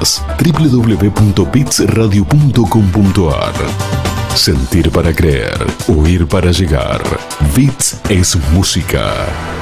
más. Sentir para creer, oír para llegar. Bits es música.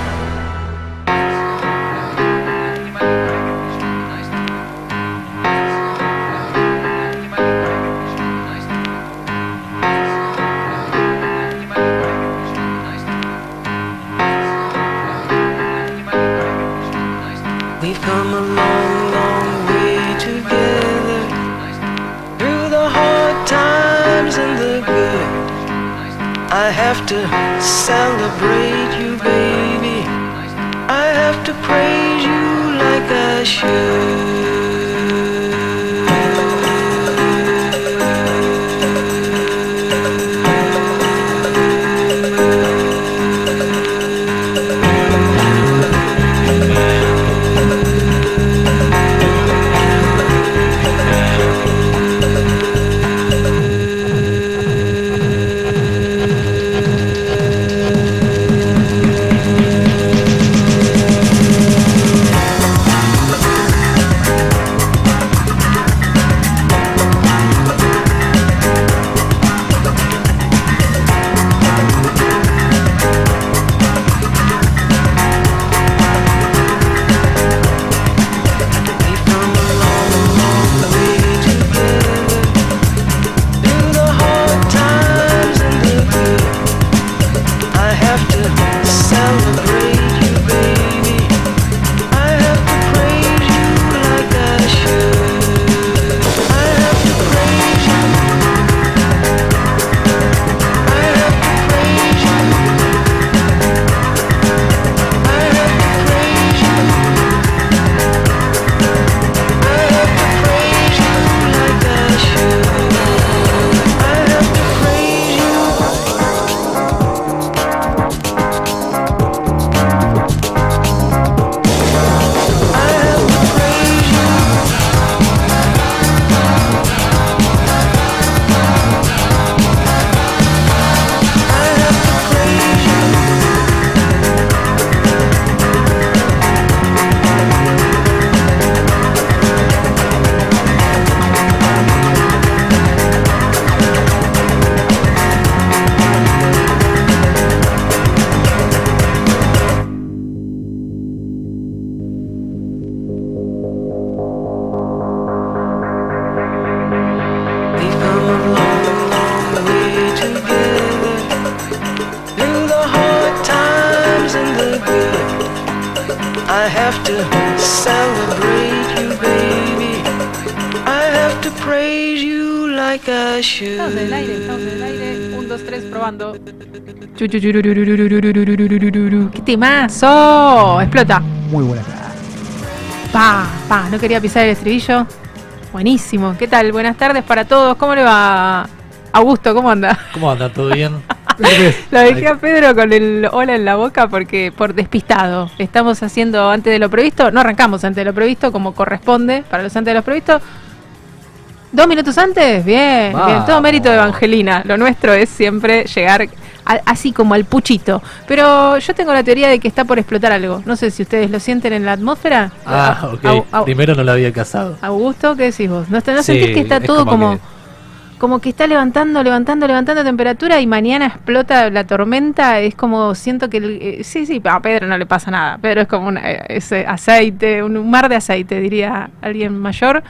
¡Qué temazo! Explota. Muy buena cara. Pa, pa, no quería pisar el estribillo. Buenísimo. ¿Qué tal? Buenas tardes para todos. ¿Cómo le va? Augusto, ¿cómo anda? ¿Cómo anda? ¿Todo bien? Lo dejé a Pedro con el hola en la boca porque por despistado. Estamos haciendo antes de lo previsto. No arrancamos antes de lo previsto como corresponde para los antes de lo previsto. ¿Dos minutos antes? Bien. Todo mérito de Evangelina. Lo nuestro es siempre llegar a- así como al puchito. Pero yo tengo la teoría de que está por explotar algo. No sé si ustedes lo sienten en la atmósfera. Ah, ok. Au- au- Primero no lo había casado. Augusto, ¿qué decís vos? ¿No, está- no Sí, sentís que está es todo como, como como, que- está levantando, levantando, levantando temperatura y mañana explota la tormenta? Es como, siento que... el- eh, sí, sí, a Pedro no le pasa nada. Pedro es como una- eh, ese aceite, un, un mar de aceite, diría alguien mayor.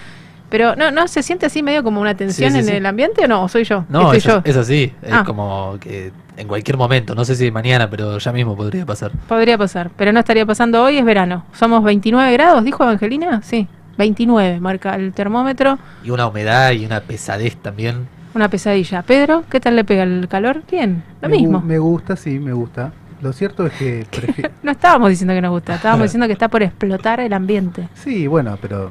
Pero no, no se siente así medio como una tensión sí, en sí. el ambiente o no, ¿O soy yo. No, es, yo. es así. Es Ah. como que en cualquier momento, no sé si mañana, pero ya mismo podría pasar. Podría pasar, pero no estaría pasando hoy, es verano. Somos 29 grados, dijo Evangelina. Sí, 29 marca el termómetro. Y una humedad y una pesadez también. Una pesadilla. Pedro, ¿qué tal le pega el calor? Bien, lo me, gu- mismo. Me gusta, sí, me gusta. Lo cierto es que No estábamos diciendo que nos gusta, estábamos diciendo que está por explotar el ambiente. Sí, bueno, pero eh,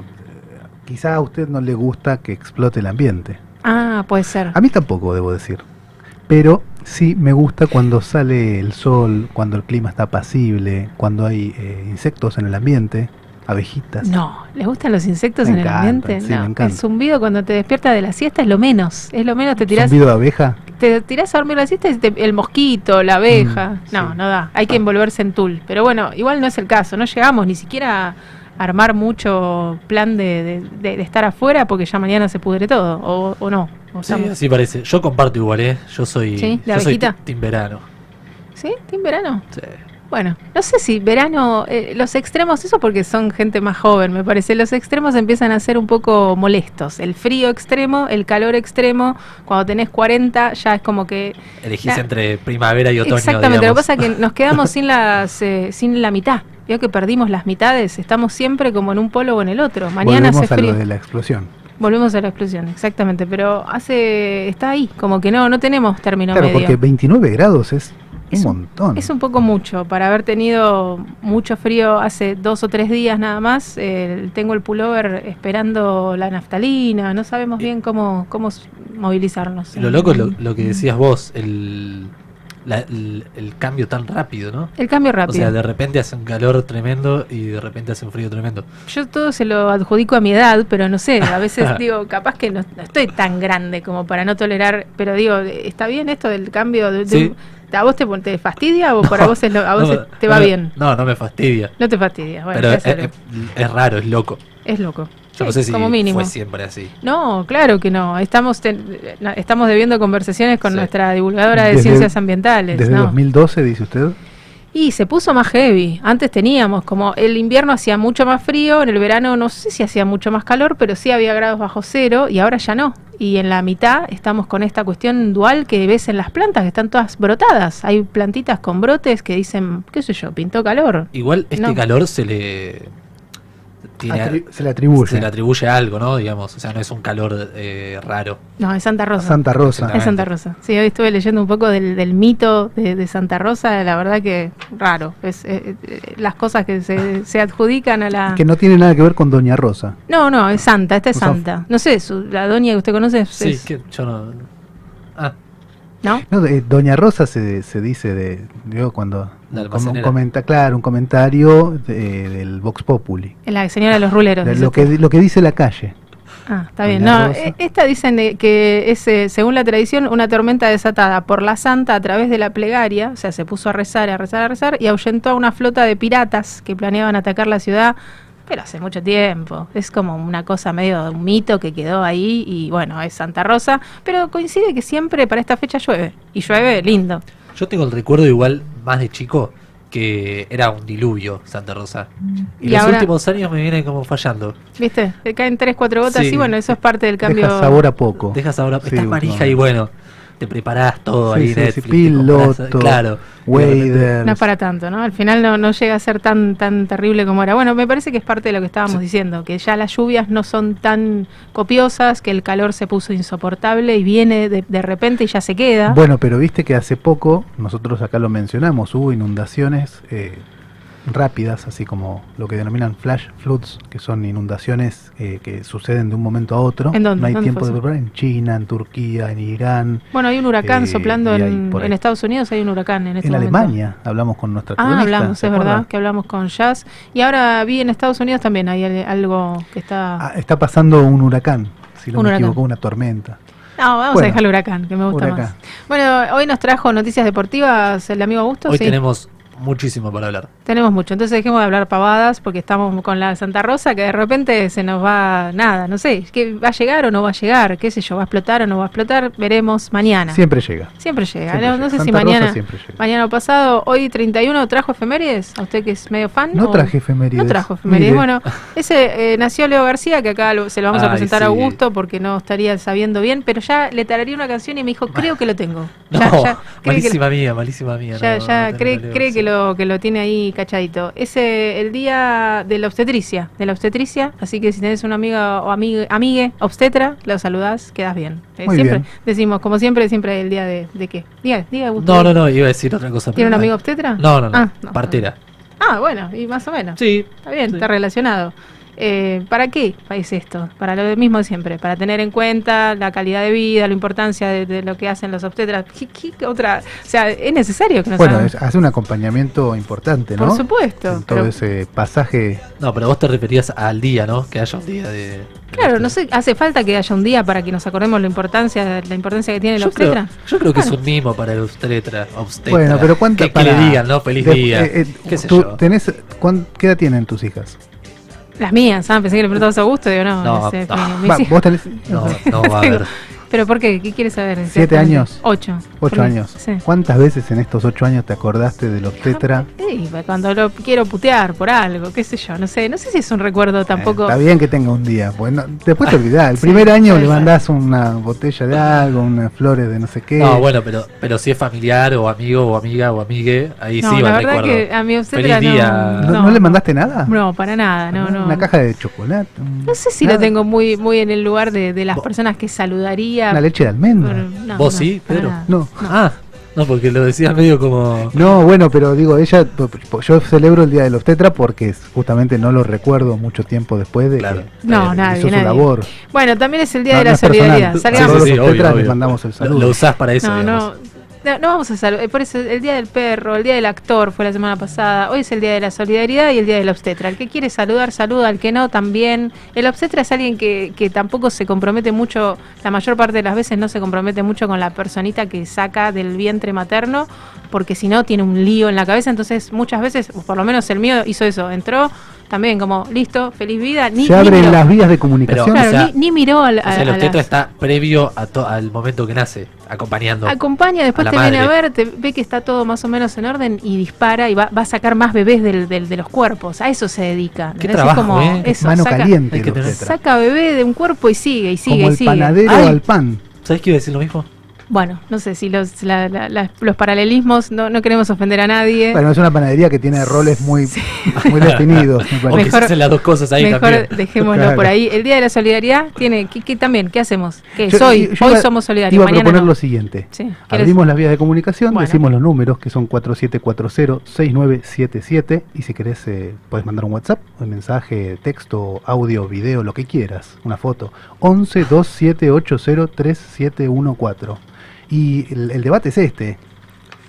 quizá a usted no le gusta que explote el ambiente. Ah, puede ser. A mí tampoco, debo decir. Pero sí me gusta cuando sale el sol, cuando el clima está apacible, cuando hay eh, insectos en el ambiente, abejitas. No, ¿les gustan los insectos Me en el ambiente? sí, no, me encanta. el zumbido cuando te despiertas de la siesta es lo menos, es lo menos, te tirás, ¿Zumbido de abeja? te tirás a dormir la siesta y te- el mosquito, la abeja, Mm, no, sí. no da, hay que envolverse en tul. Pero bueno, igual no es el caso, no llegamos ni siquiera armar mucho plan de, de- estar afuera porque ya mañana se pudre todo, o, o no. O Sí, así parece. Yo comparto igual, ¿eh? Yo soy. Sí, la yo soy team verano. ¿Sí? ¿Team verano? Sí. Bueno, no sé si verano, eh, los extremos, eso porque son gente más joven, me parece, los extremos empiezan a ser un poco molestos. El frío extremo, el calor extremo, cuando tenés 40 ya es como que... Elegís entre primavera y otoño. Exactamente, lo que pasa es que nos quedamos sin, las, eh, sin la mitad. Veo que perdimos las mitades, estamos siempre como en un polo o en el otro. Mañana Volvemos hace a frío. lo de la explosión. Volvemos a la explosión, exactamente, pero hace está ahí, como que no no tenemos término claro, medio. porque 29 grados es Es un- montón. Es un poco mucho para haber tenido mucho frío hace dos o tres días nada más. eh, tengo el pullover esperando la naftalina. No sabemos bien cómo, cómo movilizarnos. Lo loco es lo, lo que decías vos, el, la- el, el cambio tan rápido, ¿no? El cambio O rápido. sea, de repente hace un calor tremendo y de repente hace un frío tremendo. Yo todo se lo adjudico a mi edad, pero no sé. A veces digo, capaz que no, no estoy tan grande como para no tolerar. Pero digo, ¿está bien esto del cambio? De. ¿A vos te, te fastidia o para vos, es lo- a vos No, te va bien? No, no me fastidia. No te fastidia. Bueno, pero es raro, es loco. es loco. Yo no sé si como mínimo. fue siempre así. No, claro que no. Estamos ten- estamos debiendo conversaciones con Sí. nuestra divulgadora de Desde- ciencias ambientales. Desde ¿no? 2012, dice usted. Y se puso más heavy. Antes teníamos como el invierno hacía mucho más frío, en el verano no sé si hacía mucho más calor, pero sí había grados bajo cero y ahora ya no. Y en la mitad estamos con esta cuestión dual que ves en las plantas que están todas brotadas. Hay plantitas con brotes que dicen, qué sé yo, pintó calor. Igual este No. calor se le tiene Atri- se le atribuye. se le atribuye algo, ¿no? Digamos, o sea, no es un calor eh, raro. No, es Santa Rosa. Santa Rosa. Es Santa Rosa. Sí, hoy estuve leyendo un poco del, del mito de, de Santa Rosa, la verdad que raro. Es, eh, eh, las cosas que se, se adjudican a la... Que no tiene nada que ver con Doña Rosa. No, no, es Santa, esta es O sea, Santa. No sé, su- la doña que usted conoce es... Sí, es- que yo no. ¿No? No, eh, Doña Rosa se, se dice de, digo, cuando como un comenta, claro, un comentario de- del Vox Populi. La señora de los ruleros. De lo que lo que dice la calle. Ah, está bien. No, eh, esta dicen que es, eh, según la tradición, una tormenta desatada por la santa a través de la plegaria, o sea, se puso a rezar, a rezar, a rezar, y ahuyentó a una flota de piratas que planeaban atacar la ciudad, pero hace mucho tiempo. Es como una cosa medio de un mito que quedó ahí, y bueno, es Santa Rosa, pero coincide que siempre para esta fecha llueve, y llueve lindo. yo tengo el recuerdo igual más de chico que era un diluvio Santa Rosa. Y, Y los ahora- últimos años me viene como fallando. ¿Viste? Te caen tres, cuatro gotas, Sí. y bueno, eso es parte del cambio. Deja sabor a poco. Dejas ahora, Sí, estás manija últimamente. y bueno, te preparás todo Sí, ahí sí, te piloto, claro. repente- Wader. No es para tanto, ¿no? Al final no, no llega a ser tan tan terrible como era. Bueno, me parece que es parte de lo que estábamos Sí. diciendo, que ya las lluvias no son tan copiosas, que el calor se puso insoportable y viene de, de repente y ya se queda. Bueno, pero viste que hace poco, nosotros acá lo mencionamos, hubo inundaciones eh, rápidas, así como lo que denominan flash floods, que son inundaciones eh, que suceden de un momento a otro. ¿En dónde? No hay ¿Dónde tiempo fue de preparar en China, en Turquía, en Irán, Bueno, hay un huracán Eh, soplando en, Estados Unidos, hay un huracán en este en momento. Alemania. Hablamos con nuestra Ah, hablamos, ¿se es acuerda? verdad, que hablamos con Jazz. Y ahora vi en Estados Unidos también hay al- algo que está... Ah, está pasando un huracán, si no Un me huracán. equivoco, una tormenta. No, vamos bueno. a dejar el huracán, que me gusta Huracán. más. Bueno, hoy nos trajo noticias deportivas el amigo Augusto. Hoy sí. tenemos muchísimo para hablar. Tenemos mucho, entonces dejemos de hablar pavadas porque estamos con la Santa Rosa que de repente se nos va nada, no sé, que va a llegar o no va a llegar, qué sé yo, va a explotar o no va a explotar, veremos mañana. Siempre llega. Siempre llega, Siempre no, llega. no sé si Santa Rosa mañana, siempre llega. mañana o pasado, hoy 31 trajo efemérides, a usted que es medio fan. No o- traje efemérides. No trajo efemérides, Mire. bueno, ese eh, nació Leo García, que acá lo- se lo vamos a presentar a. Augusto porque no estaría sabiendo bien, pero ya le tararía una canción y me dijo, creo que lo tengo. No, Ya- ya, cree que- malísima mía, malísima mía. ya, no, ya no cree, tengo cree que idea. Lo que lo tiene ahí cachadito. Es eh, el día de la obstetricia, de la obstetricia, así que si tenés una amiga o amigue, amigue obstetra, lo saludás, quedas bien. Eh, Muy siempre bien. decimos, como siempre, siempre el día de, de qué. Diga, diga Augusto. No, no, no, iba a decir otra cosa. ¿Tiene un amigo obstetra? No, no, no. Ah, no. partera. Ah, bueno, y más o menos. Sí. Está bien, Sí. está relacionado. Eh, ¿Para qué es esto? Para lo mismo de siempre, para tener en cuenta la calidad de vida, la importancia de, de lo que hacen los obstetras. ¿Qué, qué otra? O sea, es necesario que nos Bueno, hagan- hace un acompañamiento importante, ¿no? Por supuesto. En todo pero- ese pasaje. No, pero vos te referías al día, ¿no? Que haya un día de. Claro, no sé, hace falta que haya un día para que nos acordemos la importancia, la importancia que tiene la Yo creo, obstetra. yo creo que Bueno. es un mimo para el obstetra. obstetra. Bueno, pero ¿cuánto Que, que le digan, ¿no? Feliz de- día. eh, eh, ¿Qué sé tú yo? tenés, cuán- ¿Qué edad tienen tus hijas? Las mías, ah, pensé que le preguntabas a Augusto, digo, no, No, no. me- me Va, vos tenés No, no va a haber. ¿Pero por qué? ¿Qué quieres saber? ¿Siete años? Ocho. ocho años. Sí. ¿Cuántas veces en estos ocho años te acordaste del obstetra? Sí, cuando lo quiero putear por algo, qué sé yo, no sé, no sé si es un recuerdo tampoco. Eh, está bien que tenga un día, pues después te olvidás. El Sí, primer año le mandás una botella de algo, unas flores de no sé qué. No, bueno, pero, pero si es familiar o amigo o amiga o amigue, ahí no, sí va el recuerdo. que a mi obstetra Feliz no, día. ¿No, no le mandaste nada? No, para nada, no, no. Una caja de chocolate. No sé si nada. lo tengo muy, muy en el lugar de, de las personas que saludaría. Una leche de almendra. por- no, ¿Vos no, sí, Pedro? No. Ah, no, porque lo decías medio como. No, bueno, pero digo, ella, yo celebro el Día del Obstetra porque justamente no lo recuerdo mucho tiempo después de Claro. que No, eh, nadie, hizo su nadie. labor. Bueno, también es el Día No, de la. Solidaridad. Salgamos. sí, sí, sí, obvio, les obvio. mandamos el Lo, saludo. lo usás para eso, No, digamos. no. No, no vamos a saludar. Por eso el Día del Perro, el Día del Actor fue la semana pasada. Hoy es el Día de la Solidaridad y el Día del Obstetra. El que quiere saludar, saluda. El que no, también. El obstetra es alguien que, que tampoco se compromete mucho, la mayor parte de las veces no se compromete mucho con la personita que saca del vientre materno, porque si no tiene un lío en la cabeza. Entonces, muchas veces, por lo menos el mío hizo eso. Entró también como, listo, feliz vida. Ni, Se abren las vías de comunicación. Pero- Claro, o sea, ni, ni miró al, O sea, el las- está previo a to- al momento que nace, acompañando. Acompaña, después a te viene a ver, te ve que está todo más o menos en orden y dispara y va, va a sacar más bebés del, del- de los cuerpos. A eso se dedica. Qué trabajo, como ¿eh? eso, Mano saca, caliente el saca bebé de un cuerpo y sigue y sigue Como y el sigue. panadero Ay. al pan. ¿Sabes que iba a decir lo mismo? Bueno, no sé si los, la- la- la- los paralelismos, no, no queremos ofender a nadie. Bueno, es una panadería que tiene roles muy, muy definidos. me Mejor- se hacen las dos cosas ahí Mejor también. dejémoslo Claro. por ahí. El Día de la Solidaridad tiene, ¿qué, qué también? ¿Qué hacemos? ¿Qué? Yo- Hoy, yo hoy iba- somos solidarios, Iba a mañana proponer no. lo siguiente. Sí. Abrimos las vías de comunicación, Bueno. decimos los números que son 4740-6977 y si querés eh, puedes mandar un WhatsApp, un mensaje, texto, audio, video, lo que quieras, una foto. 11 2780 3714. Y el, el debate es este.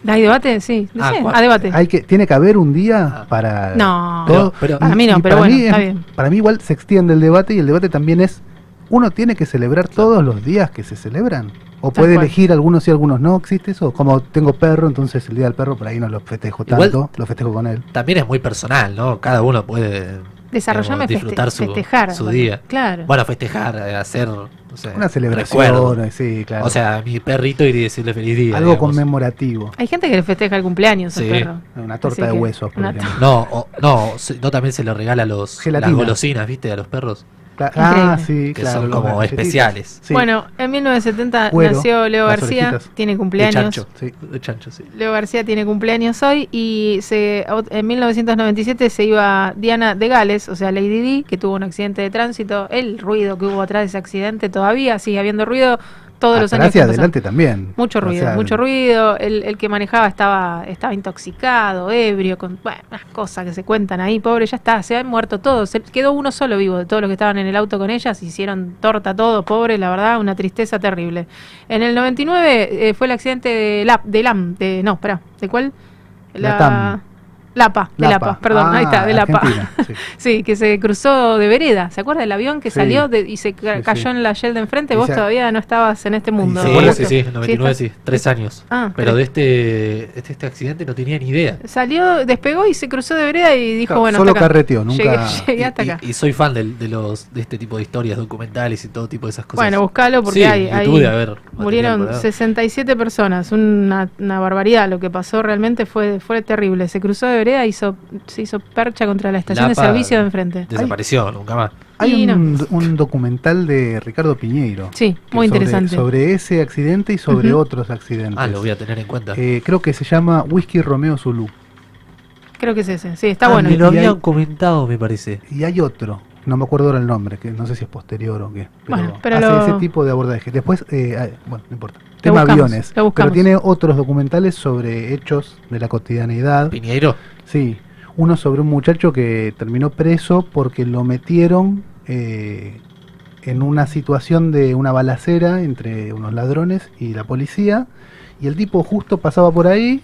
¿Hay debate? Sí. Ah, Sí, ¿cuál? a debate. Hay que tiene que haber un día Ah. para No. todo. Pero- Para mí no, pero para bueno, mí está es- bien. Para mí igual se extiende el debate y el debate también es uno tiene que celebrar todos los días que se celebran o puede cual. elegir algunos y algunos no, existe eso. Como tengo perro, entonces el día del perro por ahí no lo festejo Igual- tanto, lo festejo con él. También es muy personal, ¿no? Cada uno puede Desarrollarme, digamos, disfrutar feste- su, festejar. su bueno, día. Claro. Bueno, festejar, eh, hacer no sé, Una celebración, recuerdo. sí, claro. O sea, a mi perrito ir y decirle feliz día. algo digamos. conmemorativo. Hay gente que le festeja el cumpleaños al Sí. perro. Una torta Así de huesos, por ejemplo. No, o- no, se- no también se le regala los, Gelatina. las golosinas, ¿viste? A los perros. Cla- ah, sí, Que claro. son los como especiales. Sí, Bueno, en 1970 Cuero, nació Leo García, orejitas. tiene De cumpleaños. chancho. Sí. De chancho, sí. Leo García tiene cumpleaños hoy y se, en 1997 se iba Diana de Gales, o sea Lady Di, que tuvo un accidente de tránsito. El ruido que hubo atrás de ese accidente todavía sigue habiendo ruido todos los Atrás años. pasan. adelante también. Mucho ruido, mucho ruido. El, el que manejaba estaba, estaba intoxicado, ebrio, con bueno, unas cosas que se cuentan ahí. Pobre, ya está, se han muerto todos. Se- quedó uno solo vivo de todos los que estaban en el auto con ellas. Hicieron torta todo, pobre, la verdad, una tristeza terrible. En el 99 eh, fue el accidente de, la, de LAM, de, no, espera, ¿de cuál? La TAM. Lapa, de Lapa, perdón, Ah, ahí está, de Lapa. Argentina, sí. Sí, que se cruzó de vereda. ¿Se acuerda del avión que Sí. salió de- y se ca- cayó sí. en la Shell de enfrente? Vos todavía no estabas en este mundo. ¿Se Sí, acuerda sí, sí, 99 sí, tres años. Ah, Pero de este, este, este accidente no tenía ni idea. Salió, despegó y se cruzó de vereda y dijo, Claro, bueno, solo hasta acá. carreteó, nunca- Llegué, hasta y, acá. y soy fan de, los, de este tipo de historias documentales y todo tipo de esas cosas. Bueno, buscalo porque Sí, hay, hay- material murieron para ver. 67 personas, una, una barbaridad. Lo que pasó realmente fue, fue terrible. Se cruzó de vereda hizo, se hizo percha contra la estación de Lapa servicio de enfrente. Desapareció, nunca más. Hay Y no. un, un documental de Ricardo Piñeiro. Sí, muy sobre- interesante. Sobre ese accidente y sobre Ujú. otros accidentes. Ah, lo voy a tener en cuenta. Eh, creo que se llama Whisky Romeo Zulu. Creo que es ese. Sí, está Ah, bueno. Me lo Y hay- habían comentado, me parece. Y hay otro, no me acuerdo ahora el nombre, que no sé si es posterior o qué. Pero, Bueno, pero hace lo- ese tipo de abordaje. Después, eh, ah, bueno, no importa. Tema buscamos, aviones. Pero tiene otros documentales sobre hechos de la cotidianidad. Piñeiro. Sí, uno sobre un muchacho que terminó preso porque lo metieron eh, en una situación de una balacera entre unos ladrones y la policía. Y el tipo justo pasaba por ahí,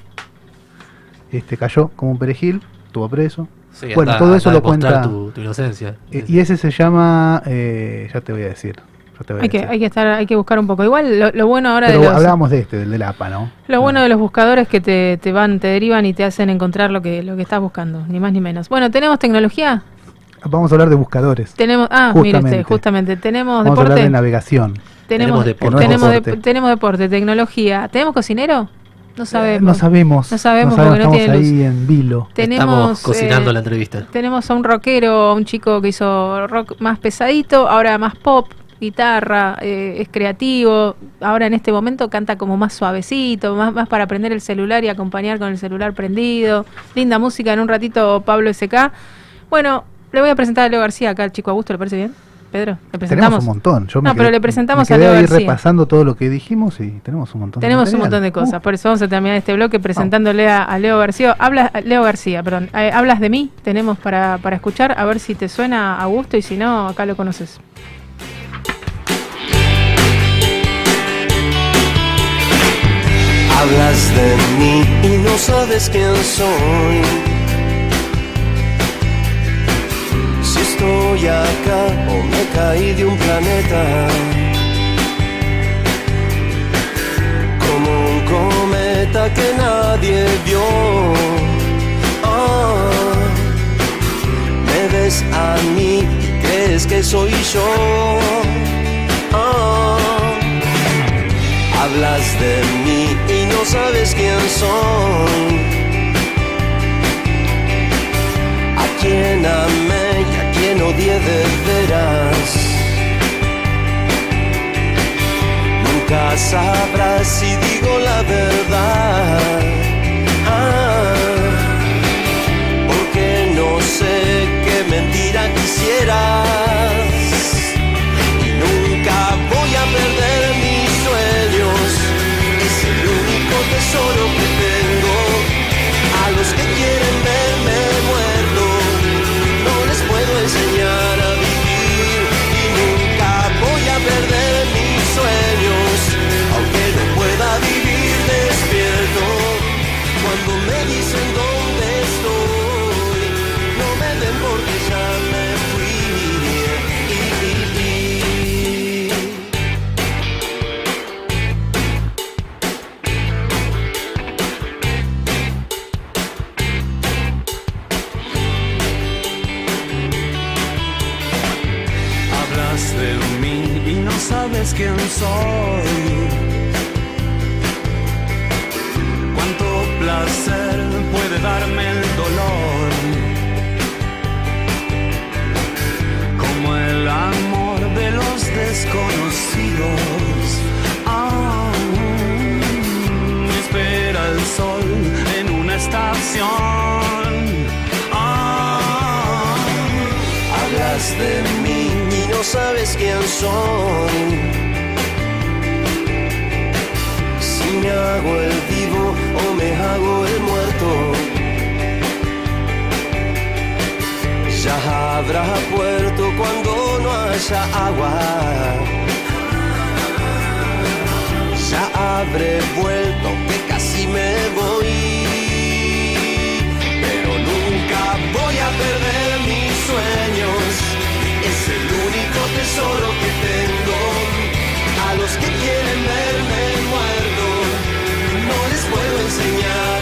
este cayó como un perejil, estuvo preso. Sí, Bueno, anda- todo eso lo cuenta- Tu, tu inocencia. Eh, y ese se llama, eh, ya te voy a decir. Ya te voy a Hay que, decir. hay que estar, hay que buscar un poco. Igual lo, lo bueno ahora Pero de los, hablábamos de este, del del APA, ¿no? Lo bueno de los buscadores es que te, te van, te derivan y te hacen encontrar lo que, lo que estás buscando, ni más ni menos. Bueno, ¿tenemos tecnología? Vamos a hablar de buscadores. Tenemos, ah, mire usted, Justamente. justamente, tenemos Vamos a hablar de deporte, navegación. tenemos, Tenemos deporte. tenemos, Que no es de- deporte. tenemos deporte, tecnología, ¿tenemos cocinero? No Eh, sabemos. no sabemos. No sabemos porque no estamos tiene luz. ahí en vilo. Tenemos Estamos cocinando eh, la entrevista. Tenemos a un rockero, a un chico que hizo rock más pesadito, ahora más pop, guitarra, eh, es creativo, ahora en este momento canta como más suavecito, más, más para prender el celular y acompañar con el celular prendido. Linda música, en un ratito Pablo SK. Bueno, le voy a presentar a Leo García acá al chico Augusto, ¿le parece bien? Pedro, le Tenemos presentamos. un montón. Yo me No, pero le presentamos me a quedé Leo ahí García. repasando todo lo que dijimos y tenemos un montón Tenemos de un montón de cosas, Uh, por eso vamos a terminar este bloque presentándole a, a Leo García. Habla, Leo García, perdón. Eh, hablas de mí, tenemos para, para escuchar, a ver si te suena a gusto y si no, acá lo conoces. Hablas de mí y no sabes quién soy. Si estoy acá o me caí de un planeta. Como un cometa que nadie vio. Ah, me ves a mí y crees que soy yo. Ah, Hablas de mí y no sabes quién soy. A quien amé y a quien odié de veras. Nunca sabrás si digo la verdad. Ah, porque no sé qué mentira quisieras único sabes quién soy. Cuánto placer puede darme el dolor. Como el amor de los desconocidos. Ah, me espera el sol en una estación. Ah, hablas de sabes quién soy. Si me hago el vivo o me hago el muerto. Ya habrá puerto cuando no haya agua. Ya habré vuelto que casi me voy. Pero nunca voy a perder mis sueños. Es el único tesoro que tengo. A los que quieren verme muerto, no les puedo enseñar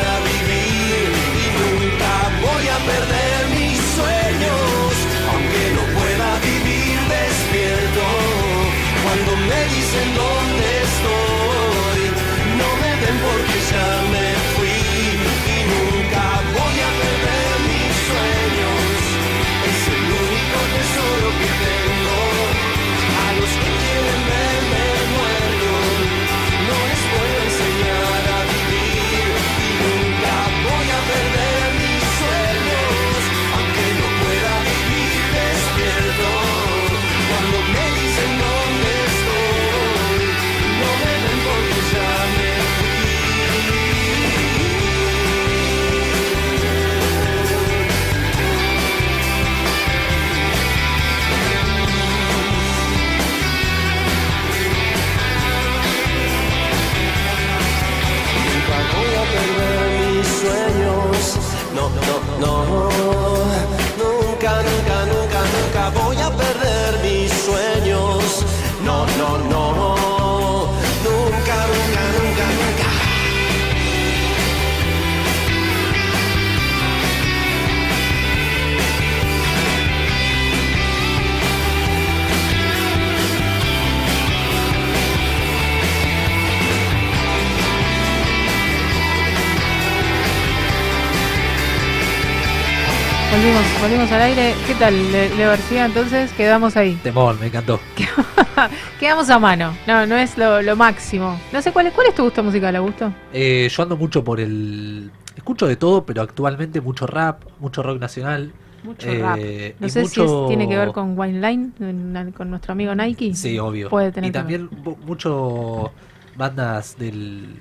¿Qué tal, Le- Leo García? Entonces quedamos ahí. Temón, me encantó. Quedamos a mano. No, no es lo, lo máximo. No sé, ¿cuál es, ¿cuál es tu gusto musical, Augusto? Eh, yo ando mucho por el. Escucho de todo, pero actualmente mucho rap, mucho rock nacional. Mucho Eh, rap. No sé si mucho- es- tiene que ver con Wine Line, con nuestro amigo Nike. Sí, obvio. Puede tener y también mu- mucho bandas del,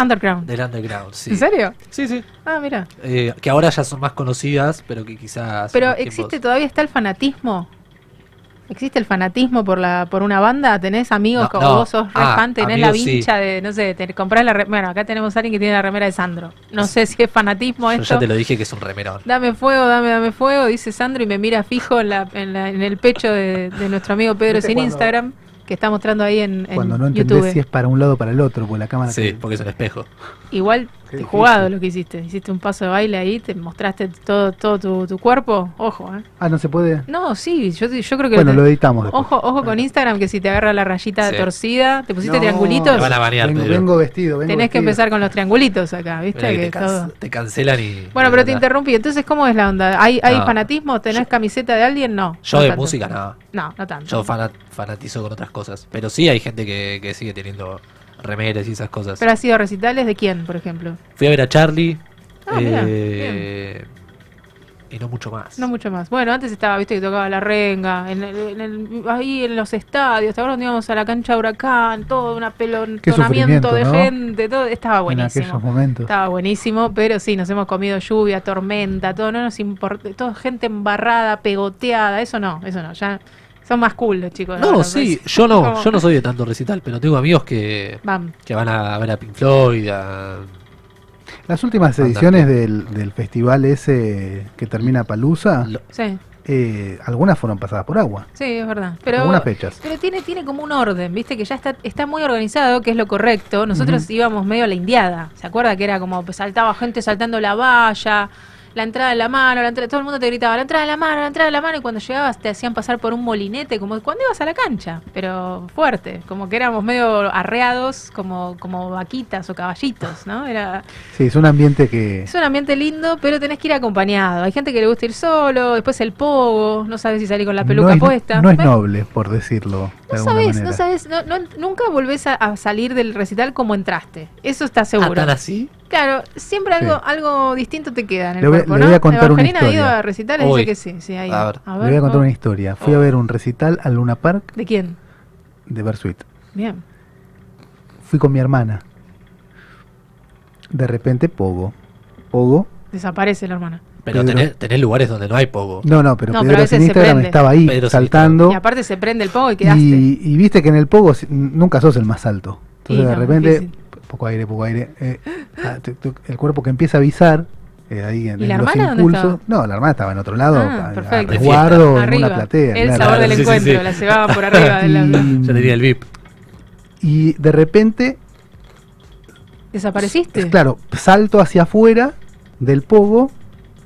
Underground. del underground, sí. ¿En serio? Sí, sí. Ah, mira. Eh, que ahora ya son más conocidas, pero que quizás. Pero existe tiempos- todavía está el fanatismo. ¿Existe el fanatismo por la por una banda? ¿Tenés amigos No, como no. vos sos Ah, fan? ¿Tenés la sí. vincha de, no sé, te comprás la... re- Bueno, acá tenemos a alguien que tiene la remera de Sandro. No sé si es fanatismo Yo esto. ya te lo dije que es un remerón. Dame fuego, dame, dame fuego, dice Sandro y me mira fijo en, la, en, la- en el pecho de, de nuestro amigo Pedro ¿Viste sin cuando- Instagram, que está mostrando ahí en, en Cuando no entendés YouTube. si es para un lado o para el otro, porque la cámara. Sí, que- porque es un espejo. Igual Qué difícil. jugado lo que hiciste. Hiciste un paso de baile ahí, te mostraste todo, todo tu, tu cuerpo. Ojo, ¿eh? Ah, no se puede. No, sí, yo, yo creo que... Bueno, te- lo editamos después. Ojo, ojo con Instagram que si te agarra la rayita Sí. torcida, te pusiste No, triangulitos, Te van a banear, vengo, vengo vestido. Vengo tenés que empezar con los triangulitos acá, ¿viste? Que te, can- todo- te cancelan y. Bueno, pero te interrumpí. Entonces, ¿cómo es la onda? ¿Hay, hay No. fanatismo? ¿Tenés camiseta de alguien? No. Yo no de tanto. música no. No, no tanto. Yo fana- fanatizo con otras cosas. Pero sí hay gente que, que sigue teniendo remeras y esas cosas. ¿Pero ha sido recitales de quién, por ejemplo? Fui a ver a Charlie. Ah, mirá, eh, y no mucho más. No mucho más. Bueno, antes estaba, viste, que tocaba la renga, en el- en el- ahí en los estadios, ¿te acuerdas íbamos a la cancha de Huracán? Todo un apelonamiento sufrimiento, de ¿no? gente, todo, estaba En buenísimo. aquellos momentos. Estaba buenísimo, pero sí, nos hemos comido lluvia, tormenta, todo, no nos importa, todo gente embarrada, pegoteada, eso no, eso no, ya son más cool los chicos. No, ahora, sí, pues. yo no, yo no soy de tanto recital, pero tengo amigos que, Van, que van a ver a Pink Floyd, a- Las últimas Fantástico. ediciones del, del festival ese que termina Palusa, lo- sí, eh, algunas fueron pasadas por agua. sí, es verdad. Pero, algunas fechas. Pero tiene, tiene como un orden, viste, que ya está, está muy organizado, que es lo correcto. Nosotros íbamos medio a la indiada. ¿Se acuerda que era como pues, saltaba gente saltando la valla, la entrada de la mano, la entrada, todo el mundo te gritaba, la entrada de la mano, la entrada de la mano, y cuando llegabas te hacían pasar por un molinete, como cuando ibas a la cancha, pero fuerte, como que éramos medio arreados, como, como vaquitas o caballitos, ¿no? Era, Sí, es un ambiente que. es un ambiente lindo, pero tenés que ir acompañado. Hay gente que le gusta ir solo, después el pogo, no sabes si salir con la peluca no es, puesta. No es noble, por decirlo de no sabes, no sabes, no, no- nunca volvés a, a salir del recital como entraste. Eso está Ah, seguro. ¿tan así? Claro, siempre algo, Sí. algo distinto te queda en el Le voy- cuerpo, le voy a contar una Evangelina ha ido historia. a recitales, Uy. dice que sí, sí, ha ido. A ver. Le voy a contar oh. una historia. Fui a ver un recital al Luna Park ¿De quién? de Bersuit. Bien. Fui con mi hermana. De repente, Pogo. Pogo. Desaparece la hermana. Pero Pedro. tenés, tenés lugares donde no hay poco. No, no, pero No, pero Pedro veces sin Instagram estaba ahí Pedro saltando. Y aparte se prende el pogo y quedaste. Y, y viste que en el Pogo nunca sos el más alto. Entonces Y de no, repente, difícil. poco aire, poco aire. eh, ah, el cuerpo que empieza a avisar. eh, ahí en, ¿Y en la los hermana dónde impulsos. estaba? No, la hermana estaba en otro lado, Ah, a- a perfecto. resguardo, en Arriba. una platea. El claro. sabor del Sí, encuentro, sí. la llevaban por arriba de la... Y- Yo el VIP. Y de repente, ¿Desapareciste? claro, salto hacia afuera del pogo,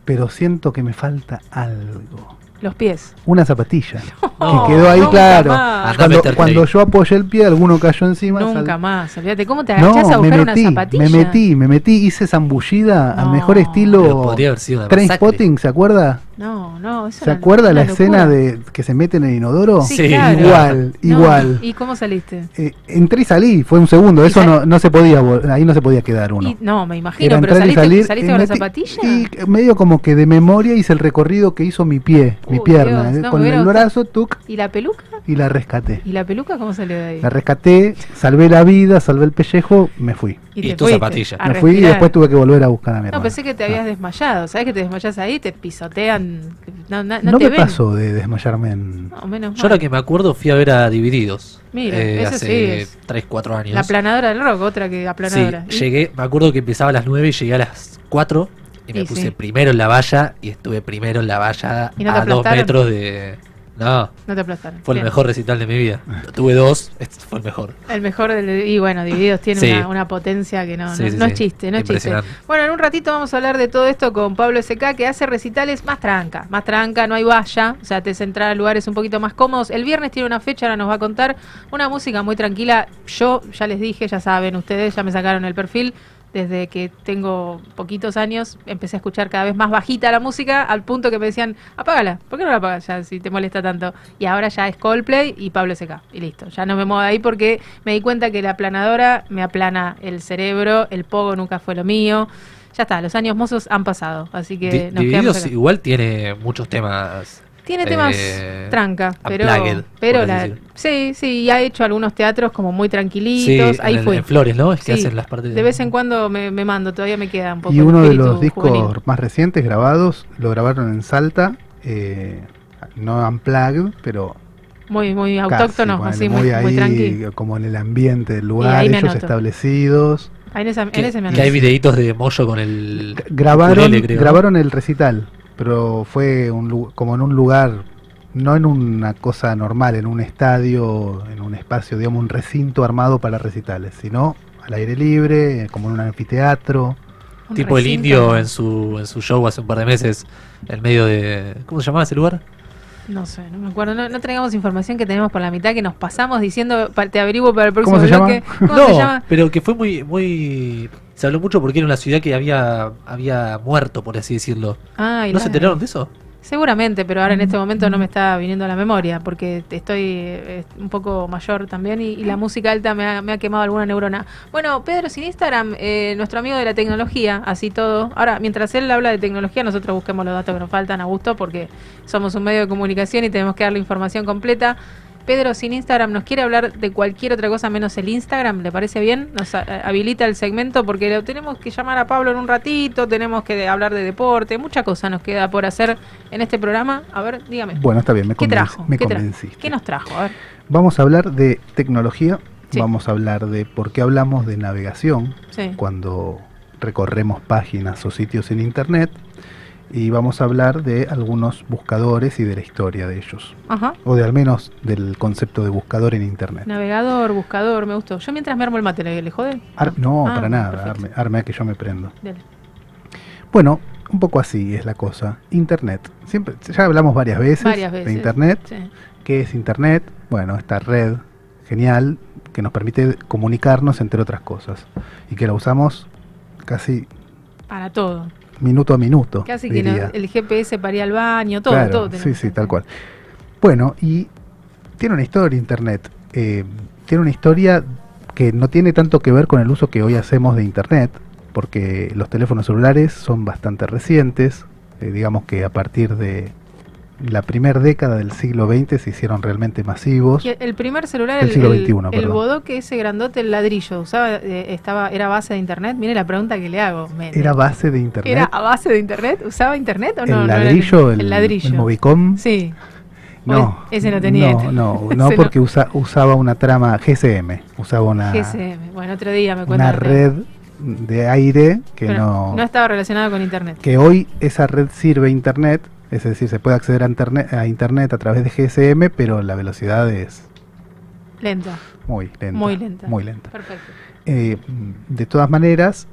pero siento que me falta algo. Los pies. Una zapatilla. No, que quedó ahí, nunca claro. más. Andá a Cuando, meterte cuando ahí. yo apoyé el pie, alguno cayó encima. Nunca sal- más. Olvídate, ¿cómo te agachás a buscar metí, una zapatilla? me metí, me metí, hice zambullida al No. mejor Pero estilo podría haber sido una Trainspotting, ¿se acuerda? No, no, eso ¿Se era acuerda una la escena de que se mete en el inodoro? Sí, Sí, claro. Igual, No, igual. ¿Y cómo saliste? Eh, entré y salí, fue un segundo, ¿Y eso sal- no, no se podía, vol- ahí no se podía quedar uno. Y- no, me imagino, Era pero entrar y saliste, salir. saliste y con la metí- zapatilla. Y medio como que de memoria hice el recorrido que hizo mi pie, mi Uy, pierna. Dios, eh, no, con el gustado. brazo, tuc, ¿Y la peluca? y la rescaté. ¿Y la peluca cómo salió de ahí? La rescaté, salvé la vida, salvé el pellejo, me fui. Y te tu fuiste zapatilla. a Me fui y después tuve que volver a buscar a mi hermano. No, pensé que te habías desmayado. ¿Sabes que te desmayas ahí? Te pisotean. No, no, no No te me ven. pasó de desmayarme en... No, menos Yo ahora mal. que me acuerdo fui a ver a Divididos. Mira, eh, eso hace sí es. 3, 4 años. La aplanadora del rock, otra que Sí, aplanadora. ¿Y? llegué, me acuerdo que empezaba a las 9 y llegué a las 4 y me Y puse sí. primero en la valla y estuve primero en la valla ¿Y no te a 2 aplastaron? metros de... No, No te aplastaron. fue el mejor recital de mi vida. Tuve dos, este fue el mejor. El mejor del. Y bueno, Divididos tiene Sí. una, una potencia que no, Sí, no, sí, no sí. es chiste, no es chiste. Bueno, en un ratito vamos a hablar de todo esto con Pablo SK, que hace recitales más tranca. Más tranca, no hay valla. O sea, te hace entrar a lugares un poquito más cómodos. El viernes tiene una fecha, ahora nos va a contar una música muy tranquila. Yo ya les dije, ya saben ustedes, ya me sacaron el perfil. Desde que tengo poquitos años, empecé a escuchar cada vez más bajita la música, al punto que me decían, apágala, ¿por qué no la apagas ya si te molesta tanto? Y ahora ya es Coldplay y Pablo SK, y listo, ya no me muevo de ahí porque me di cuenta que la aplanadora me aplana el cerebro, el pogo nunca fue lo mío. Ya está, los años mozos han pasado, así que Di- nos quedamos acá. igual tiene muchos temas. Tiene temas eh, tranca, pero, unplugged, pero la, sí, sí, y ha hecho algunos teatros como muy Sí, tranquilitos. ahí en, fue. en Flores, ¿no? Es que Sí, hacen las partes De vez en cuando me, me mando, todavía me queda un poco. Y uno de los discos juvenil. más recientes grabados lo grabaron en Salta, eh, no unplugged, pero muy, muy casi, autóctono, así muy, muy, ahí, tranqui. como en el ambiente del lugar, ellos anoto. establecidos. Ahí en, esa, en Que, ese me que hay videitos de Moyo con el. Grabaron, ukulele, creo, ¿no? grabaron el recital, pero fue un, lu- como en un lugar, no en una cosa normal, en un estadio, en un espacio, digamos, un recinto armado para recitales, sino al aire libre, como en un anfiteatro. Un Tipo el indio ¿no? en su, en su show hace un par de meses, en medio de. ¿Cómo se llamaba ese lugar? No sé, no me acuerdo. No, no traigamos información que tenemos por la mitad que nos pasamos diciendo, te averiguo para el próximo ¿Cómo se bloque. llama? ¿Cómo se llama? pero que fue muy, muy. Se habló mucho porque era una ciudad que había, había muerto, por así decirlo. Ah, ¿No la- se enteraron de eso? Seguramente, pero ahora en este momento no me está viniendo a la memoria porque estoy eh, un poco mayor también y, y la música alta me ha, me ha quemado alguna neurona. Bueno, Pedro, sin Instagram, eh, nuestro amigo de la tecnología, así todo. Ahora, mientras él habla de tecnología, nosotros busquemos los datos que nos faltan a gusto porque somos un medio de comunicación y tenemos que dar la información completa. Pedro, sin Instagram, ¿nos quiere hablar de cualquier otra cosa menos el Instagram? ¿Le parece bien? Nos a- habilita el segmento porque lo tenemos que llamar a Pablo en un ratito, tenemos que hablar de deporte, mucha cosa nos queda por hacer en este programa. A ver, dígame. Bueno, está bien, me, ¿Qué trajo? me ¿Qué, convenciste. ¿Qué nos trajo? A ver. Vamos a hablar de tecnología, Sí. vamos a hablar de por qué hablamos de navegación Sí. cuando recorremos páginas o sitios en Internet y vamos a hablar de algunos buscadores y de la historia de ellos, Ajá. o de al menos del concepto de buscador en Internet. Navegador, buscador, me gustó. Yo mientras me armo el mate, ¿le, le jode? Ar- no, Ah, para nada, arme, arme a que yo me prendo. Dale. Bueno, un poco así es la cosa. Internet. Siempre, ya hablamos varias veces, Varias veces. de Internet. Sí. ¿Qué es Internet? Bueno, esta red genial que nos permite comunicarnos entre otras cosas y que la usamos casi Para todo. Minuto a minuto. Casi que diría. no- el GPS para ir al baño, todo, Claro, todo. sí, sí, tal cual. Bueno, y tiene una historia Internet. eh, tiene una historia que no tiene tanto que ver con el uso que hoy hacemos de Internet, porque los teléfonos celulares son bastante recientes. eh, digamos que a partir de la primera década del siglo XX se hicieron realmente masivos. Y el primer celular, Del el, siglo el- XXI, el perdón. bodoque ese grandote, el ladrillo, usaba, eh, estaba, era base de internet. Mire la pregunta que le hago. Era base de Internet. ¿Era a base de internet? ¿Usaba internet o no? el No ladrillo, el, el ladrillo. el Movicom. Sí. No, Ese no tenía. No, no, Ese no no. porque usa- usaba una trama GSM, usaba una, GSM. Bueno, otro día me cuentan. una red de aire que Pero no, no estaba relacionado con internet. que hoy esa red sirve internet, es decir, se puede acceder a internet, a internet a través de GSM, pero la velocidad es Lenta. muy lenta. Muy lenta. Muy lenta. Perfecto. Eh, de todas maneras,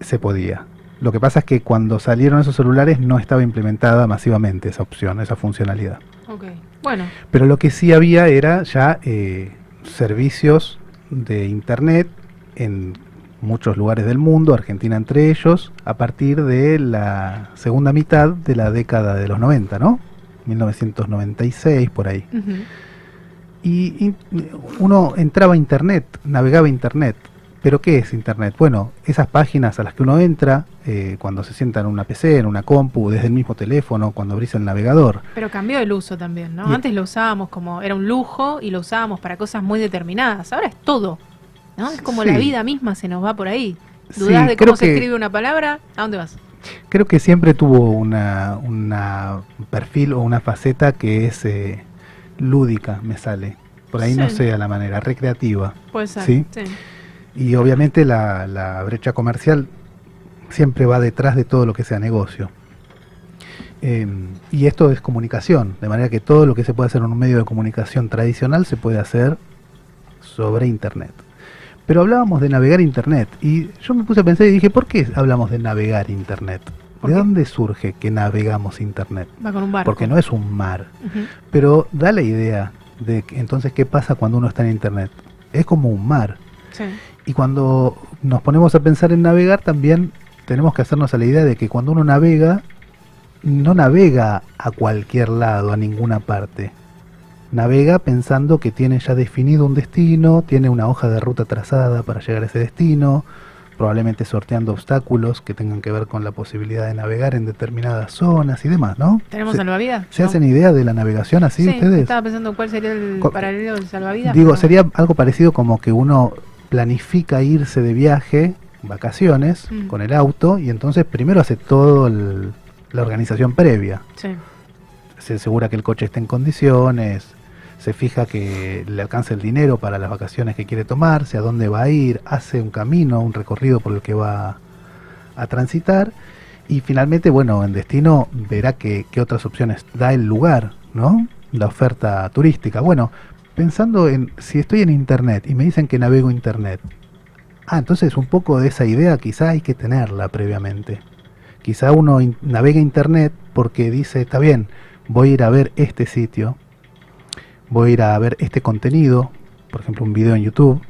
se podía. Lo que pasa es que cuando salieron esos celulares no estaba implementada masivamente esa opción, esa funcionalidad. Ok. Bueno, Pero lo que sí había era ya eh, servicios de internet en muchos lugares del mundo, Argentina entre ellos, a partir de la segunda mitad de la década de los 90, ¿no? 1996, por ahí. Y, y uno entraba a internet, navegaba a internet. ¿Pero qué es internet? Bueno, esas páginas a las que uno entra eh, cuando se sienta en una PC, en una compu, desde el mismo teléfono, cuando abrís el navegador. pero cambió el uso también, ¿no? Y- Antes lo usábamos como, era un lujo y lo usábamos para cosas muy determinadas. Ahora es todo, ¿no? Es como Sí. la vida misma se nos va por ahí. Sí, ¿Dudás de creo cómo se que- escribe una palabra? ¿A dónde vas? Creo que siempre tuvo una, una un perfil o una faceta que es eh, lúdica, me sale. Por ahí no Sí. sé a la manera, recreativa. Puede ser. Sí. sí. Y obviamente la, la brecha comercial siempre va detrás de todo lo que sea negocio. Eh, y esto es comunicación, de manera que todo lo que se puede hacer en un medio de comunicación tradicional se puede hacer sobre Internet. Pero hablábamos de navegar Internet y yo me puse a pensar y dije, ¿por qué hablamos de navegar Internet? ¿Por ¿De dónde surge que navegamos Internet? Va con un barco. Porque no es un mar, pero da la idea de que, entonces qué pasa cuando uno está en Internet. Es como un mar Sí. Y cuando nos ponemos a pensar en navegar, también tenemos que hacernos a la idea de que cuando uno navega, no navega a cualquier lado, a ninguna parte. Navega pensando que tiene ya definido un destino, tiene una hoja de ruta trazada para llegar a ese destino, probablemente sorteando obstáculos que tengan que ver con la posibilidad de navegar en determinadas zonas y demás, ¿no? ¿Tenemos ¿Se, salvavidas? ¿se No. hacen idea de la navegación así Sí, ustedes? estaba pensando cuál sería el Co- paralelo del salvavidas. Digo, pero- sería algo parecido como que uno planifica irse de viaje, vacaciones, Mm. con el auto, y entonces primero hace toda la organización previa. Sí. Se asegura que el coche esté en condiciones, se fija que le alcance el dinero para las vacaciones que quiere tomarse, a dónde va a ir, hace un camino, un recorrido por el que va a transitar, y finalmente, bueno, en destino verá qué otras opciones da el lugar, ¿no? La oferta turística. Bueno, pensando en si estoy en internet y me dicen que navego internet, ah, entonces un poco de esa idea quizá hay que tenerla previamente. Quizá uno in- navega internet porque dice, está bien, voy a ir a ver este sitio, voy a ir a ver este contenido, por ejemplo un video en YouTube,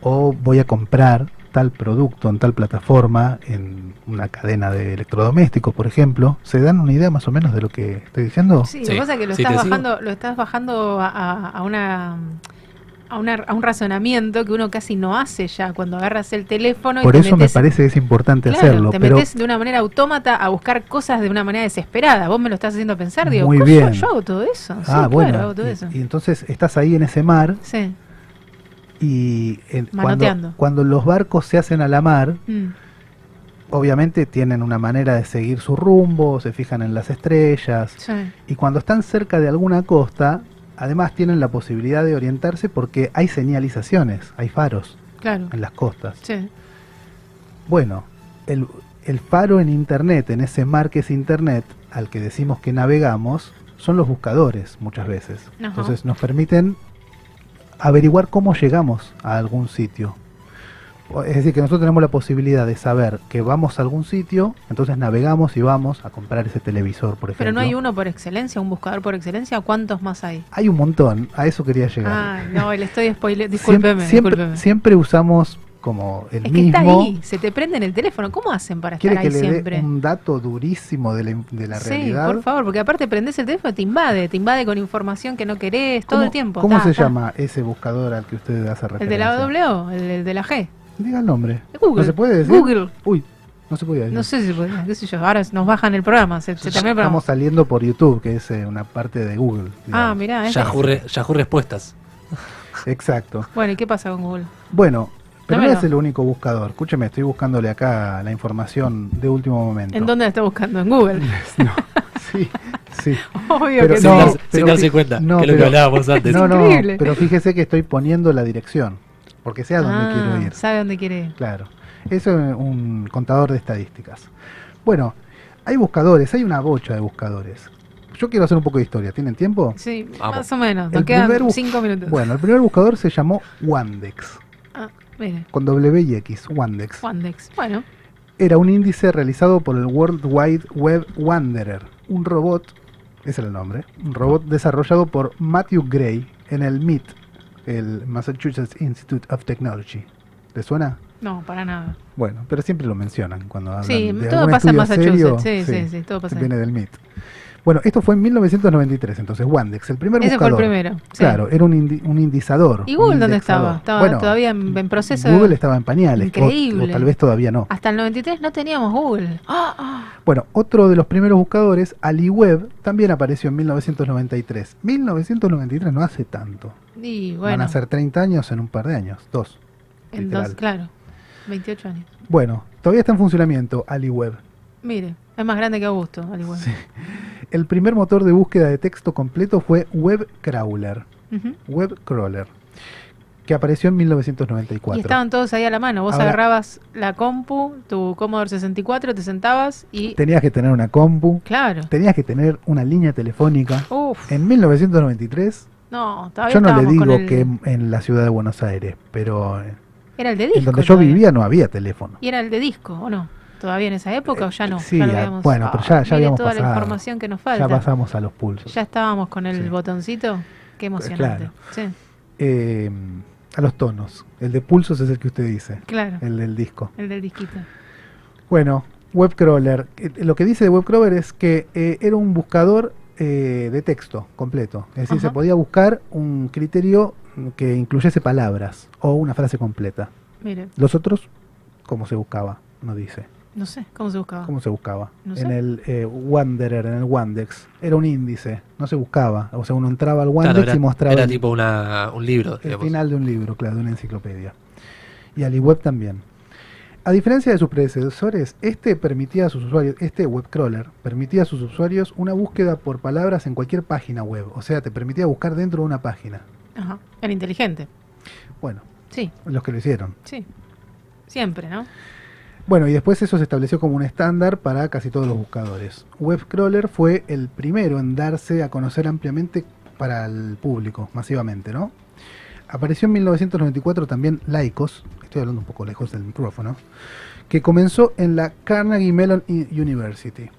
o voy a comprar tal producto en tal plataforma, en una cadena de electrodomésticos, por ejemplo. ¿Se dan una idea más o menos de lo que estoy diciendo? Sí, lo Sí. que pasa es que lo Sí, estás sigo. bajando, lo estás bajando a una a, una- a un razonamiento que uno casi no hace ya cuando agarras el teléfono Por y eso me parece que es importante Claro, hacerlo. te pero metes de una manera autómata a buscar cosas de una manera desesperada. Vos me lo estás haciendo pensar, digo, Muy ¿cómo bien. yo hago todo eso? Sí, ah, claro, bueno. hago todo y- eso. y entonces estás ahí en ese mar sí. y en- cuando, cuando los barcos se hacen a la mar, Mm. obviamente tienen una manera de seguir su rumbo, se fijan en las estrellas, Sí. y cuando están cerca de alguna costa, además tienen la posibilidad de orientarse porque hay señalizaciones, hay faros Claro. en las costas. Sí. Bueno, el, el faro en Internet, en ese mar que es Internet, al que decimos que navegamos, son los buscadores muchas veces. Ajá. Entonces nos permiten averiguar cómo llegamos a algún sitio. Es decir, que nosotros tenemos la posibilidad de saber que vamos a algún sitio, entonces navegamos y vamos a comprar ese televisor, por ejemplo. Pero no hay uno por excelencia, un buscador por excelencia, ¿cuántos más hay? Hay un montón, a eso quería llegar. Ah, no, le estoy. Siem- Discúlpeme, siempre, discúlpeme. siempre usamos como el Es que mismo. está ahí, se te prende en el teléfono. ¿Cómo hacen para ¿Quiere estar que le siempre? dé un dato durísimo de la, de la sí, realidad? por favor, porque aparte prendes el teléfono, te invade, te invade con información que no querés todo ¿Cómo- el tiempo. ¿Cómo Ta, se ta. llama ese buscador al que usted hace ¿El referencia? de la W, el, el de la G. Diga el nombre. Google. ¿No se puede decir? Google. Uy, no se podía decir. No sé si puede, qué sé yo, ahora nos bajan el programa, se, se termina el programa. Estamos saliendo por YouTube, que es eh, una parte de Google. Ah, mirá. Yahoo, re- Yahoo Respuestas. Exacto. Bueno, ¿y qué pasa con Google? Bueno, pero no Dámelo. es el único buscador. Escúcheme, estoy buscándole acá la información de último momento. ¿En dónde la está buscando? En Google. No, sí, sí. Obvio Pero que sin, no, darse, sin pero darse fi- cuenta, no, que es lo que pero- hablábamos antes. No, no, increíble. pero fíjese que estoy poniendo la dirección, porque sé a dónde Ah, quiero ir. ¿Sabe dónde quiere ir? Claro, eso es un contador de estadísticas. Bueno, hay buscadores, hay una bocha de buscadores. Yo quiero hacer un poco de historia, ¿tienen tiempo? Sí, Vamos. más o menos. Nos El quedan primer cinco minutos. Bueno, el primer buscador se llamó Wandex, Ah, mire, con W y X, Wandex. Wandex. Bueno, Era un índice realizado por el World Wide Web Wanderer, un robot, ese era el nombre, un robot desarrollado por Matthew Gray en el MIT, el Massachusetts Institute of Technology. ¿Te suena? no, para nada. Bueno, pero siempre lo mencionan cuando hablan Sí, de todo pasa en estudio serio, Massachusetts. Sí, sí, sí, todo pasa. Viene del MIT. Bueno, esto fue en 1993, entonces Wandex, el primer Ese fue el buscador. primero. sí. Claro, era un, indi- un indizador. ¿Y Google dónde estaba? Estaba Bueno, todavía en, en proceso. Google estaba en pañales, Increíble. o tal vez todavía no. Hasta el 93 no teníamos Google. Bueno, otro de los primeros buscadores, AliWeb, también apareció en 1993. 1993 no hace tanto. Y Van bueno, a ser 30 años en un par de años, dos. en literal. dos, claro. 28 años. Bueno, todavía está en funcionamiento AliWeb. Mire, es más grande que Augusto, al igual. Sí. El primer motor de búsqueda de texto completo fue WebCrawler, Ujú. WebCrawler, que apareció en 1994. Y estaban todos ahí a la mano. Vos Ahora- agarrabas la compu, tu Commodore 64, te sentabas y. Tenías que tener una compu, Claro. tenías que tener una línea telefónica. Uf. En 1993, No, todavía yo no le digo el- que en, la ciudad de Buenos Aires, pero eh, Era el de disco. en donde yo todavía. vivía no había teléfono. Y era el de disco, ¿o no? ¿Todavía en esa época o ya no? sí, Ya lo bueno, pero ya- ya habíamos toda la pasado. información que nos falta. Ya pasamos a los pulsos. Ya estábamos con el Sí. botoncito. Qué emocionante. Claro. Sí. Eh, a los tonos. El de pulsos es el que usted dice, Claro, el del disco. el del disquito. Bueno, Webcrawler. eh, Lo que dice de Webcrawler es que eh, era un buscador eh, de texto completo. Es decir, Ajá. se podía buscar un criterio que incluyese palabras o una frase completa. Mire, Los otros, ¿cómo se buscaba? No dice. No sé, ¿cómo se buscaba? ¿Cómo se buscaba? No En el eh, Wanderer, en el Wandex. Era un índice, no se buscaba. O sea, uno entraba al Claro, Wandex era, y mostraba era el, tipo una, un libro, el digamos. final de un libro, claro, de una enciclopedia. Y al web también. A diferencia de sus predecesores, este permitía a sus usuarios, este webcrawler, permitía a sus usuarios una búsqueda por palabras en cualquier página web. O sea, te permitía buscar dentro de una página. Ajá, era inteligente. Bueno, Sí, los que lo hicieron. sí. Siempre, ¿no? Bueno, y después eso se estableció como un estándar para casi todos los buscadores. Webcrawler fue el primero en darse a conocer ampliamente para el público, masivamente, ¿no? Apareció en 1994 también Lycos, estoy hablando un poco lejos del micrófono, que comenzó en la Carnegie Mellon University.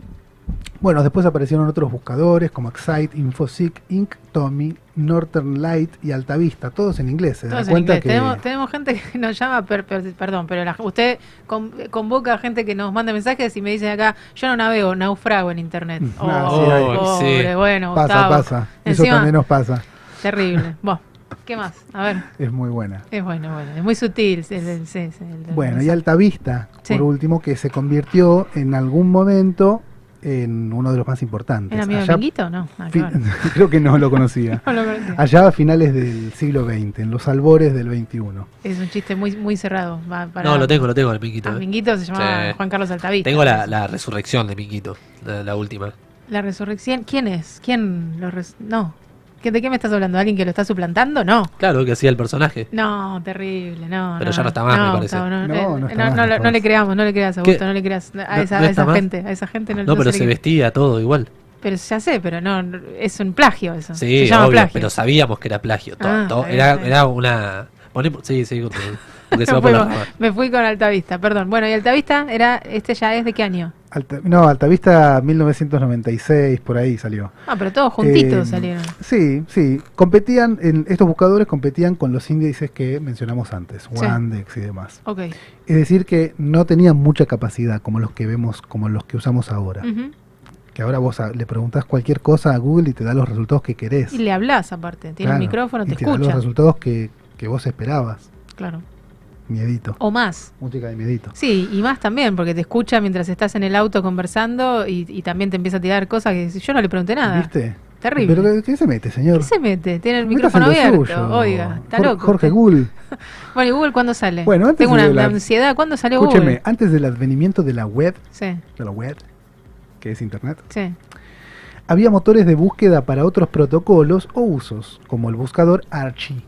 Bueno, después aparecieron otros buscadores como Excite, Infoseek, Inc, Tommy, Northern Light y Altavista, todos en inglés. ¿Se da Todos en cuenta inglés. que Tenemos, tenemos gente que nos llama, per- per- perdón, pero la- usted con- convoca a gente que nos manda mensajes y me dice acá, yo no navego, naufrago en internet. Mm, Oh, ah, sí, pobre, Sí. bueno, pasa, Gustavo. pasa. Eso Encima, también nos pasa. Terrible. Bueno, ¿qué más? A ver, Es muy buena. es bueno, bueno, es muy sutil. es el- el- el Bueno, y. Altavista, Sí. por último, que se convirtió en algún momento en uno de los más importantes. ¿Era amigo de Allá- Minguito? No, fi- ver. creo que no lo conocía. No lo conocía. Allá a finales del siglo XX, en los albores del XXI. Es un chiste muy muy cerrado. va para- No, lo tengo, lo tengo, el Minguito. Ah, eh. Minguito se llama Sí. Juan Carlos Altavista. Tengo la, la resurrección de Minguito, la, la última. La resurrección. ¿Quién es? ¿Quién lo res- No. ¿Qué- ¿De qué me estás hablando? ¿Alguien que lo está suplantando? No. Claro, que hacía el personaje. No, terrible, no. Pero ya no está más, me parece. Gustavo, no, No, eh, no está no, más, Gustavo. no le creamos, no le creas, ¿Qué? Augusto, no le creas a esa, a gente, a esa gente no, No, pero se vestía todo igual. Pero ya sé, pero no, es un plagio eso. Sí, se llama obvio, plagio. pero sabíamos que era plagio. todo- Ah, todo- era, era una... sí, sí, porque porque se va Me por fui la con- rama. me fui con Altavista, perdón. Bueno, y Altavista era, este ya es de qué año? Alta- no, Altavista 1996, por ahí salió. Ah, pero todos juntitos Eh, salieron. Sí, sí. Competían, en, estos buscadores competían con los índices que mencionamos antes, Sí. Wandex y demás. Ok. Es decir, que no tenían mucha capacidad como los que vemos, como los que usamos ahora. Que ahora vos a- le preguntás cualquier cosa a Google y te da los resultados que querés. Y le hablas aparte, tiene un micrófono, y te te da los escucha. resultados que, que vos esperabas. Claro. Miedito. O más. Música de miedito. Sí, y más también, porque te escucha mientras estás en el auto conversando y, y también te empieza a tirar cosas que yo no le pregunté nada. ¿Viste? Terrible. ¿Pero qué, se mete, señor? ¿Qué se mete? Tiene el micrófono abierto. suyo. Oiga, está loco. Jorge. Google. Bueno, ¿y Google cuándo sale? Bueno, antes Tengo una, de la- ansiedad. ¿Cuándo salió Escúcheme, Google? antes del advenimiento de la web, Sí, de la web, que es internet, sí. había motores de búsqueda para otros protocolos o usos, como el buscador Archie.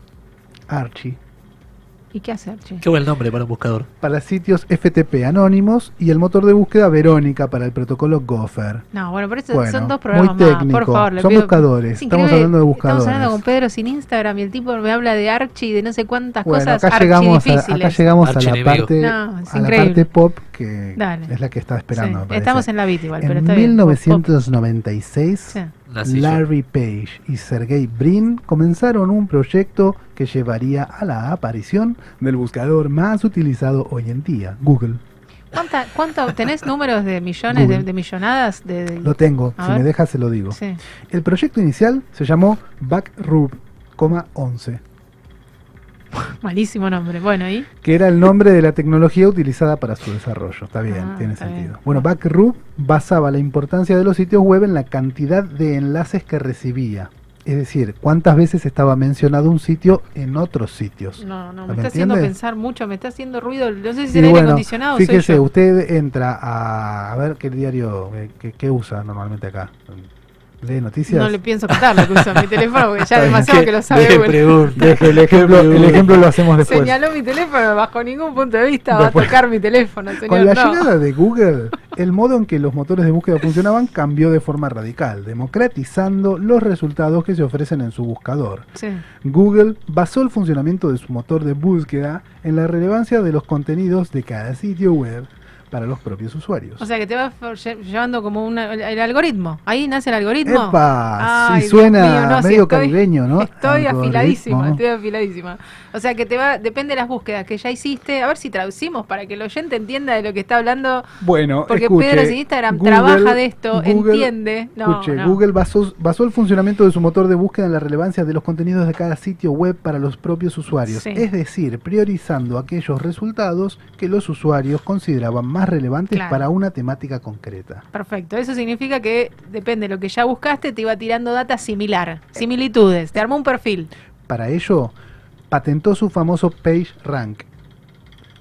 Archie. ¿Y qué hacer, che? Qué buen nombre para un buscador. Para sitios FTP anónimos y el motor de búsqueda Verónica para el protocolo Gopher. No, bueno, por eso Bueno, son dos programas muy más. técnico. Por favor, Son pido- buscadores. Es Estamos hablando de Estamos buscadores. hablando con Pedro sin Instagram y el tipo me habla de Archie y de no sé cuántas Bueno, cosas acá llegamos, a, acá llegamos a la parte, No, a la parte pop que Dale. es la que estaba esperando. Estamos en la bit igual, pero en está bien. 1996, Sí. Nací yo. Larry Page y Sergey Brin comenzaron un proyecto que llevaría a la aparición del buscador más utilizado hoy en día, Google. ¿Cuánta, cuánto, ¿Tenés números de millones, de, millonadas? De, de- Lo tengo, A si ver. me deja se lo digo. Sí. El proyecto inicial se llamó Backrub, 11, Malísimo nombre. Bueno, ¿y? que era el nombre de la tecnología utilizada para su desarrollo. Está bien, Ah, tiene está sentido. bien. Bueno, Backrub basaba la importancia de los sitios web en la cantidad de enlaces que recibía. Es decir, cuántas veces estaba mencionado un sitio en otros sitios. No, no, me ¿Me está haciendo pensar mucho, me está haciendo ruido. No sé si aire bueno, acondicionado o soy fíjese, yo. usted entra a, a ver qué diario, eh, qué, qué usa normalmente acá. ¿Lee noticias? No le pienso contar lo que usa mi teléfono porque ya demasiado que lo sabe Deje Google. pregunta. Deje el ejemplo, el ejemplo lo hacemos después. Señaló mi teléfono, bajo ningún punto de vista Después. va a tocar mi teléfono, señor. Con la no. llegada de Google, el modo en que los motores de búsqueda funcionaban cambió de forma radical, democratizando los resultados que se ofrecen en su buscador. Sí. Google basó el funcionamiento de su motor de búsqueda en la relevancia de los contenidos de cada sitio web para los propios usuarios. O sea que te va llevando como una- el algoritmo. Ahí nace el algoritmo. ¡Epa! Ay, sí, suena mío, no, sí, medio caribeño, ¿no? Estoy Algoritmo. afiladísima, estoy afiladísima. O sea que te va, depende de las búsquedas que ya hiciste. A ver si traducimos para que el oyente entienda de lo que está hablando. Bueno, Porque escuche, Pedro sin Instagram Google- trabaja de esto, Google- entiende. No, escuche, no. Google basó, basó el funcionamiento de su motor de búsqueda en la relevancia de los contenidos de cada sitio web para los propios usuarios. Sí. Es decir, priorizando aquellos resultados que los usuarios consideraban más relevantes Claro. para una temática concreta. Perfecto, eso significa que depende de lo que ya buscaste, te iba tirando data similar, similitudes, te armó un perfil. Para ello, patentó su famoso PageRank,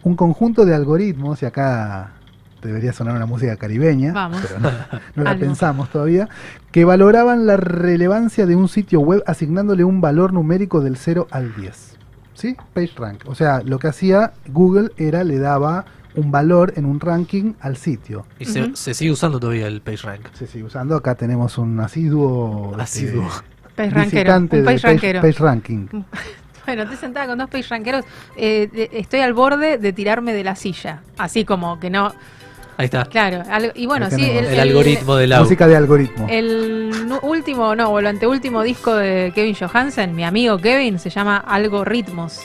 un conjunto de algoritmos, y acá debería sonar una música caribeña, Vamos. pero no, no la pensamos todavía, que valoraban la relevancia de un sitio web asignándole un valor numérico del 0 al 10. ¿Sí? PageRank. O sea, lo que hacía Google era le daba un valor en un ranking al sitio. Y se, sigue usando todavía el PageRank. Se sigue usando. Acá tenemos un asiduo, este, Asiduo. Page ranquero, visitante un de page ranquero. PageRanking. Bueno, te sentada con dos page ranqueros. eh, de- estoy al borde de tirarme de la silla. Así como que no. Ahí está. Claro. y bueno, sí. El, algoritmo del audio. Música de algoritmo. El último, no, o el anteúltimo disco de Kevin Johansen, mi amigo Kevin, se llama Algoritmos.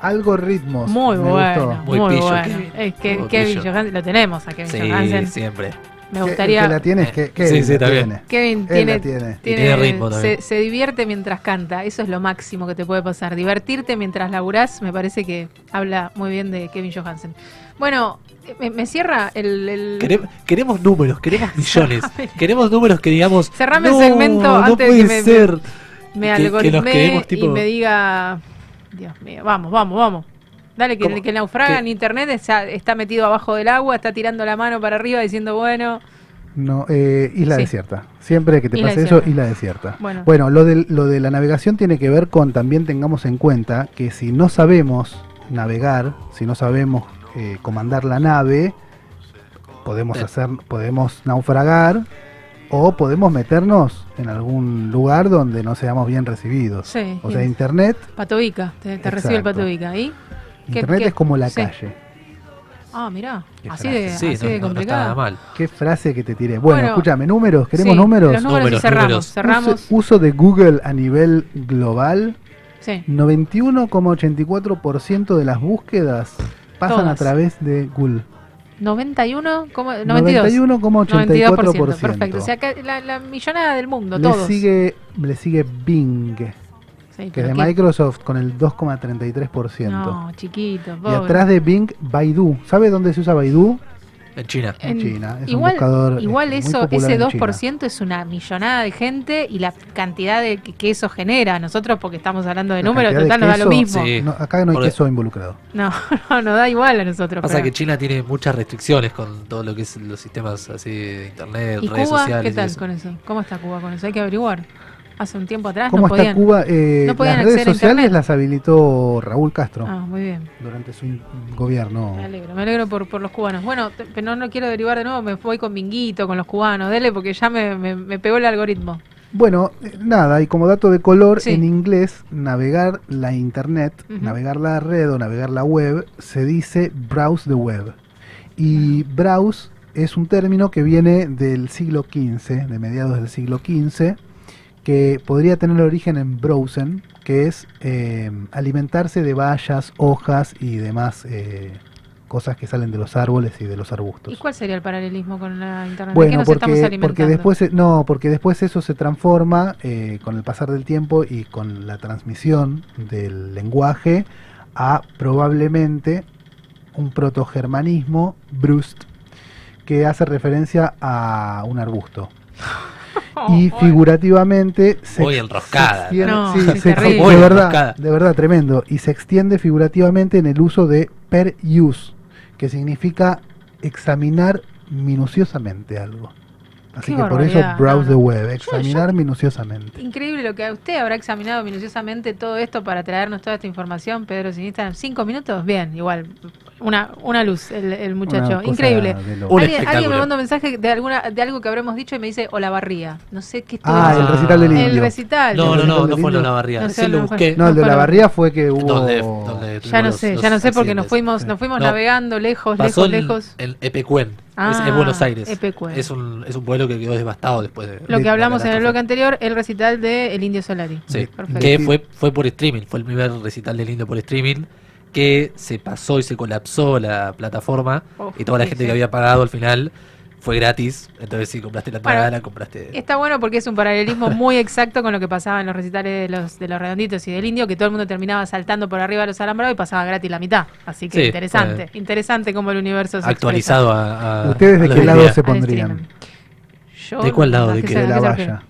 Algoritmos. Muy me bueno, gustó. Muy muy, pillo, bueno. Kevin. Es que Muy Kevin pillo. Johansen, lo tenemos a Kevin Sí, Johansen. siempre. Me gustaría. que la tienes, que, Sí, sí, tiene. Kevin tiene, la tiene. Ritmo también. se, se divierte mientras canta, eso es lo máximo que te puede pasar. Divertirte mientras laburás, me parece que habla muy bien de Kevin Johansen. Bueno, me, me cierra el... el- Quere- queremos números, queremos millones. Cerrame. queremos números que digamos. Cerrame el "No, segmento no antes de puede que me- ser. me que- tipo- y me diga... Dios mío, vamos, vamos, vamos. Dale, que, ¿Cómo? que naufraga ¿Qué? en internet está, está metido abajo del agua, está tirando la mano para arriba diciendo, bueno, No, eh, isla Sí. desierta. Siempre que te Isla pase desierta. eso, isla desierta. Bueno. lo, de, lo de la navegación tiene que ver con también tengamos en cuenta que si no sabemos navegar, si no sabemos eh, comandar la nave, podemos hacer, podemos naufragar o podemos meternos en algún lugar donde no seamos bien recibidos. sí. O sea, internet, Patovica, te, te recibe el. Patovica. ¿Y? ¿Qué- internet qué? es como la Sí. calle. Ah, mirá, así frase. de, Sí, así no, de no, no complicada. está mal. Qué frase que te tiré. Bueno, Bueno, escúchame, números, queremos Sí, números. Los números, y Números, cerramos. números. Cerramos. Uso, uso de Google a nivel global, Sí. 91,84% de las búsquedas pasan a través de Google. 91, ¿cómo? 92. 91,84%. perfecto. O sea, que la, la millonada del mundo, le todos. sigue, le sigue Bing, Sí, que es de ¿qué? Microsoft, con el 2,33%. No, chiquito, y pobre. atrás de Bing, Baidu. ¿Sabe dónde se usa Baidu? En China. en China, es un igual, buscador, igual este, muy eso, ese en China. 2% es una millonada de gente y la cantidad de que, que eso genera. Nosotros, porque estamos hablando de La números, cantidad de total nos da lo mismo. Sí. No, acá no hay Porque- queso involucrado. No, no, nos da igual a nosotros. Pasa pero- que China tiene muchas restricciones con todo lo que es los sistemas así de internet, ¿Y redes Cuba sociales. qué y tal eso. con eso? ¿Cómo está Cuba con eso? Hay que averiguar. Hace un tiempo atrás ¿Cómo no está podían. Cuba? Eh, no podían las redes sociales internet. las habilitó Raúl Castro Ah, muy bien. durante su gobierno. Me alegro, me alegro por, por los cubanos. Bueno, pero no, no quiero derivar de nuevo, me voy con Minguito, con los cubanos. Dele, porque ya me, me, me pegó el algoritmo. Bueno, eh, nada, y como dato de color, Sí. en inglés, navegar la internet, navegar la red o navegar la web, se dice browse the web. Y browse es un término que viene del siglo XV, de mediados del siglo XV, que podría tener origen en browsen, que es eh, alimentarse de bayas, hojas y demás eh, cosas que salen de los árboles y de los arbustos. ¿Y cuál sería el paralelismo con la internet? ¿De qué Bueno, nos estamos porque, alimentando? porque después no, porque después eso se transforma eh, con el pasar del tiempo y con la transmisión del lenguaje a probablemente un protogermanismo brust que hace referencia a un arbusto. y figurativamente se, Muy enroscada. se extiende- No, sí, se- de verdad, enroscada. de verdad tremendo y se extiende figurativamente en el uso de per use, que significa examinar minuciosamente algo. Así Qué que por eso browse the web, examinar minuciosamente. Increíble lo que usted habrá examinado minuciosamente todo esto para traernos toda esta información, Pedro Sinista. ¿Cinco minutos? Bien, igual. Una, una luz, el, el muchacho. Increíble. de Alguien, alguien me manda un mensaje de alguna de algo que habremos dicho y me dice Olavarría. No sé qué estuvo Ah, el recital del El indio. El recital. No, no, ¿El no, no fue en indio? la barriga. No sé, lo busqué. No, el de barría fue que hubo... Donde, donde Ya no sé, los ya no sé porque nos fuimos, Sí. nos fuimos No. navegando lejos, Pasó lejos, lejos. en Epecuén, es, Ah, es Buenos Aires. Es un, es un pueblo que quedó devastado después de. Lo que hablamos en el bloque anterior, el recital de El Indio Solari. Sí, Perfecto. que fue, fue por streaming, fue el primer recital de Lindo por streaming, que se pasó y se colapsó la plataforma y toda la gente sí. que había pagado al final fue gratis. Entonces, si compraste la entrada, Bueno, la compraste. Está bueno porque es un paralelismo muy exacto con lo que pasaba en los recitales de los, de los redonditos y del indio, que todo el mundo terminaba saltando por arriba de los alambrados y pasaba gratis la mitad. Así que Sí, interesante, eh, interesante cómo el universo se Actualizado a, a- ¿Ustedes de qué lado día. se pondrían? Yo- ¿De cuál lado? ¿a ¿De qué De la valla.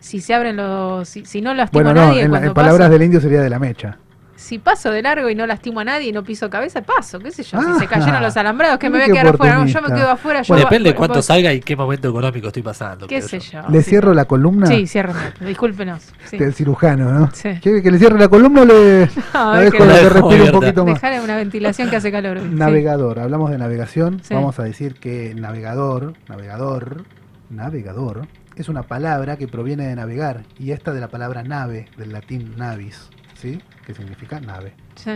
Si se abren los. Si, si no lastima Bueno, no, nadie. en, la- cuando en palabras del indio sería de la mecha. Si paso de largo y no lastimo a nadie y no piso cabeza, paso. ¿Qué sé yo? Si Ah. se cayeron los alambrados, que me voy a quedar afuera. No, yo me quedo afuera. Yo Bueno, depende de cuánto voy- salga y qué momento económico estoy pasando. ¿Qué sé yo. yo? ¿Le Sí. cierro la columna? Sí, ciérrenme. Discúlpenos. Sí. El cirujano, ¿no? Sí. ¿Quiere que le cierre la columna o le No, la es dejo que que respire un poquito más? Dejar una ventilación que hace calor. Navegador, hablamos de navegación. Sí. Vamos a decir que navegador, navegador, navegador, es una palabra que proviene de navegar y esta de la palabra nave, del latín navis, ¿sí? Que significa nave. Sí.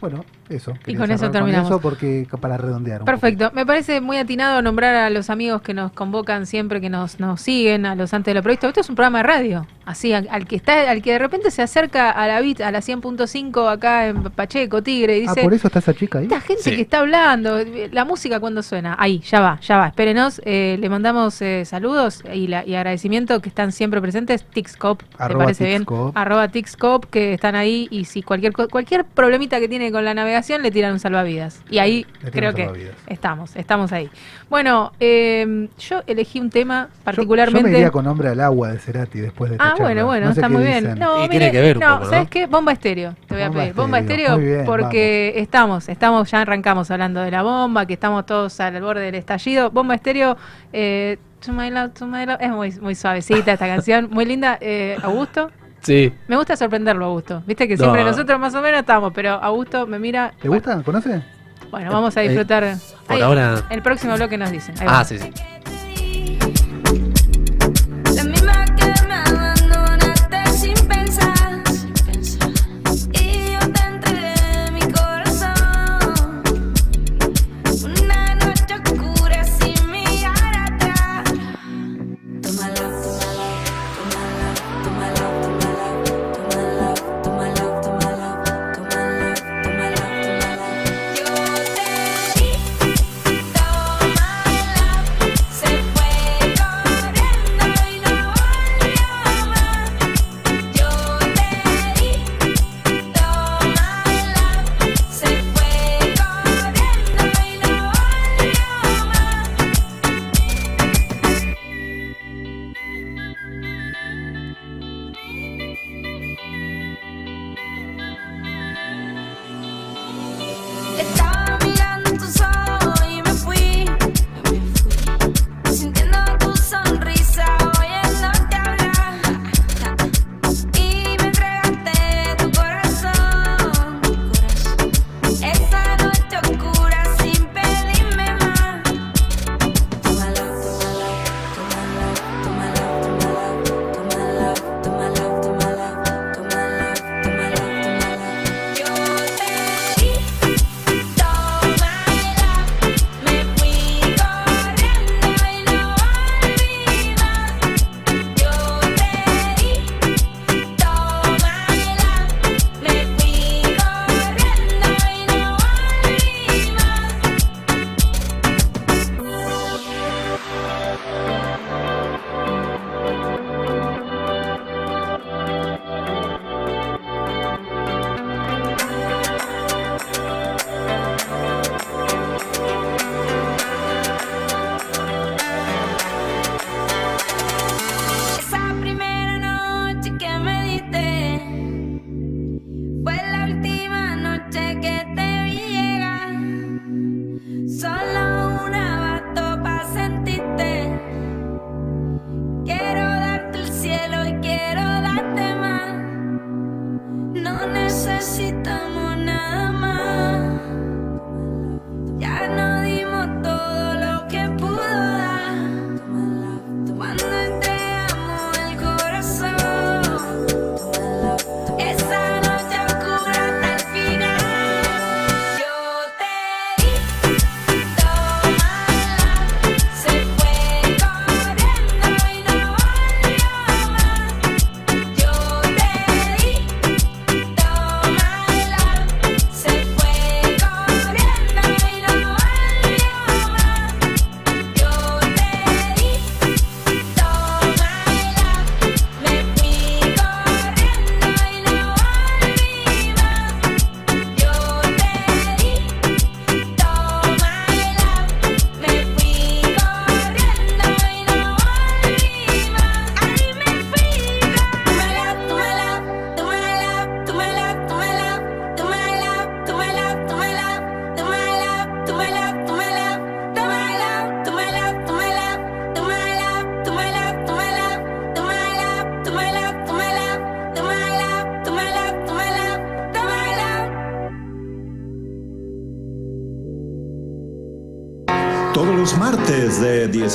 Bueno, eso. quería con eso terminamos. eso porque para redondear. Perfecto. Me parece muy atinado nombrar a los amigos que nos convocan siempre, que nos, nos siguen, a los antes de lo previsto. Esto es un programa de radio. Así, al, al que está, al que de repente se acerca a la bit, a la 100.5 acá en Pacheco, Tigre, y poquito. dice. Ah, por eso está esa chica ahí. Esta gente Sí. que está hablando, la música cuando suena, ahí, ya va, ya va, espérenos, eh, le mandamos eh, saludos y, la- y agradecimiento que están siempre presentes, Tixcop, ¿te parece bien? Arroba Tixcop, que están ahí y si cualquier cualquier problemita que tiene con la navegación le tiran un salvavidas. Y ahí creo que salvavidas. estamos, estamos ahí. Bueno, eh, yo elegí un tema particularmente... Yo, me iría con Hombre al Agua de Cerati después de esta Ah, charla. bueno, bueno, No sé está muy bien. No, Y mire, tiene que ver un no, poco, ¿no? ¿sabes qué? Bomba estéreo, te voy a Bomba pedir. Bomba estéreo, estéreo, muy bien, porque estamos, estamos, ya arrancamos hablando de la bomba, que estamos todos al borde del estallido. Bomba estéreo, eh, To My Love, To My Love, es muy, muy suavecita esta canción, muy linda. Eh, Augusto, Sí. me gusta sorprenderlo, Augusto. Viste que No. siempre nosotros más o menos estamos, pero Augusto me mira. ¿Te bueno, gusta? ¿Conoce? Bueno, vamos a Eh, disfrutar. por Ahí, ahora- El próximo bloque nos dicen. Ahí va. Ah, sí, sí.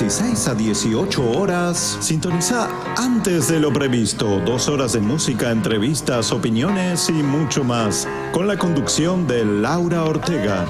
16 a 18 horas, sintoniza antes de lo previsto. Dos horas de música, entrevistas, opiniones y mucho más. Con la conducción de Laura Ortega.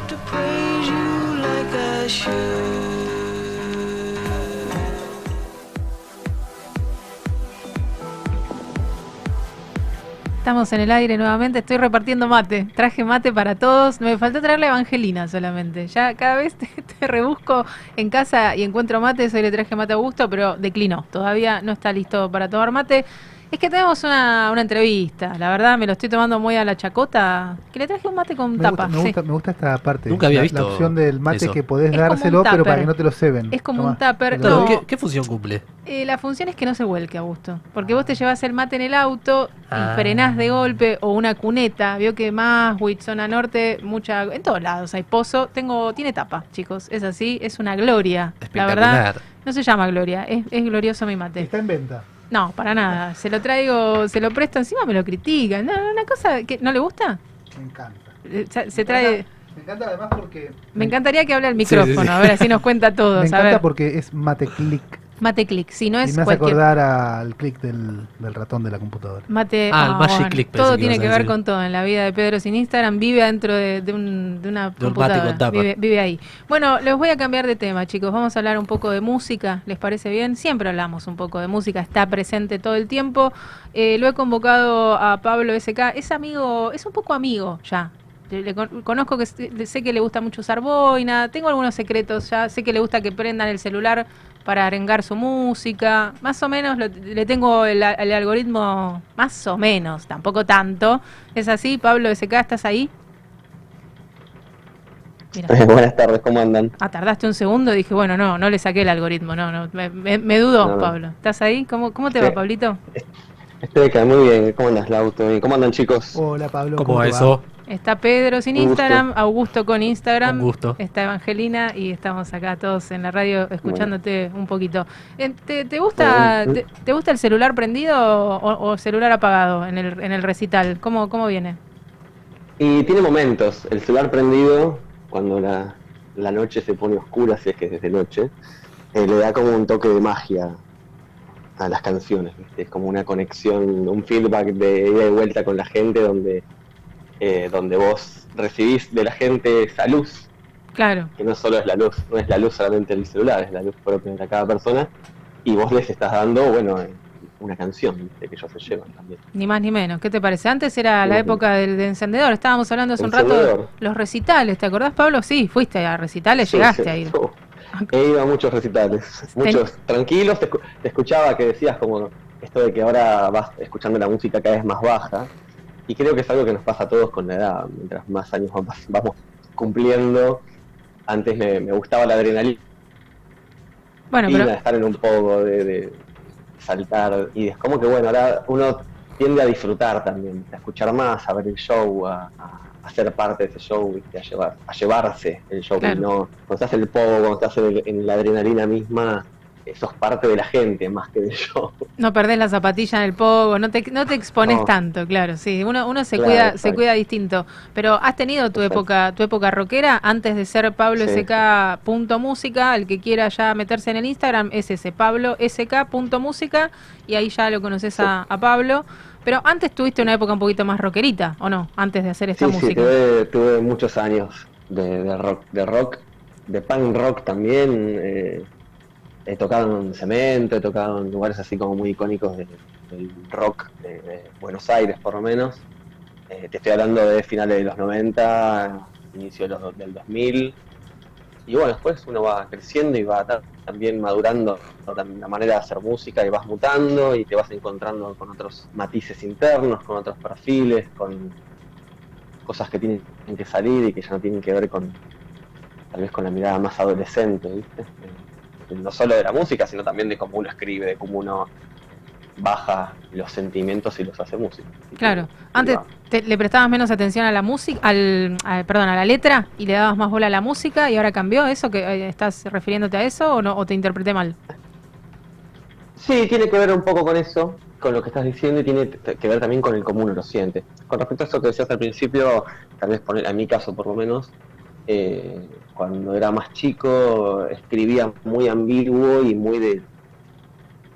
Estamos en el aire nuevamente, estoy repartiendo mate. Traje mate para todos. Me faltó traer la Evangelina solamente. Ya cada vez rebusco en casa y encuentro mate. Hoy le traje mate a gusto, pero declinó. Todavía no está listo para tomar mate. Es que tenemos una, una entrevista. La verdad, me lo estoy tomando muy a la chacota. Que le traje un mate con Me tapa. gusta, me, sí. gusta, me gusta esta parte. Nunca había la, visto La opción del mate eso. que podés Es dárselo, pero para que no te lo ceben. Es como Tomá, un tupper. No. ¿Qué, qué función cumple? Eh, la función es que no se vuelque a gusto. Porque vos te llevas el mate en el auto Ah. y frenás de golpe o una cuneta. Vio que más, zona norte, mucha. En todos lados hay pozo. Tengo, tiene tapa, chicos. Es así, es una gloria. La verdad, no se llama gloria. Es, es glorioso mi mate. Está en venta. No, para nada. Se lo traigo, se lo presto encima, me lo critican. No, no, una cosa que no le gusta. Me encanta. Eh, Se, trae. encanta- Me encanta además porque. Me encantaría que hable al Sí, sí, micrófono, sí. a ver, así nos cuenta todo. Me a encanta ver, porque es mate click. Mate click, si no Y es me hace cualquier. acordar al click del, del ratón de la computadora. Mate, Ah, el Magic bueno, Click todo tiene que ver con todo en la vida de Pedro sin Instagram. Vive dentro de, de un- de una De un mate computadora. Vive, vive ahí. Bueno, les voy a cambiar de tema, chicos. Vamos a hablar un poco de música. ¿Les parece bien? Siempre hablamos un poco de música. Está presente todo el tiempo. Eh, lo he convocado a Pablo SK. Es amigo, es un poco amigo ya. Le- le con- conozco que sé que le gusta mucho usar boina. Tengo algunos secretos ya. Sé que le gusta que prendan el celular para arengar su música. Más o menos lo- le tengo el, algoritmo, más o menos, tampoco tanto. ¿Es así, Pablo SK? ¿Estás ahí? Mira. Buenas tardes, ¿cómo andan? Ah, tardaste un segundo, dije, bueno, no, no le saqué el algoritmo, no, no, me, me, me dudó, No, no. Pablo. ¿Estás ahí? ¿Cómo, cómo te Sí. va, Pablito? Estoy acá, muy bien. ¿Cómo andas, Lauto? ¿Cómo andan, chicos? Hola Pablo. ¿Cómo va te eso? Está Pedro sin. Instagram, Augusto con Instagram, Un gusto. está Evangelina y estamos acá todos en la radio escuchándote un poquito. Eh, ¿Te, te gusta Bueno. te, te gusta el celular prendido o, o celular apagado en el, en el recital? ¿Cómo, ¿Cómo viene? Y tiene momentos. El celular prendido, cuando la, la noche se pone oscura, si es que es de noche, eh, le da como un toque de magia a las canciones. ¿viste? Es como una conexión, un feedback de ida y vuelta con la gente donde, eh, donde vos recibís de la gente esa luz Claro, que no solo es la luz, no es la luz solamente del celular, es la luz propia de cada persona, y vos les estás dando, bueno, eh, una canción ¿viste? que ellos se llevan también. ni más ni menos. ¿Qué te parece? Antes era la Sí. época del de encendedor, estábamos hablando hace un rato de los recitales, ¿te acordás, Pablo? Sí, fuiste a recitales, Sí, llegaste sí. a ir. Oh, He ido a muchos recitales, muchos tranquilos, te escuchaba que decías como esto de que ahora vas escuchando la música cada vez más baja, y creo que es algo que nos pasa a todos con la edad, mientras más años vamos, vamos cumpliendo, antes me, me gustaba la adrenalina, Bueno, de pero estar en un poco, de, de saltar, y es como que bueno, ahora uno tiende a disfrutar también, a escuchar más, a ver el show, a, a- ser parte de ese show, ¿viste? a llevar, a llevarse el show, Claro. y no, cuando estás en el pogo, cuando estás en, el- en la adrenalina misma, sos parte de la gente más que de yo. No perdés la zapatilla en el pogo, no te, no te expones No. tanto, claro, sí, uno, uno se Claro, cuida, se cuida distinto. Pero has tenido tu Exacto. época, tu época rockera antes de ser Pablo Sí. SK punto música, el que quiera ya meterse en el Instagram es ese, Pablo SK punto música, y ahí ya lo conoces a, a Pablo. Pero antes tuviste una época un poquito más rockerita, ¿o no? Antes de hacer esta Sí, sí, música. tuve, tuve muchos años de, de rock, de rock, de punk rock también. eh, he tocado en Cemento, he tocado en lugares así como muy icónicos de- del rock de, Buenos Aires, por lo menos. Eh, te estoy hablando de finales de los 90, inicio de los- del 2000. Y bueno, después uno va creciendo y va ta- también madurando la manera de hacer música y vas mutando y te vas encontrando con otros matices internos, con otros perfiles, con cosas que tienen que salir y que ya no tienen que ver con tal vez con la mirada más adolescente, ¿viste? No solo de la música, sino también de cómo uno escribe, de cómo uno baja los sentimientos y los hace música. Claro, antes te- le prestabas menos atención a la música, al, a- perdón, a la letra y le dabas más bola a la música y ahora cambió eso, que eh, estás refiriéndote a eso o no o te interpreté mal. Sí, tiene que ver un poco con eso, con lo que estás diciendo y tiene que ver también con el uno lo siente. Con respecto a eso que decías al principio, tal vez poner, en mi caso por lo menos, eh, cuando era más chico escribía muy ambiguo y muy de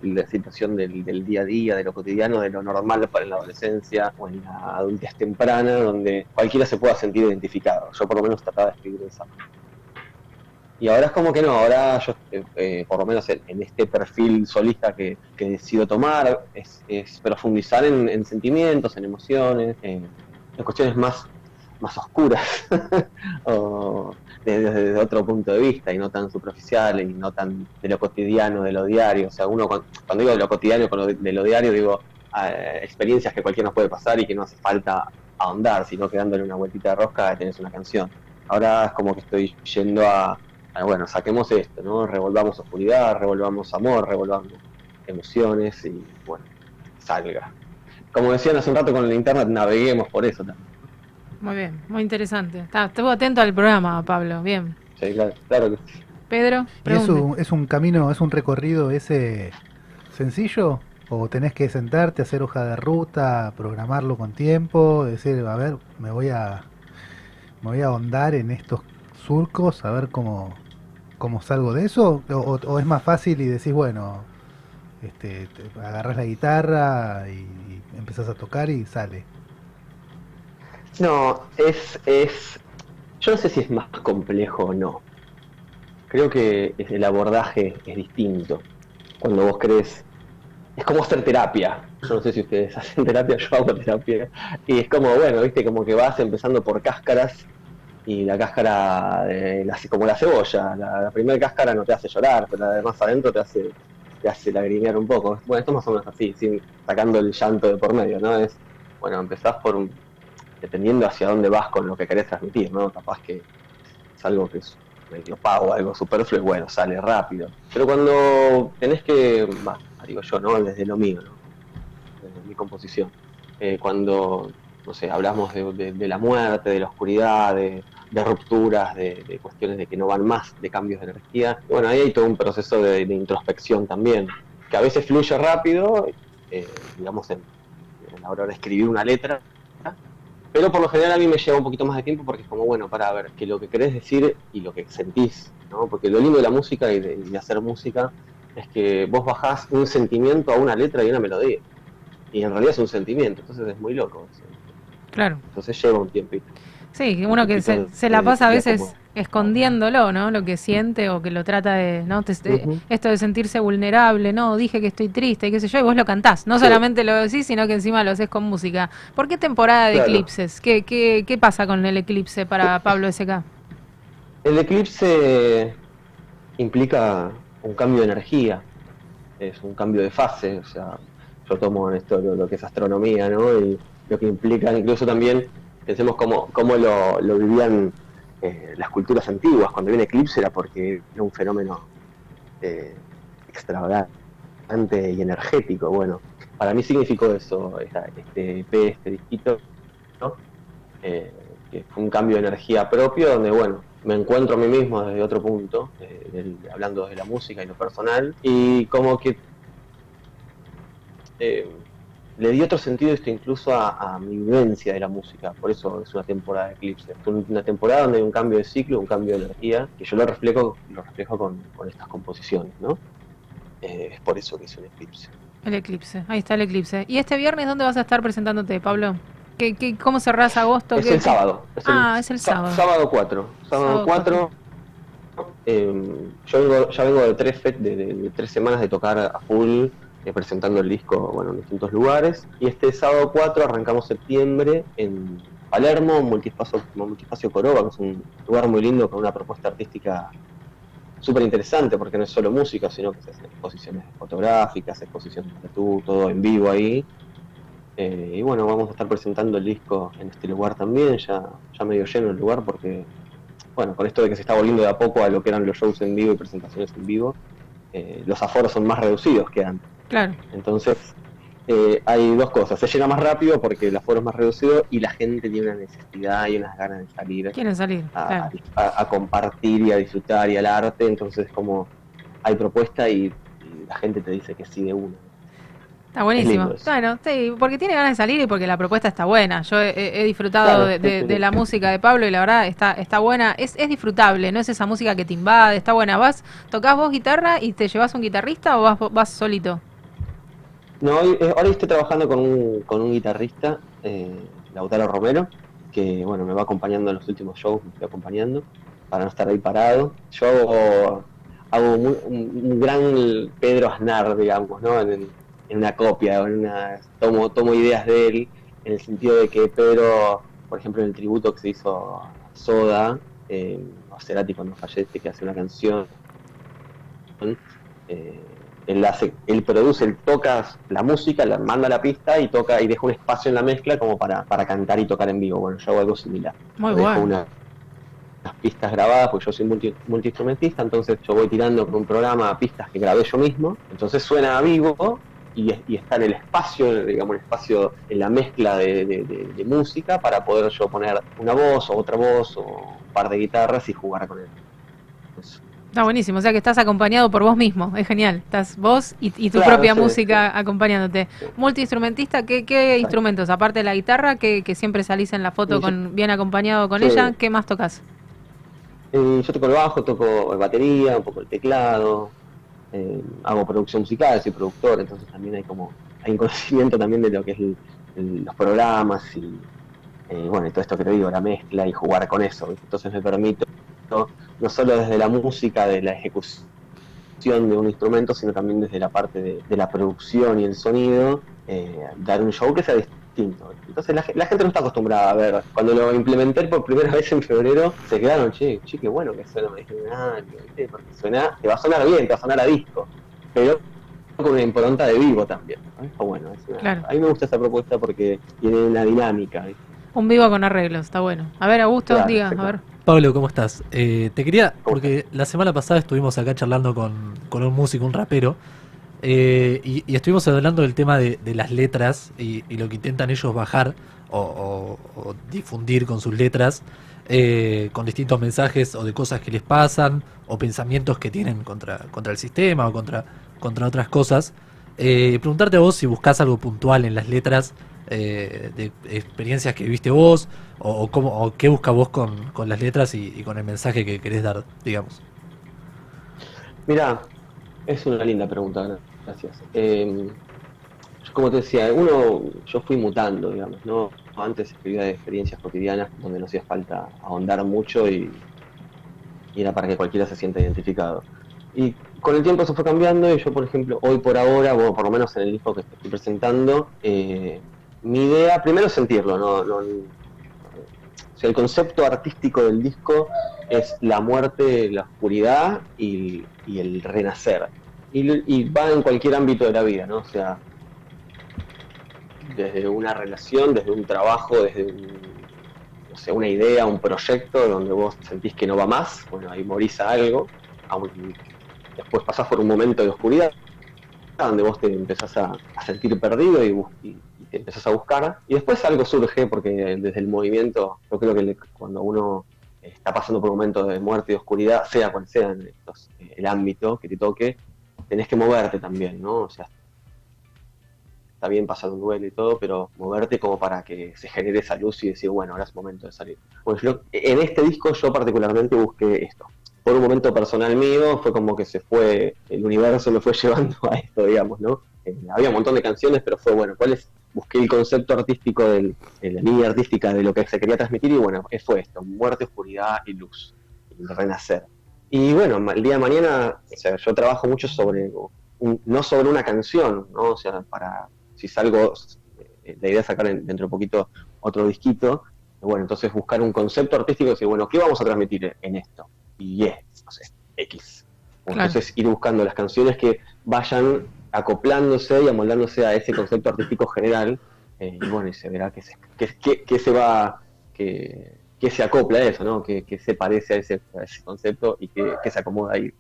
la situación del, día a día, de lo cotidiano, de lo normal para la adolescencia o en la adultez temprana, donde cualquiera se pueda sentir identificado. Yo por lo menos trataba de escribir esa. Y ahora es como que no, ahora yo, eh, eh, por lo menos en, este perfil solista que, que decido tomar, es, profundizar en, en sentimientos, en emociones, en, en cuestiones más, más oscuras, desde, desde otro punto de vista y no tan superficiales y no tan de lo cotidiano, de lo diario. O sea, uno cuando, cuando digo de lo cotidiano con de, lo diario, digo eh, experiencias que cualquiera nos puede pasar y que no hace falta ahondar, sino que dándole una vueltita de rosca tenés una canción. Ahora es como que estoy yendo a, a, bueno, saquemos esto, ¿no? Revolvamos oscuridad, revolvamos amor, revolvamos emociones y, bueno, salga. Como decían hace un rato con el internet, naveguemos por eso también. Muy bien, muy interesante. Está, estuvo atento al programa, Pablo. Bien. Sí, claro, claro que sí. Pedro, ¿Y es un, es un camino, es un recorrido ese sencillo? ¿O tenés que sentarte, hacer hoja de ruta, programarlo con tiempo, decir, a ver, me voy a, me voy a ahondar en estos surcos, a ver cómo, cómo salgo de eso? ¿O, o- o es más fácil y decís, bueno, este, te- agarrás la guitarra y, y empezás a tocar y sale? No, es, es. Yo no sé si es más complejo o no. Creo que el abordaje es distinto. Cuando vos crees. Es como hacer terapia. Yo no sé si ustedes hacen terapia, yo hago terapia. Y es como, bueno, viste, como que vas empezando por cáscaras. Y la cáscara, de la- como la cebolla. La, primera cáscara no te hace llorar, pero la de más adentro te hace, te hace lagrimear un poco. Bueno, esto es más o menos así, sin, sacando el llanto de por medio, ¿no? Es, bueno, empezás por un, dependiendo hacia dónde vas con lo que querés transmitir, ¿no? Capaz que es algo que es medio pago, algo superfluo, y bueno, sale rápido. Pero cuando tenés que, va, digo yo, ¿no? Desde lo mío, ¿no? Desde mi composición. Eh, cuando, no sé, hablamos de, la muerte, de la oscuridad, de, rupturas, de, cuestiones de que no van más, de cambios de energía. Bueno, ahí hay todo un proceso de, introspección también, que a veces fluye rápido, eh, digamos, en la hora de escribir una letra, pero por lo general a mí me lleva un poquito más de tiempo porque es como, bueno, para ver que lo que querés decir y lo que sentís, ¿no? Porque lo lindo de la música y de, hacer música es que vos bajás un sentimiento a una letra y una melodía. Y en realidad es un sentimiento, entonces es muy loco. Claro. Entonces lleva un tiempito. Sí, uno que se, se la pasa a veces como- escondiéndolo, ¿no? Lo que siente o que lo trata de, ¿no? Te- Ujú. esto de sentirse vulnerable, no, dije que estoy triste, qué sé yo, y vos lo cantás. No Sí. solamente lo decís, sino que encima lo haces con música. ¿Por qué temporada de Claro. eclipses? ¿Qué, qué, qué pasa con el eclipse para Pablo SK? El eclipse implica un cambio de energía, es un cambio de fase, o sea, yo tomo en esto lo, lo que es astronomía, ¿no? Y lo que implica incluso también, pensemos cómo, cómo lo, lo vivían eh, las culturas antiguas, cuando había un eclipse era porque era un fenómeno eh, extravagante y energético, bueno, para mí significó eso, este EP, este disquito, ¿no? Eh, que fue un cambio de energía propio donde, bueno, me encuentro a mí mismo desde otro punto, eh, hablando de la música y lo personal, y como que le di otro sentido esto incluso a, a mi vivencia de la música, por eso es una temporada de eclipse, es un- una temporada donde hay un cambio de ciclo, un cambio de energía, que yo lo reflejo, lo reflejo con, con estas composiciones, ¿no? Eh, es por eso que es un eclipse. El eclipse, ahí está el eclipse. ¿Y este viernes dónde vas a estar presentándote, Pablo? ¿Qué, qué, ¿Cómo cerrás agosto? Es ¿Qué- el sábado. Ah, es el sábado. Sábado 4. Sábado Sábado 4. eh, yo vengo, ya vengo de tres, de- de tres semanas de tocar a full, eh, presentando el disco bueno, en distintos lugares. Y este sábado 4 arrancamos septiembre en Palermo, Multispacio, Multispacio Coroba, que es un lugar muy lindo con una propuesta artística súper interesante, porque no es solo música, sino que se hacen exposiciones fotográficas, exposiciones de tatú, todo en vivo ahí. Eh, y bueno, vamos a estar presentando el disco en este lugar también, ya, ya medio lleno el lugar, porque, bueno, con esto de que se está volviendo de a poco a lo que eran los shows en vivo y presentaciones en vivo, eh, los aforos son más reducidos que antes. Claro, Entonces, eh, hay dos cosas. Se llena más rápido porque el aforo es más reducido y la gente tiene una necesidad y unas ganas de salir quieren salir. a, Claro. a- a compartir y a disfrutar y al arte. Entonces, como hay propuesta y, y la gente te dice que sí de uno. Está buenísimo. eso. Bueno, sí, porque tiene ganas de salir y porque la propuesta está buena. Yo he, he disfrutado Claro, de, la música de Pablo y la verdad está, está buena. Es, es disfrutable, no es esa música que te invade, está buena. ¿Vas, tocas vos guitarra y te llevas un guitarrista o vas, vas solito? No, hoy- eh, ahora estoy trabajando con un, con un guitarrista, eh, Lautaro Romero, que bueno, me va acompañando en los últimos shows, me estoy acompañando, para no estar ahí parado. Yo hago, hago mu- un, un gran Pedro Aznar, digamos, ¿no? En, en una copia, en una, tomo, tomo ideas de él, en el sentido de que Pedro, por ejemplo, en el tributo que se hizo a Soda, eh, a Cerati cuando fallece, que hace una canción, eh, él hace, él produce, él toca la música, la manda a la pista y toca y deja un espacio en la mezcla como para, para cantar y tocar en vivo. Bueno, yo hago algo similar. Muy Dejo bueno. una- unas pistas grabadas, porque yo soy multi, multiinstrumentista, entonces yo voy tirando con un programa pistas que grabé yo mismo, entonces suena a vivo y, y está en el espacio, digamos, el espacio en la mezcla de, de- de- de música para poder yo poner una voz o otra voz o un par de guitarras y jugar con él. Eso. Está buenísimo, o sea que estás acompañado por vos mismo, es genial. Estás vos y, y tu Claro, propia sí, música acompañándote. Sí. Multiinstrumentista, ¿qué, qué instrumentos? Aparte de la guitarra, que, que siempre salís en la foto con, bien acompañado con ella, ¿qué más tocas? Eh, yo toco el bajo, toco batería, un poco el teclado, eh, hago producción musical, soy productor, entonces también hay como hay un conocimiento también de lo que es los programas y eh, bueno, y todo esto que te digo, la mezcla y jugar con eso. Entonces me permito no, no solo desde la música, de la ejecución de un instrumento, sino también desde la parte de, de la producción y el sonido, eh, dar un show que sea distinto. Entonces la, la gente no está acostumbrada a ver. Cuando lo implementé por primera vez en febrero, se quedaron, che, che, qué bueno que suena original, ¿viste? porque suena, te va a sonar bien, te va a sonar a disco, pero con una impronta de vivo también. ¿no? Está bueno. es una- Claro. A mí me gusta esa propuesta porque tiene una dinámica. ¿viste? Un vivo con arreglos, está bueno. A ver, Augusto, Claro, diga, a ver. Pablo, ¿cómo estás? Eh, te quería, ¿Cómo porque la semana pasada estuvimos acá charlando con, con un músico, un rapero, eh, y, estuvimos hablando del tema de, las letras y, lo que intentan ellos bajar o, difundir con sus letras, eh, con distintos mensajes o de cosas que les pasan o pensamientos que tienen contra, contra el sistema o contra, contra otras cosas. Eh, preguntarte a vos si buscas algo puntual en las letras eh, de experiencias que viste vos o, cómo, o qué busca vos con, con las letras y, con el mensaje que querés dar, digamos. Mira, es una linda pregunta, gracias. Eh, como te decía, uno, yo fui mutando, digamos, ¿no? Antes escribía de experiencias cotidianas donde no hacía falta ahondar mucho y, era para que cualquiera se sienta identificado. Y con el tiempo eso fue cambiando y yo, por ejemplo, hoy por ahora, bueno, por lo menos en el disco que estoy presentando, eh, mi idea, primero sentirlo, ¿no? no- el concepto artístico del disco es la muerte, la oscuridad y el renacer. Y, y va en cualquier ámbito de la vida, ¿no? O sea, desde una relación, desde un trabajo, desde un- no sé, una idea, un proyecto donde vos sentís que no va más, bueno, ahí morís a algo, aun- después pasás por un momento de oscuridad, donde vos te empezás a, sentir perdido y, y- y te empezás a buscar, y después algo surge, porque desde el movimiento, yo creo que le- cuando uno es- está pasando por un momento de muerte y oscuridad, sea cual sea eh, el ámbito que te toque, tenés que moverte también, ¿no? O sea, está bien pasar un duelo y todo, pero moverte como para que se genere esa luz y decir, bueno, ahora es momento de salir. Bueno, yo- en este disco yo particularmente busqué esto. Por un momento personal mío, fue como que se fue, el universo me fue llevando a esto, digamos, ¿no? Eh, había un montón de canciones, pero fue, bueno, ¿cuál es? Busqué el concepto artístico, del, de la línea artística de lo que se quería transmitir y bueno, fue esto, muerte, oscuridad y luz, el renacer. Y bueno, el día de mañana, o sea, yo trabajo mucho sobre, un- no sobre una canción, ¿no? O sea, para, si salgo, eh, la idea es sacar en- dentro de poquito otro disquito, bueno, entonces buscar un concepto artístico y decir, bueno, ¿qué vamos a transmitir en esto? Y es, no sé, X. Claro. Entonces ir buscando las canciones que vayan acoplándose y amoldándose a ese concepto artístico general, eh, y bueno, y se verá que se, que, que- que se va, que, que se acopla a eso, ¿no? Que, que se parece a ese, a ese concepto y que, que se acomoda ahí.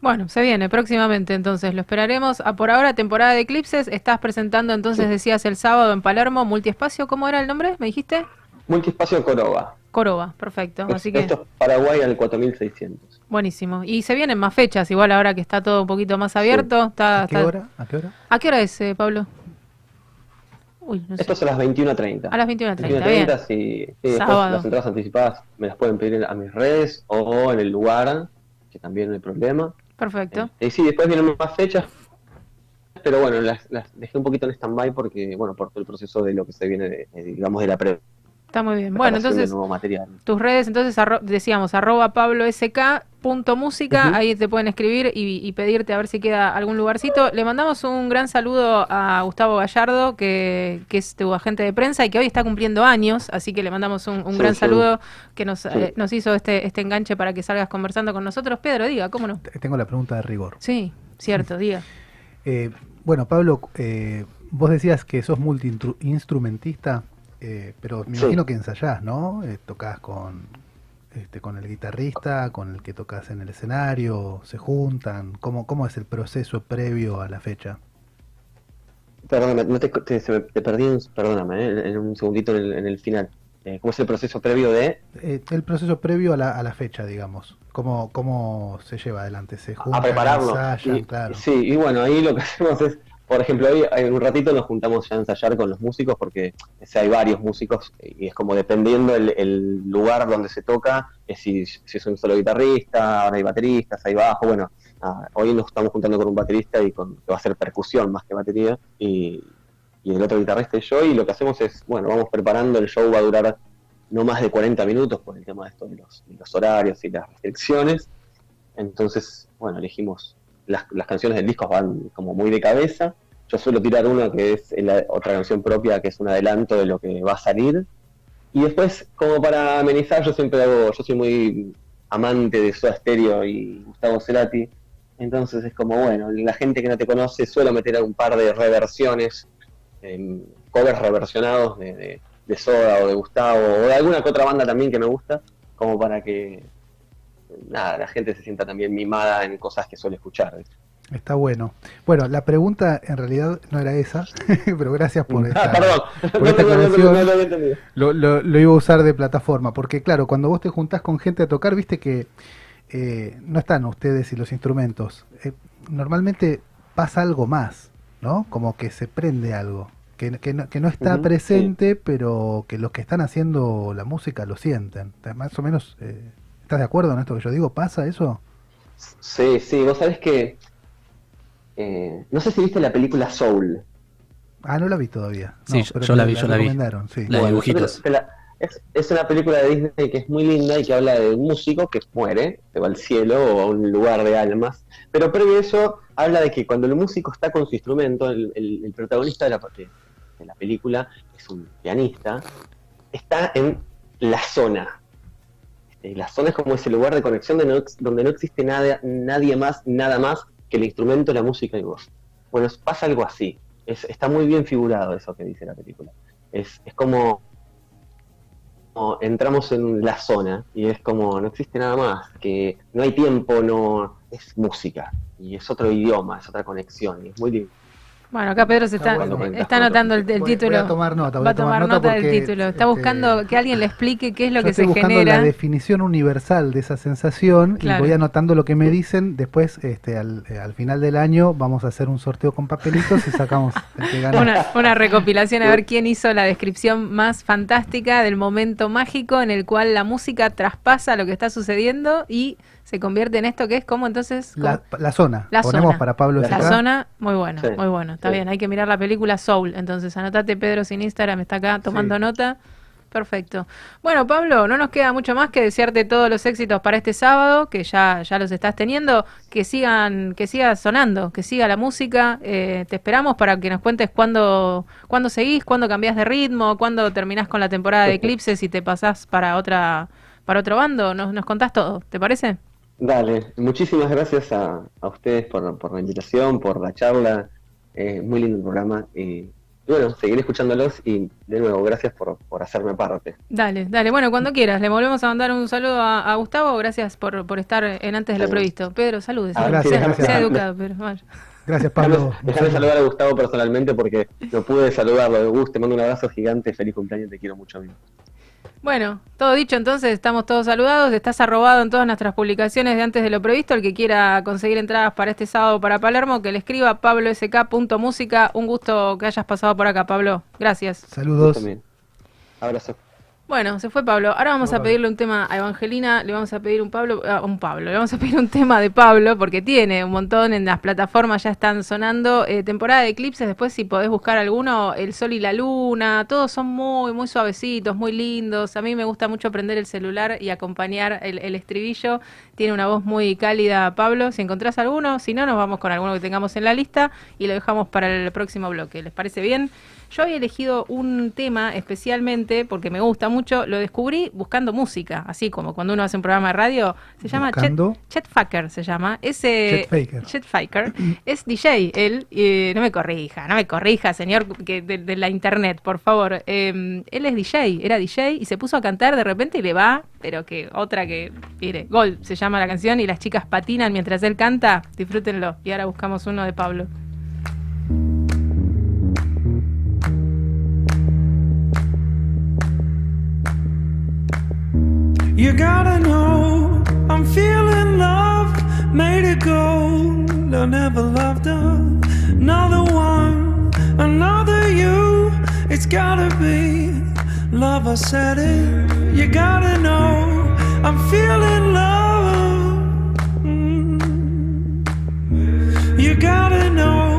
Bueno, se viene próximamente, entonces lo esperaremos. A por ahora, temporada de eclipses. Estás presentando, entonces Sí. decías el sábado en Palermo, multiespacio. ¿Cómo era el nombre? ¿Me dijiste? Multiespacio Coroba. Coroba, perfecto. Así que Esto es Paraguay al 4600. buenísimo. Y se vienen más fechas, igual ahora que está todo un poquito más abierto. Está, ¿A qué está- hora? ¿A qué hora? ¿A qué hora es, eh, Pablo? Uy, no sé. Esto es a las 21.30. A las 21.30, bien. 21.30, sí. sí, las entradas anticipadas me las pueden pedir a mis redes o en el lugar, que también no hay problema. Perfecto. Eh, y sí, después vienen más fechas, pero bueno, las, las dejé un poquito en stand-by porque, bueno, por todo el proceso de lo que se viene, de, de, digamos, de la pre Está muy bien. Bueno, entonces nuevo material. tus redes, entonces arro- decíamos arroba pablosk.música, Ujú. ahí te pueden escribir y, y pedirte a ver si queda algún lugarcito. Le mandamos un gran saludo a Gustavo Gallardo, que, que es tu agente de prensa y que hoy está cumpliendo años, así que le mandamos un, un Sí, gran sí. saludo que nos, Sí. eh, nos hizo este, este enganche para que salgas conversando con nosotros. Pedro, diga, ¿cómo no? Te- Tengo la pregunta de rigor. Sí, cierto, diga. Eh, bueno, Pablo, eh, vos decías que sos multiinstrumentista, eh, pero me Sí. imagino que ensayás, ¿no? Eh, tocas con, este, con el guitarrista, con el que tocas en el escenario, se juntan. ¿Cómo, cómo es el proceso previo a la fecha? Perdóname, no te, te- te perdí, un- perdóname, eh, en un segundito en el, en el final. Eh, ¿Cómo es el proceso previo de Eh, el proceso previo a la, a la fecha, digamos. ¿Cómo, ¿Cómo se lleva adelante? ¿Se juntan, a prepararlo? ensayan? Y- claro. Sí, y bueno, ahí lo que hacemos es, por ejemplo, hoy en un ratito nos juntamos ya a ensayar con los músicos porque o hay varios músicos y es como dependiendo el, lugar donde se toca, es si, si es un solo guitarrista, ahora hay bateristas, hay bajo, bueno, ah, hoy nos estamos juntando con un baterista y con, que va a ser percusión más que batería y, el otro guitarrista y yo y lo que hacemos es, bueno, vamos preparando, el show va a durar no más de 40 minutos por el tema de esto los, de los horarios y las restricciones. Entonces, bueno, elegimos las, canciones del disco van como muy de cabeza. Yo suelo tirar una que es la otra canción propia, que es un adelanto de lo que va a salir. Y después, como para amenizar, yo siempre hago, yo soy muy amante de Soda Stereo y Gustavo Cerati. Entonces es como, bueno, la gente que no te conoce suelo meter un par de reversiones, em, covers reversionados de, de, de Soda o de Gustavo o de alguna que otra banda también que me gusta, como para que nada, la gente se sienta también mimada en cosas que suele escuchar. Está bueno. Bueno, la pregunta en realidad no era esa, pero gracias por esta, Ah, perdón, por no, esta no, no, lo. Lo, lo- iba a usar de plataforma, porque claro, cuando vos te juntás con gente a tocar, viste que eh, no están ustedes y los instrumentos. Eh, normalmente pasa algo más, ¿no? Como que se prende algo, que, que no, que no está presente, pero que los que están haciendo la música lo sienten. Más o menos, eh, ¿estás de acuerdo en esto que yo digo? ¿Pasa eso? Sí, sí, vos sabés que. eh, no sé si viste la película Soul. Ah, no la vi todavía. Sí, No, yo- pero yo la vi, yo la vi. recomendaron, sí. La de dibujitos. yo es, es una película de Disney que es muy linda y que habla de un músico que muere, se va al cielo o a un lugar de almas. Pero previo a eso, habla de que cuando el músico está con su instrumento, el, el- el protagonista de la, de- de la película es un pianista, está en la zona. Este, la zona es como ese lugar de conexión donde no existe nada, nadie más, nada más que el instrumento, la música y vos. Bueno, pasa algo así. Es- está muy bien figurado eso que dice la película. Es, es como, como entramos en la zona y es como no existe nada más, que no hay tiempo, no es música y es otro idioma, es otra conexión y es muy lindo. Bueno, acá Pedro se está, Está bueno. está anotando el, el Voy- título. voy a tomar nota, voy Va a tomar tomar nota, nota del título. Está este, buscando que alguien le explique qué es lo Yo que estoy se buscando genera. la definición universal de esa sensación Claro. y voy anotando lo que me dicen. Después, este, al, eh, al final del año, vamos a hacer un sorteo con papelitos y sacamos el que gana. Una, una recopilación a ver quién hizo la descripción más fantástica del momento mágico en el cual la música traspasa lo que está sucediendo y se convierte en esto que es como entonces La, la zona. La Ponemos zona. para Pablo la acá. zona, muy bueno, Sí, muy bueno, está sí. bien, hay que mirar la película Soul, entonces anotate Pedro sin Instagram, está acá tomando Sí. nota. Perfecto. Bueno, Pablo, no nos queda mucho más que desearte todos los éxitos para este sábado, que ya, ya los estás teniendo, que sigan, que siga sonando, que siga la música. Eh, te esperamos para que nos cuentes cuándo, cuándo seguís, cuándo cambiás de ritmo, cuándo terminás con la temporada de Eclipses y te pasás para otra, para otro bando. Nos, nos contás todo, ¿te parece? Dale, muchísimas gracias a, a ustedes por, por la invitación, por la charla. Eh, muy lindo el programa. Y, bueno, seguiré escuchándolos y de nuevo, gracias por, por hacerme parte. Dale, dale, bueno, cuando quieras. Le volvemos a mandar un saludo a, a Gustavo. Gracias por, por estar en antes de lo previsto. Pedro, saludes. Ah, gracias, sea, gracias. sea educado, Pedro. vaya. Gracias, Pablo. Déjame, déjame saludar a Gustavo personalmente porque no pude saludarlo. Gus, te mando un abrazo gigante, feliz cumpleaños, te quiero mucho, amigo. Bueno, todo dicho, entonces estamos todos saludados. Estás arrobado en todas nuestras publicaciones de antes de lo previsto. El que quiera conseguir entradas para este sábado para Palermo, que le escriba pablosk.música. Un gusto que hayas pasado por acá, Pablo. Gracias. Saludos. también. Abrazo. Bueno, se fue Pablo. Ahora vamos a pedirle un tema a Evangelina, le vamos a pedir un Pablo, ah, un Pablo, le vamos a pedir un tema de Pablo porque tiene un montón en las plataformas ya están sonando eh, temporada de eclipses. Después si podés buscar alguno, El Sol y la Luna, todos son muy muy suavecitos, muy lindos. A mí me gusta mucho prender el celular y acompañar el, el estribillo. Tiene una voz muy cálida Pablo. Si encontrás alguno, si no nos vamos con alguno que tengamos en la lista y lo dejamos para el próximo bloque. ¿Les parece bien? Yo había elegido un tema especialmente porque me gusta mucho, lo descubrí buscando música, así como cuando uno hace un programa de radio, se llama Chet. Chet Faker, se llama. Ese Chet Faker. Chet Faker es DJ, él, eh, no me corrija, no me corrija, señor que de, de la internet, por favor. Eh, él es DJ, era DJ y se puso a cantar de repente y le va, pero que otra que, mire, Gol se llama la canción y las chicas patinan mientras él canta, disfrútenlo. Y ahora buscamos uno de Pablo. You gotta know I'm feeling love, made it gold. I never loved another one, another you. It's gotta be love. I said it. You gotta know I'm feeling love. Mm. You gotta know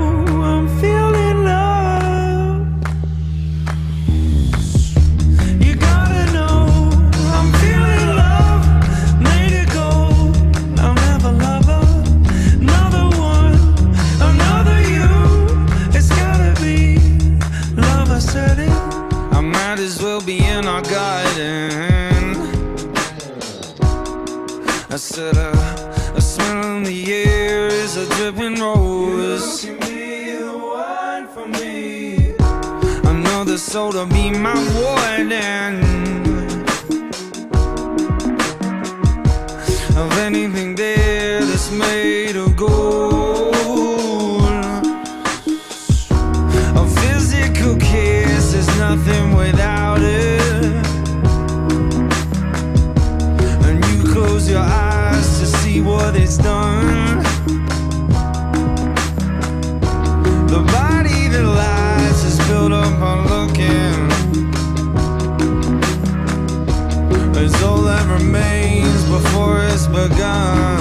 I said uh, a smell in the air is a dripping rose. wine for me. Another soul to be my warden. The body that lies is built looking. All that remains before it's begun.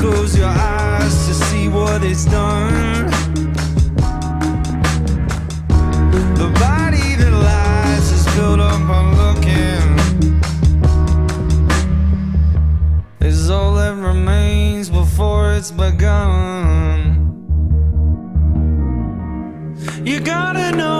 Close your eyes to see what it's done. The body that lies is built up on looking. Is all that remains before it's begun. You gotta know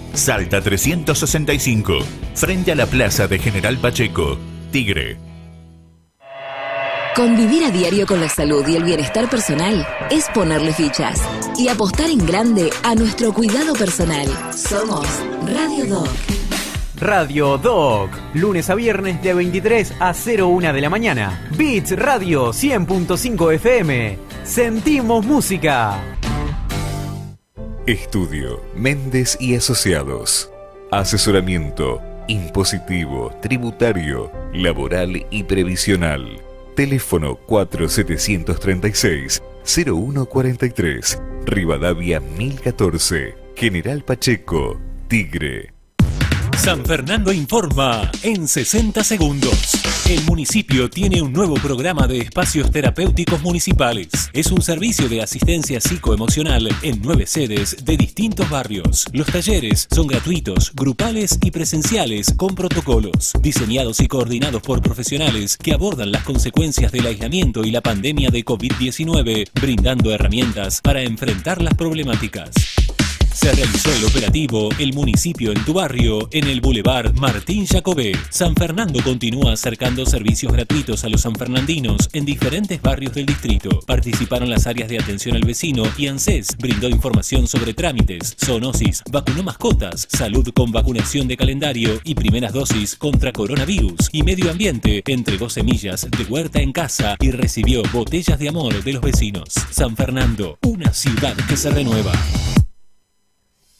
Salta 365. Frente a la Plaza de General Pacheco. Tigre. Convivir a diario con la salud y el bienestar personal es ponerle fichas y apostar en grande a nuestro cuidado personal. Somos Radio Doc. Radio Doc, lunes a viernes de 23 a 01 de la mañana. Beats Radio 100.5 FM. Sentimos música. Estudio Méndez y Asociados. Asesoramiento impositivo, tributario, laboral y previsional. Teléfono 4736-0143. Rivadavia 1014. General Pacheco. Tigre. San Fernando informa en 60 segundos. El municipio tiene un nuevo programa de espacios terapéuticos municipales. Es un servicio de asistencia psicoemocional en nueve sedes de distintos barrios. Los talleres son gratuitos, grupales y presenciales con protocolos, diseñados y coordinados por profesionales que abordan las consecuencias del aislamiento y la pandemia de COVID-19, brindando herramientas para enfrentar las problemáticas. Se realizó el operativo El municipio en tu barrio en el Boulevard Martín Jacobé. San Fernando continúa acercando servicios gratuitos a los sanfernandinos en diferentes barrios del distrito. Participaron las áreas de atención al vecino y ANSES brindó información sobre trámites, zoonosis, vacunó mascotas, salud con vacunación de calendario y primeras dosis contra coronavirus y medio ambiente. Entregó semillas de huerta en casa y recibió botellas de amor de los vecinos. San Fernando, una ciudad que se renueva.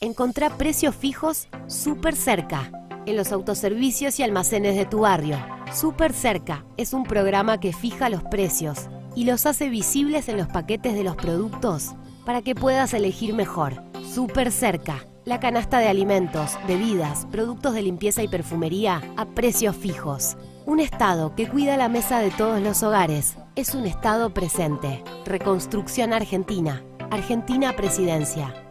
Encontrá precios fijos súper cerca, en los autoservicios y almacenes de tu barrio. Súper cerca es un programa que fija los precios y los hace visibles en los paquetes de los productos para que puedas elegir mejor. Súper cerca, la canasta de alimentos, bebidas, productos de limpieza y perfumería a precios fijos. Un Estado que cuida la mesa de todos los hogares es un Estado presente. Reconstrucción Argentina. Argentina Presidencia.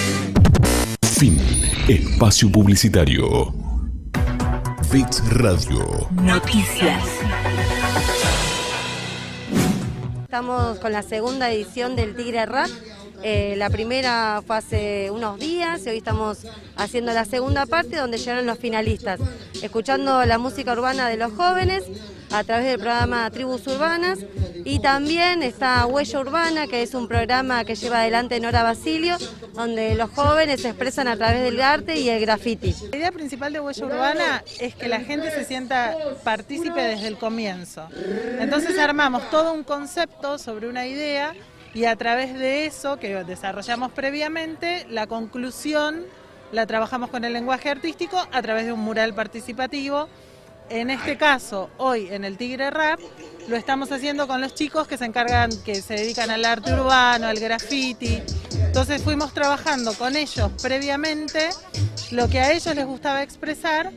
Espacio publicitario. Bits Radio. Noticias. Estamos con la segunda edición del Tigre Rap. Eh, la primera fue hace unos días y hoy estamos haciendo la segunda parte donde llegaron los finalistas, escuchando la música urbana de los jóvenes. A través del programa Tribus Urbanas y también está Huella Urbana, que es un programa que lleva adelante Nora Basilio, donde los jóvenes se expresan a través del arte y el graffiti. La idea principal de Huella Urbana es que la gente se sienta partícipe desde el comienzo. Entonces armamos todo un concepto sobre una idea y a través de eso que desarrollamos previamente, la conclusión la trabajamos con el lenguaje artístico a través de un mural participativo. En este caso, hoy en el Tigre Rap, lo estamos haciendo con los chicos que se encargan, que se dedican al arte urbano, al graffiti. Entonces fuimos trabajando con ellos previamente lo que a ellos les gustaba expresar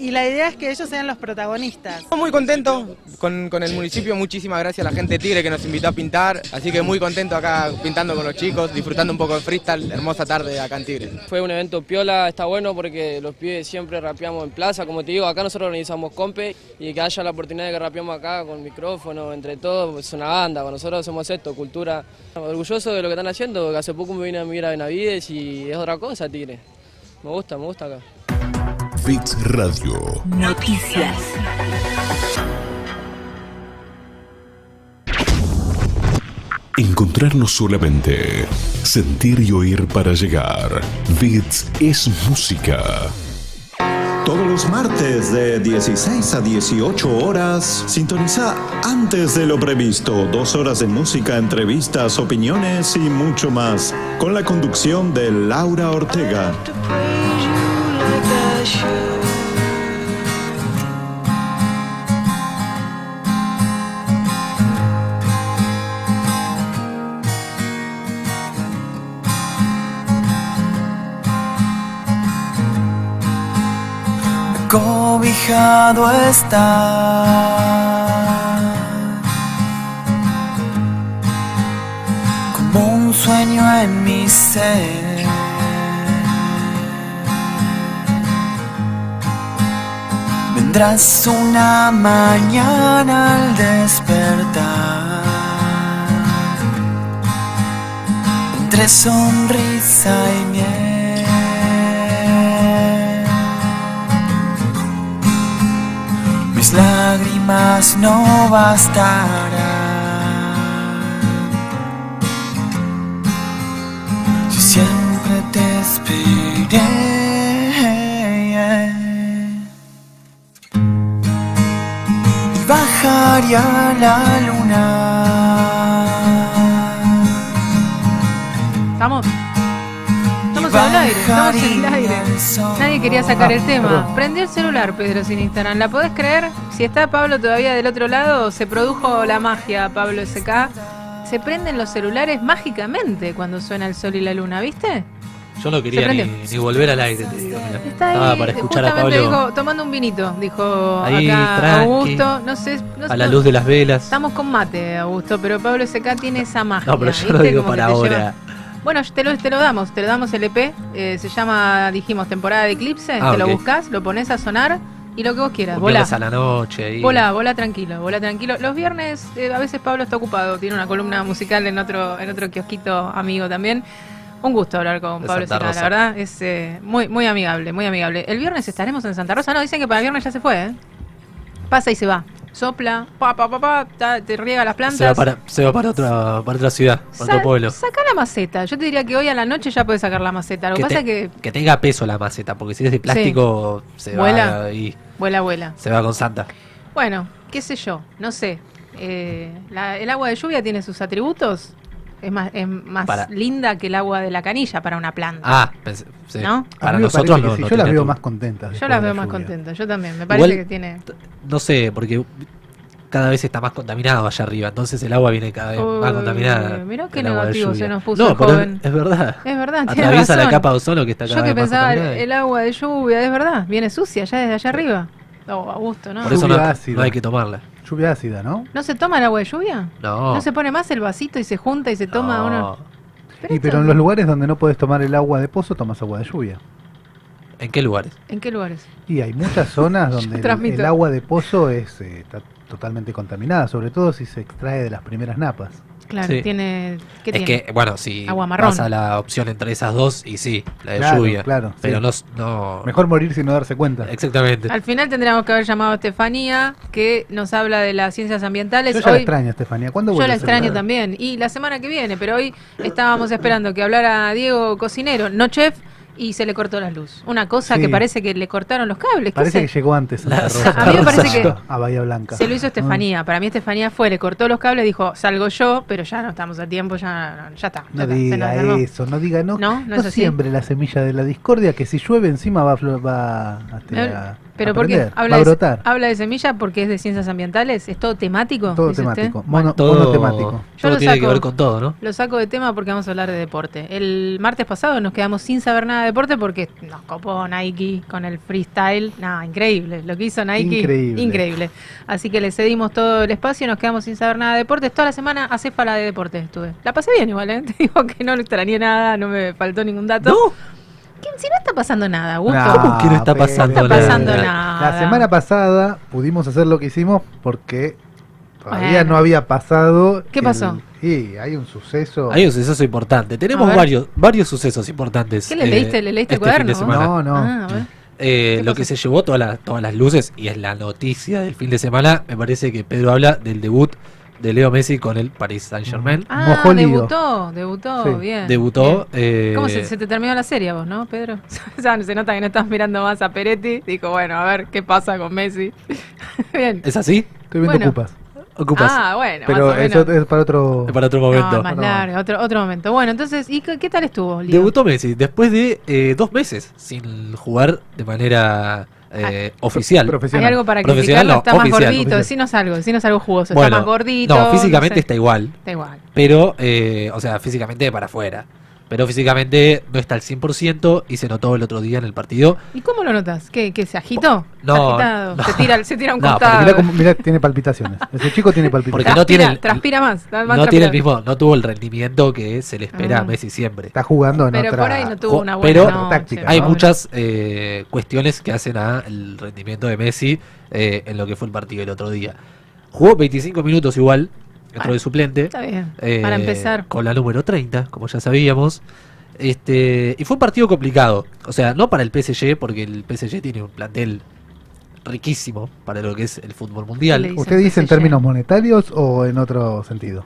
y la idea es que ellos sean los protagonistas. Muy contento con, con el municipio, muchísimas gracias a la gente de Tigre que nos invitó a pintar, así que muy contento acá pintando con los chicos, disfrutando un poco de freestyle, hermosa tarde acá en Tigre. Fue un evento piola, está bueno porque los pibes siempre rapeamos en plaza, como te digo, acá nosotros organizamos compe y que haya la oportunidad de que rapeamos acá con micrófono, entre todos, es una banda, nosotros hacemos esto, cultura. Orgulloso de lo que están haciendo, que hace poco me vine a vivir a Benavides y es otra cosa, Tigre. Me gusta, me gusta acá. Bits Radio. Noticias. Encontrarnos solamente. Sentir y oír para llegar. Bits es música. Todos los martes de 16 a 18 horas, sintoniza antes de lo previsto. Dos horas de música, entrevistas, opiniones y mucho más. Con la conducción de Laura Ortega. Cobijado está como un sueño en mi ser. Vendrás una mañana al despertar entre sonrisa y miel. Mis lágrimas no bastarán si siempre te esperé. Bajaría la luna. Estamos. Estamos al aire, estamos en el aire. Nadie quería sacar el tema. Prendió el celular, Pedro, sin Instagram. ¿La podés creer? Si está Pablo todavía del otro lado, se produjo la magia, Pablo SK. Se prenden los celulares mágicamente cuando suena el sol y la luna, ¿viste? Yo no quería ni, ni volver al aire, te digo. Está ahí, Estaba para escuchar a Pablo dijo, tomando un vinito, dijo Ahí, acá tranqui, Augusto. No sé, no sé- a la luz de las velas. Estamos con mate, Augusto, pero Pablo SK tiene esa magia. No, pero yo lo digo Como para lleva- ahora. Bueno, te lo, te lo damos, te lo damos el EP. eh, se llama, dijimos, temporada de Eclipse. Ah, te lo buscas, lo pones a sonar y lo que vos quieras. Volá. a la noche. ahí. Volá, volá tranquilo, volá tranquilo. Los viernes, eh, a veces Pablo está ocupado, tiene una columna musical en otro, en otro kiosquito amigo también. Un gusto hablar con Pablo Sena, la verdad, es eh, muy, muy amigable, muy amigable. El viernes estaremos en Santa Rosa, no, dicen que para el viernes ya se fue, ¿eh? Pasa y se va. Sopla, pa, pa, pa, pa, ta- te riega las plantas. Se va para, se va para otra, para otra ciudad, para Sa- otro pueblo. Saca la maceta. Yo te diría que hoy a la noche ya puedes sacar la maceta. Lo que, Que, pasa es que que tenga peso la maceta, porque si es de plástico se Vuela. va y vuela, vuela. se va con Santa. Bueno, qué sé yo, no sé. Eh, la- el agua de lluvia tiene sus atributos. Es más, es más Para- linda que el agua de la canilla para una planta. Ah, pensé- sí. ¿No? Para nosotros no, sí, no yo las veo más contentas. Yo las veo la más contentas. Yo también. Me parece Igual- que tiene. No sé, porque cada vez está más contaminado allá arriba, entonces el agua viene cada vez más contaminada. mirá qué negativo se nos puso No, joven. es, verdad. Es verdad, Atraviesa la capa de ozono que está cada Yo que vez pensaba el agua de lluvia, es verdad. Viene sucia ya desde allá arriba. Oh, a gusto, ¿no? Por eso no, no hay que tomarla. Lluvia ácida, ¿no? ¿No se toma el agua de lluvia? No. ¿No se pone más el vasito y se junta y se toma No. uno? Y pero en los lugares donde no puedes tomar el agua de pozo, tomas agua de lluvia. ¿En qué lugares? ¿En qué lugares? Y hay muchas zonas donde el agua de pozo es, eh, está totalmente contaminada, sobre todo si se extrae de las primeras napas. Claro, Sí. tiene. ¿qué es tiene? que, bueno, si Agua marrón. vas a la opción entre esas dos, y sí, la de Claro, lluvia. claro, Pero sí. no, no. Mejor morir sin no darse cuenta. Exactamente. Al final tendríamos que haber llamado a Estefanía, que nos habla de las ciencias ambientales. Yo ya la extraño, Estefanía. ¿Cuándo Yo la extraño también. Y la semana que viene, pero hoy estábamos esperando que hablara Diego Cocinero, no chef, y se le cortó la luz. Una cosa Sí. que parece que le cortaron los cables. ¿qué Parece que llegó antes Rosa. A mí me parece que- a Bahía Blanca. Se lo hizo Estefanía. Para mí Estefanía fue, le cortó los cables, dijo, salgo yo, pero ya no estamos a tiempo, ya, ya está. ya No diga eso, no diga no. No, no siempre la semilla de la discordia que si llueve encima va a, va este, a, Pero a ¿por qué? prender, Habla, a de, brotar. habla de semilla porque es de ciencias ambientales, es todo temático. Todo temático, mono, Todo, monotemático. Yo todo lo tiene que saco. ver con todo, ¿no? Lo saco de tema porque vamos a hablar de deporte. El martes pasado nos quedamos sin saber nada de deporte porque nos copó Nike con el freestyle. Nada, increíble. Lo que hizo Nike, Increíble. increíble. Así que le cedimos todo el espacio y nos quedamos sin saber nada de deportes. Toda la semana acéfala de deportes estuve. La pasé bien igual, ¿eh? Te digo que no extrañé nada, no me faltó ningún dato. ¿Qué- Si no está pasando nada, Augusto. Nah, ¿Cómo que no está pasando No está pasando nada. La semana pasada pudimos hacer lo que hicimos porque todavía Bueno. no había pasado. ¿Qué el- pasó? Y hay un suceso. Hay un suceso importante. Tenemos varios, varios sucesos importantes. ¿Qué le leíste? ¿Le leíste el este cuaderno. No, no. Ah, a ver. Eh, ¿Qué lo que se llevó todas las, todas las luces y es la noticia del fin de semana. Me parece que Pedro habla del debut de Leo Messi con el Paris Saint Germain. Ah, debutó, debutó, Sí. bien. Debutó. bien. eh, ¿Cómo se, se te terminó la serie a vos, no, Pedro? Ya se nota que no estás mirando más a Peretti. Dijo, bueno, a ver qué pasa con Messi. bien. ¿Es así? Estoy viendo Bueno. ocupas. Ocupas. Ah, bueno, Pero más eso es para otro. para otro No, momento. más No. largo, otro, otro momento. Bueno, entonces, ¿y qué, qué tal estuvo, Lío? Debutó Messi después de eh, dos meses sin jugar de manera eh, oficial. Hay Profesional. algo para Profesional, criticarlo, no, está más oficial. gordito, Oficial. decinos algo, decinos algo jugoso, Bueno, está más gordito. no, físicamente sé. está igual, Está igual. pero, eh, o sea, físicamente para afuera. Pero físicamente no está al 100% y se notó el otro día en el partido. ¿Y cómo lo notas? ¿Qué, qué se agitó? No. Se, tira, se tira un No, costado. Mirá, tiene palpitaciones. Ese chico tiene palpitaciones. Porque no tiene Transpira- el- transpira más. No tiene el mismo, no tuvo el rendimiento que se le espera Ah. a Messi siempre. Está jugando en Pero otra. por ahí no tuvo Jo- una buena pero táctica, Hay ¿no? muchas eh, cuestiones que hacen a el rendimiento de Messi eh, en lo que fue el partido el otro día. Jugó 25 minutos igual, entró de suplente. Está bien. eh, Para empezar. Con la número 30, como ya sabíamos. Este, y fue un partido complicado. O sea, no para el PSG, porque el PSG tiene un plantel riquísimo para lo que es el fútbol ¿Qué le mundial. dice ¿Usted dice en términos monetarios o en otro sentido?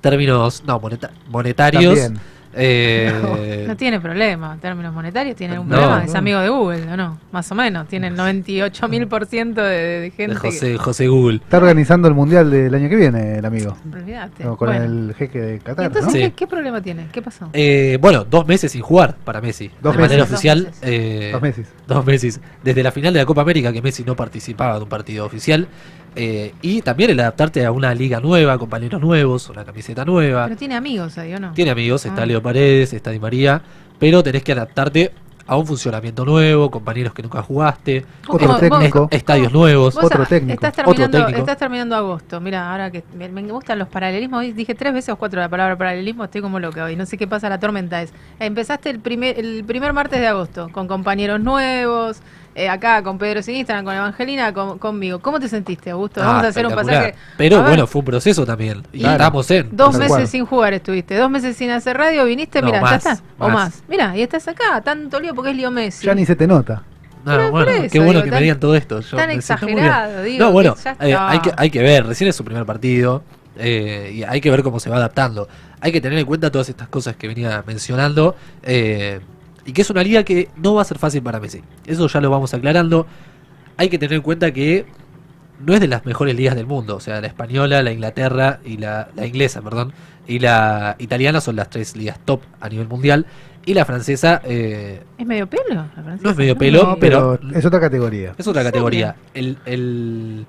Términos, no, moneta- monetarios. También. Eh, No tiene problema en términos monetarios, tiene un No, problema, es amigo de Google, ¿o no? Más o menos, tiene el 98 mil por ciento de de gente de José, José Google. Está organizando el mundial del año que viene, el amigo. que... Olvídate. No, con Bueno. el jeque de ¿Y Qatar. entonces. ¿qué, qué problema tiene? ¿Qué pasó? Eh, bueno, dos meses sin jugar para Messi. Dos de manera meses. oficial. Dos eh, Dos meses. Dos meses. Desde la final de la Copa América, que Messi no participaba de un partido oficial. Eh, y también el adaptarte a una liga nueva, compañeros nuevos, una camiseta nueva. Pero tiene amigos ahí, ¿o no? Tiene amigos, está Ah. Leo Paredes, está Di María. Pero tenés que adaptarte a un funcionamiento nuevo, compañeros que nunca jugaste. Otro vos- técnico. est- estadios nuevos. Vos Otro técnico. Estás Otro terminando, técnico. estás terminando agosto. Mira, ahora que me, me gustan los paralelismos, hoy dije tres veces o cuatro la palabra paralelismo, estoy como loca hoy. No sé qué pasa, la tormenta es. Empezaste el primer, el primer martes de agosto con compañeros nuevos, eh, acá con Pedro sin Instagram, con Evangelina, con- conmigo. ¿Cómo te sentiste, Augusto? Ah, Vamos a hacer un pasaje. Pero bueno, fue un proceso también. Y Claro. estamos en. Dos meses cual. sin jugar estuviste, dos meses sin hacer radio, viniste, No, mira, ya está. O más. Mira, y estás acá, tanto lío porque es Lío Messi. Ya ni se te nota. No, Pero bueno, eso, qué bueno digo, que tan- me digan todo esto. Yo tan exagerado, digo, No, bueno, eh, hay, que, hay que ver, recién es su primer partido eh, y hay que ver cómo se va adaptando. Hay que tener en cuenta todas estas cosas que venía mencionando eh, y que es una liga que no va a ser fácil para Messi. Eso ya lo vamos aclarando. Hay que tener en cuenta que no es de las mejores ligas del mundo. O sea, la española, la Inglaterra y la, la inglesa, perdón, y la italiana son las tres ligas top a nivel mundial. Y la francesa eh, ¿Es medio pelo? la francesa? no es medio pelo, No, pero, pero es otra categoría. es otra ¿En categoría. El, el,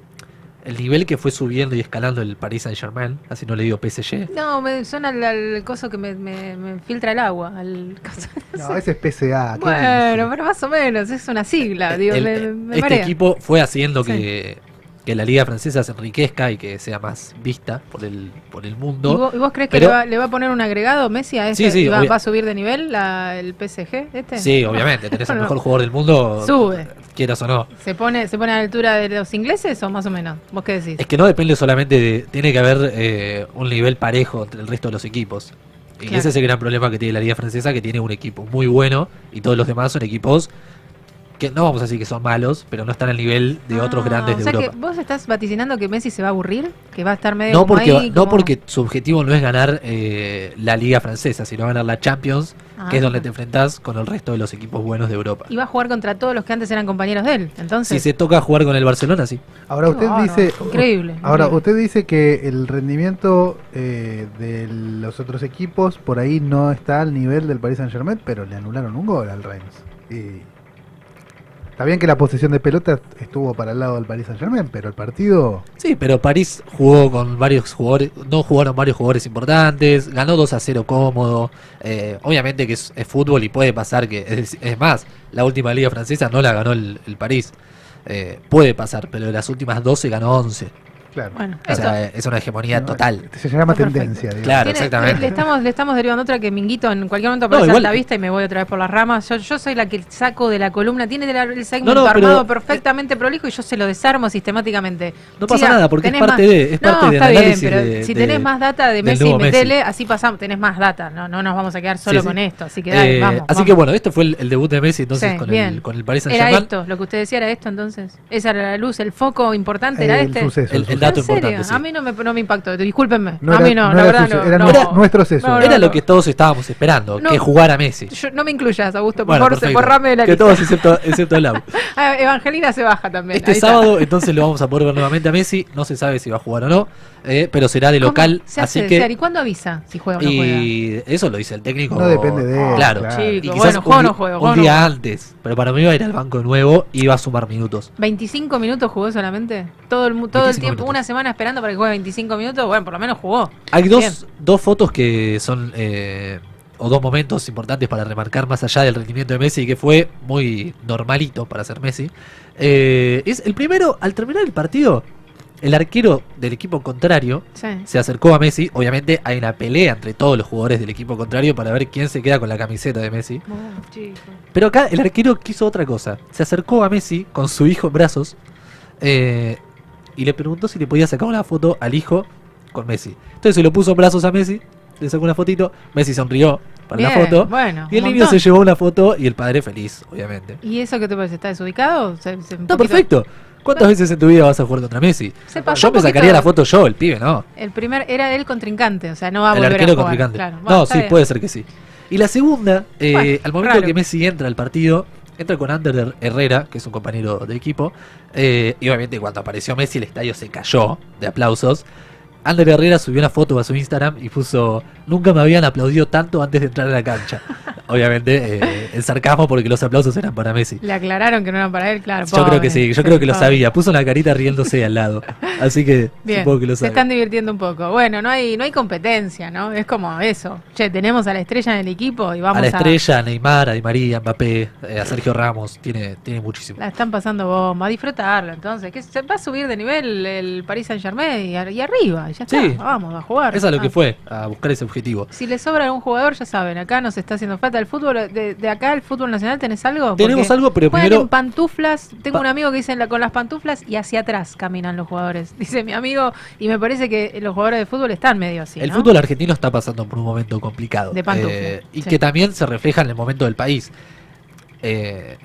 el nivel que fue subiendo y escalando el Paris Saint Germain, así no le digo PSG. No, me suena al, al coso que me, me- me filtra el agua. Al coso. No, ese es PSA. ¿qué bueno, pero más o menos, es una sigla. Digo, El- me, me este marea. equipo fue haciendo Sí. que, que la liga francesa se enriquezca y que sea más vista por el, por el mundo. ¿Y vos, y vos crees que le va, le va a poner un agregado Messi a ese? Sí, sí, ¿Y va, va a subir de nivel la- el PSG este? Sí, obviamente, tenés el mejor jugador del mundo, Sube. quieras o no. ¿Se pone, ¿Se pone a la altura de los ingleses o más o menos? ¿Vos qué decís? Es que no depende solamente de. Tiene que haber eh, un nivel parejo entre el resto de los equipos. Y Claro. ese es el gran problema que tiene la Liga Francesa, que tiene un equipo muy bueno y todos los demás son equipos que no vamos a decir que son malos, pero no están al nivel de otros Ah, grandes o de sea Europa. que vos estás vaticinando que Messi se va a aburrir, que va a estar medio No como porque, ahí, no como- porque su objetivo no es ganar eh, la Liga Francesa, sino ganar la Champions, que es Ah. donde te enfrentás con el resto de los equipos buenos de Europa. Y va a jugar contra todos los que antes eran compañeros de él. Entonces, Si se toca jugar con el Barcelona, sí. Ahora Qué usted dice, increíble, ahora increíble. usted dice que el rendimiento eh, de los otros equipos por ahí no está al nivel del Paris Saint Germain, pero le anularon un gol al Reims. Y está bien que la posesión de pelota estuvo para el lado del Paris Saint Germain, pero el partido Sí, pero París jugó con varios jugadores, no jugaron varios jugadores importantes, ganó 2 a 0 cómodo. eh, obviamente que es, fútbol y puede pasar que, es, es más, la última liga francesa no la ganó el, el París. Eh, puede pasar, pero de las últimas 12 ganó 11. Claro. Bueno, o sea, es una hegemonía total. se llama perfecto. tendencia. digamos. Claro, exactamente. Le estamos, le estamos derivando otra que Minguito en cualquier momento No, aparece a la vista y me voy otra vez por las ramas. Yo, yo soy la que saco de la columna, tiene el, segmento No, no, pero- armado perfectamente prolijo y yo se lo desarmo sistemáticamente. No pasa nada, porque es parte más- de- es parte no, está bien, pero de- si de- tenés más data de Messi, Messi. metele, así pasamos, tenés más data, no, no nos vamos a quedar solo Sí, sí. con esto, así que dale, Eh, vamos. así vamos. que bueno, esto fue el, el debut de Messi entonces Sí, con, el, con el Paris Saint Era Germain. esto, lo que usted decía era esto entonces. Esa era la luz, el foco importante era El este. Suceso, El- el dato ¿En serio? importante, sí. A mí no me, no me impactó, discúlpenme. No a era- mí no, no la verdad no. era no. nuestro- nuestro seso. No, no, Era no. lo que todos estábamos esperando, No. que jugara Messi. Yo- no me incluyas, Augusto, por favor, borrame de la Que lista. todos excepto, excepto Lau. Ah, Evangelina se baja también. Este sábado entonces lo vamos a poder ver nuevamente a Messi. No se sabe si va a jugar o no, eh, pero será de ¿Cómo local. se Así hace que? ¿Y cuándo avisa si juega o no juega? y eso lo dice el técnico. No depende de él, Claro. claro. Y Chico, quizás bueno, juego un, no juego, día antes. Pero para mí iba a ir al banco nuevo y iba a sumar minutos. 25 minutos jugó solamente. Todo el, mu- todo el 25 tiempo. Una semana esperando para que juegue 25 minutos. Bueno, por lo menos jugó. Hay Bien. dos, dos fotos que son. eh, o dos momentos importantes para remarcar más allá del rendimiento de Messi, que fue muy normalito para ser Messi. Eh, es el primero, al terminar el partido, el arquero del equipo contrario Sí. se acercó a Messi. Obviamente hay una pelea entre todos los jugadores del equipo contrario para ver quién se queda con la camiseta de Messi. Oh. Pero acá el arquero quiso otra cosa. Se acercó a Messi con su hijo en brazos eh, y le preguntó si le podía sacar una foto al hijo con Messi. Entonces se lo puso en brazos a Messi, le sacó una fotito, Messi sonrió para la foto bueno, y el niño montón. se llevó una foto y el padre feliz, obviamente. ¿Y eso qué te parece? ¿Está desubicado? Se- se- un Está poquito- perfecto. ¿Cuántas veces en tu vida vas a jugar contra Messi? Se pasó Yo me sacaría la foto yo, el pibe, ¿no? El primer era el contrincante, o sea, no va a el volver arquero a jugar. contrincante. Claro. Bueno, no, sí, bien. puede ser que sí. Y la segunda, eh, al momento raro. que Messi entra al partido, entra con Ander Her- Herrera, que es un compañero de equipo, eh, y obviamente cuando apareció Messi el estadio se cayó de aplausos. Ander Herrera subió una foto a su Instagram y puso, nunca me habían aplaudido tanto antes de entrar a la cancha. obviamente eh, el sarcasmo porque los aplausos eran para Messi. Le aclararon que no eran para él, claro. Yo creo que sí, yo creo que lo sabía. Puso una carita riéndose al lado. Así que Bien, supongo que lo se sabe. están divirtiendo un poco. Bueno, no hay no hay competencia, ¿no? Es como eso. Che, tenemos a la estrella en el equipo y vamos a a... la estrella, a Neymar, a Di María, Mbappé, eh, a Sergio Ramos, tiene, tiene muchísimo. La están pasando bomba, a disfrutarla entonces. Que se va a subir de nivel el Paris Saint Germain y arriba, y ya está. Sí. Vamos a jugar. Eso es lo que Ah. fue, a buscar ese objetivo. Si le sobra algún jugador, ya saben, acá nos está haciendo falta el fútbol. De, de acá, el fútbol nacional, ¿tenés algo? Tenemos algo, pero primero- en pantuflas. Tengo Pa- un amigo que dice la- con las pantuflas y hacia atrás caminan los jugadores. Dice mi amigo, y me parece que los jugadores de fútbol están medio así. el ¿no? fútbol argentino está pasando por un momento complicado. De eh, y sí. que también se refleja en el momento del país. Eh,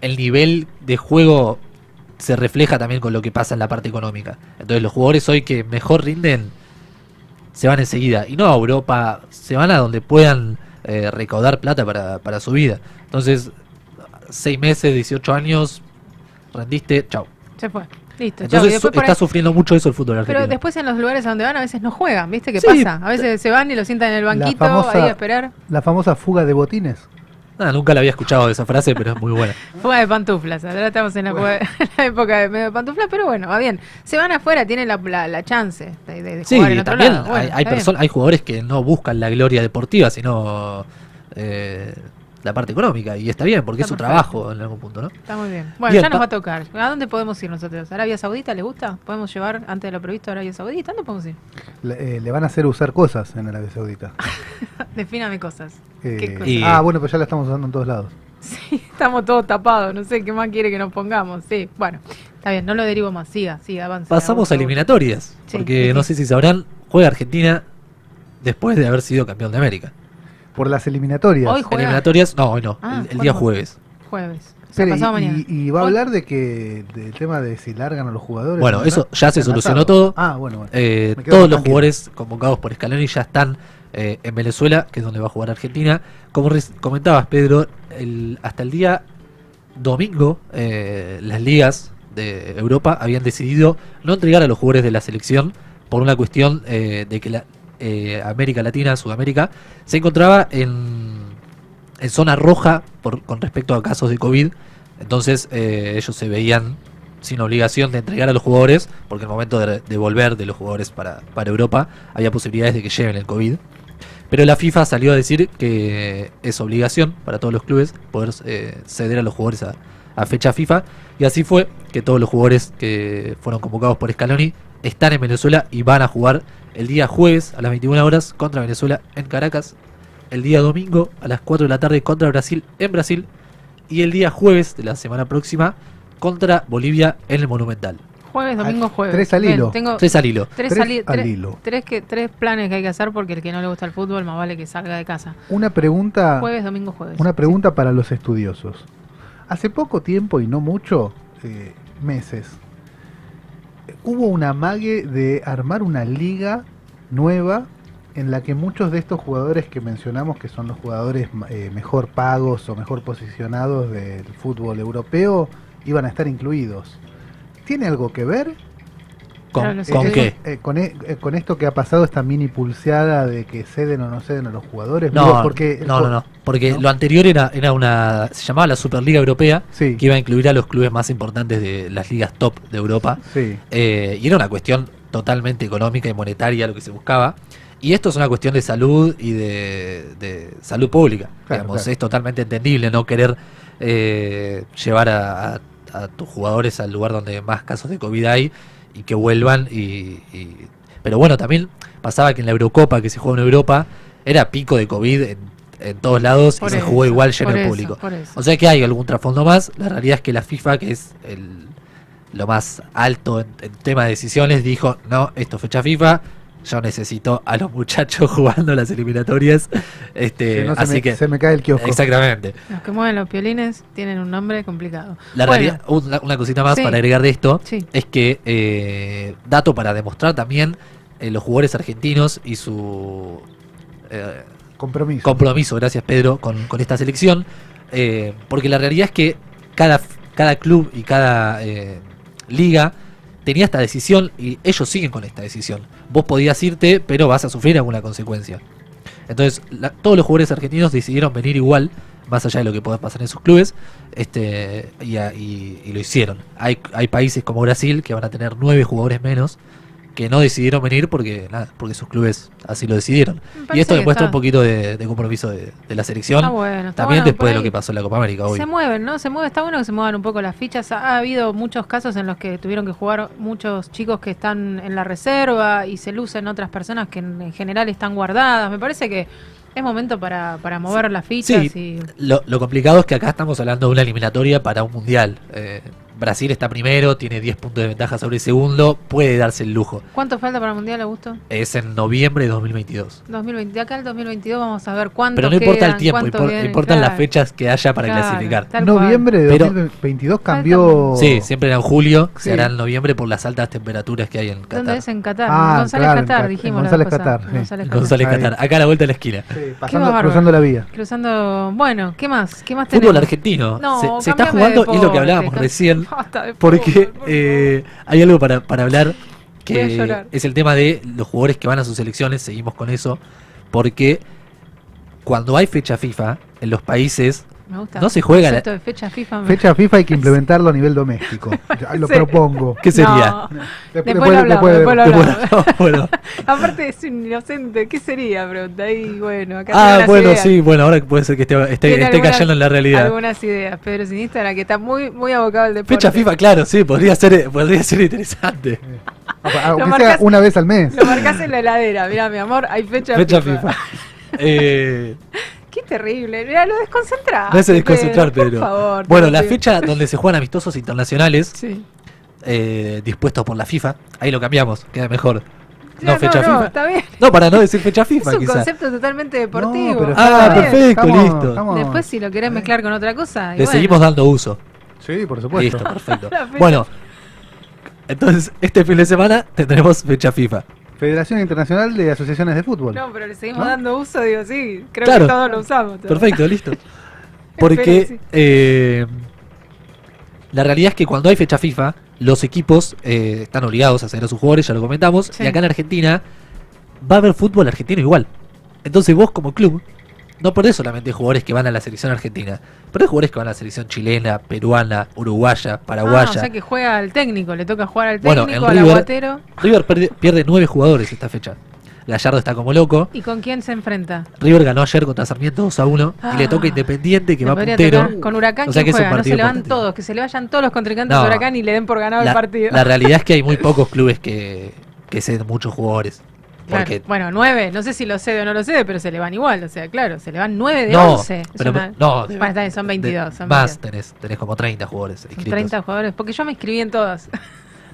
el nivel de juego se refleja también con lo que pasa en la parte económica. Entonces los jugadores hoy que mejor rinden se van enseguida. Y no a Europa, se van a donde puedan eh, recaudar plata para, para su vida. Entonces, seis meses, 18 años, rendiste, chao. Se fue. Listo. Entonces está ahí- sufriendo mucho eso el fútbol argentino. Pero después en los lugares a donde van a veces no juegan, ¿viste qué Sí. pasa? A veces se van y lo sientan en el banquito ahí a esperar. la famosa fuga de botines. Nada, nunca la había escuchado esa frase, pero es muy buena. Fuga de pantuflas, ahora estamos en la, época de medio de pantuflas, pero bueno, va bien. Se van afuera, tienen la, la, la chance de, de- Sí, jugar en otro también lado. Bueno, hay, hay, bien. hay jugadores que no buscan la gloria deportiva, sino eh, la parte económica. Y está bien, porque Está es su trabajo en algún punto, ¿no? Está muy bien. Bueno, Bien, ya nos va a tocar. ¿A dónde podemos ir nosotros? ¿Arabia Saudita les gusta? ¿Podemos llevar antes de lo previsto a Arabia Saudita? ¿Dónde podemos ir? Le, eh, le van a hacer usar cosas en Arabia Saudita. Defíname cosas. Eh, ¿Qué cosas? Ah, bueno, pues ya la estamos usando en todos lados. Estamos todos tapados, no sé qué más quiere que nos pongamos. Sí, bueno, está bien, no lo derivo más. Siga, siga, avance. Pasamos a eliminatorias. Sí, porque sí. no sé si sabrán, juega Argentina después de haber sido campeón de América. Por las eliminatorias. Hoy juega. Eliminatorias, no, hoy no, Ah, el, el día jueves. Jueves. O sea, Espere, pasado y, mañana. y- y va a hablar de que del tema de si largan a los jugadores. Bueno, ¿no? eso ya se solucionó todo. Ah, bueno, bueno. Eh, todos los tranquilo. jugadores convocados por Scaloni ya están eh, en Venezuela, que es donde va a jugar Argentina. Como comentabas, Pedro, el- hasta el día domingo, eh, las ligas de Europa habían decidido no entregar a los jugadores de la selección por una cuestión eh, de que la, eh, América Latina, Sudamérica, se encontraba en, zona roja por, con respecto a casos de COVID. Entonces eh, ellos se veían sin obligación de entregar a los jugadores, porque en el momento de, volver de los jugadores para, para Europa había posibilidades de que lleven el COVID. Pero la FIFA salió a decir que es obligación para todos los clubes poder eh, ceder a los jugadores a, a fecha FIFA. Y así fue que todos los jugadores que fueron convocados por Scaloni están en Venezuela y van a jugar el día jueves a las 21 horas contra Venezuela en Caracas. El día domingo a las 4 de la tarde contra Brasil en Brasil. Y el día jueves de la semana próxima contra Bolivia en el Monumental. Jueves, domingo, jueves. tres al Bien, hilo. tengo Tres al hilo. Tres, Tres al, tres- hilo. tres que, tres planes que hay que hacer porque el que no le gusta el fútbol más vale que salga de casa. Una pregunta. Jueves, domingo, jueves. Una pregunta para los estudiosos. Hace poco tiempo y no mucho, eh, meses, hubo una mague de armar una liga nueva en la que muchos de estos jugadores que mencionamos, que son los jugadores eh, mejor pagos o mejor posicionados del fútbol europeo, iban a estar incluidos. ¿Tiene algo que ver? ¿Con, Claro, no sé con qué. Eh, con, e- eh, con esto que ha pasado, esta mini pulseada de que ceden o no ceden a los jugadores. No, Digo, porque no, no, no, porque lo anterior era, era una, se llamaba la Superliga Europea, Sí. que iba a incluir a los clubes más importantes de las ligas top de Europa, Sí. Eh, y era una cuestión totalmente económica y monetaria lo que se buscaba, y esto es una cuestión de salud y de, de salud pública, Claro, digamos, claro. es totalmente entendible no querer eh, llevar a, a- a tus jugadores al lugar donde más casos de COVID hay y que vuelvan y, y- pero bueno también pasaba que en la Eurocopa que se juega en Europa era pico de COVID en, en todos lados Por y se jugó igual lleno de público. o sea que hay algún trasfondo más. La realidad es que la FIFA que es el, lo más alto en, en tema de decisiones dijo no esto es fecha FIFA yo necesito a los muchachos jugando las eliminatorias este Si no, se así me- que se me cae el kiosco. exactamente Los que mueven los piolines tienen un nombre complicado. la Bueno, realidad, una, una cosita más Sí. para agregar de esto Sí. es que eh, dato para demostrar también eh, los jugadores argentinos y su eh, Compromiso. compromiso, gracias Pedro, con, con esta selección, eh, porque la realidad es que cada, cada club y cada eh, liga tenía esta decisión y ellos siguen con esta decisión. Vos podías irte, pero vas a sufrir alguna consecuencia. Entonces, la- todos los jugadores argentinos decidieron venir igual, más allá de lo que pueda pasar en sus clubes, este y, y lo hicieron. Hay, hay países como Brasil que van a tener nueve jugadores menos que no decidieron venir porque nada, porque sus clubes así lo decidieron. Y esto demuestra está- un poquito de, de compromiso de, de la selección. Está bueno, También bueno, después de lo que pasó en la Copa América hoy. Se mueven, ¿no? Se mueve, está bueno que se muevan un poco las fichas. Ha, ha habido muchos casos en los que tuvieron que jugar muchos chicos que están en la reserva y se lucen otras personas que en, en general están guardadas. Me parece que es momento para, para mover las fichas Sí, y lo, lo complicado es que acá estamos hablando de una eliminatoria para un mundial. Eh, Brasil está primero, tiene 10 puntos de ventaja sobre el segundo, puede darse el lujo. ¿Cuánto falta para el Mundial, Augusto? Es en noviembre de 2022. 2020. De acá al 2022 vamos a ver cuántos Pero no importa el tiempo, impor- vienen, importan las fechas que haya para Claro, clasificar. Noviembre de Pero- 2022 cambió. Sí, siempre era en julio, Sí. se hará en noviembre por las altas temperaturas que hay en Qatar. ¿Dónde es? En Qatar. Ah, González claro, Qatar, dijimos. González. Qatar, sí. González Qatar. González Ahí. Qatar, acá a la vuelta de la esquina. Qué Pasando, cruzando la vía. Cruzando. Bueno, ¿qué más? ¿Qué más Fútbol tenemos? argentino. No, se, se está jugando, y es lo que hablábamos recién, De porque fútbol, por eh, hay algo para, para hablar que es el tema de los jugadores que van a sus selecciones, seguimos con eso, porque cuando hay fecha FIFA en los países Me gusta. No se juega la- de fecha FIFA. me- Fecha FIFA hay que implementarlo a nivel doméstico. Lo Sí. propongo. ¿Qué sería? No. Después- Después lo hablamos, después lo después- hablamos. bueno. Aparte es un inocente. ¿Qué sería? Pregunta ahí, bueno, acá Ah, bueno, ideas. sí, bueno, ahora puede ser que esté, esté, esté algunas- cayendo en la realidad. Algunas ideas. Pedro Sinistra, que está muy, muy abocado al deporte. Fecha FIFA, claro, sí, podría ser, podría ser interesante. Aunque sea marcas- una vez al mes. Lo marcás en la heladera. Mira, mi amor, hay fecha, Fecha FIFA. FIFA. Eh, Qué terrible. Mira, lo desconcentrás. me hace desconcentrar, Pedro, Pedro. Por favor. bueno, la fecha donde se juegan amistosos internacionales, Sí. eh, dispuestos por la FIFA, ahí lo cambiamos, queda mejor. No, fecha no, FIFA. está bien. No, para no decir fecha Es FIFA, un quizá. concepto totalmente deportivo. pero Ah, bien. perfecto, Estamos- listo. estamos- Después, si lo querés mezclar con otra cosa. y Le bueno. seguimos dando uso. Sí, por supuesto. Listo, perfecto. La fecha- bueno, entonces este fin de semana tendremos fecha FIFA. Federación Internacional de Asociaciones de Fútbol. No, pero le seguimos ¿No? dando uso, digo, sí. Creo Claro. que todos lo usamos. todo. Perfecto, listo. Porque eh, la realidad es que cuando hay fecha FIFA, los equipos eh, están obligados a hacer a sus jugadores, ya lo comentamos, Sí. y acá en Argentina va a haber fútbol argentino igual. Entonces vos como club no perdés solamente jugadores que van a la selección argentina, perdés jugadores que van a la selección chilena, peruana, uruguaya, Ah, paraguaya. o sea que juega al técnico, le toca jugar al Bueno, técnico, en al River- aguatero. River pierde, pierde nueve jugadores esta fecha. Gallardo está como loco. ¿Y con quién se enfrenta? River ganó ayer contra Sarmiento 2 a 1 y le toca Ah. Independiente que va puntero. tocar Con Huracán, O sea ¿quién que juega? No se le van todos, que se le vayan todos los contrincantes No. de Huracán y le den por ganado la, el partido. la realidad es que hay muy pocos clubes que, que ceden muchos jugadores. Claro. Porque Bueno, nueve, no sé si lo cede o no lo cede, pero se le van igual. O sea, claro, se le van nueve de No, once. Pero una- no, Bueno, son 22. de- son más 22. tenés, tenés como 30 jugadores inscritos. 30 jugadores, porque yo me inscribí en todas.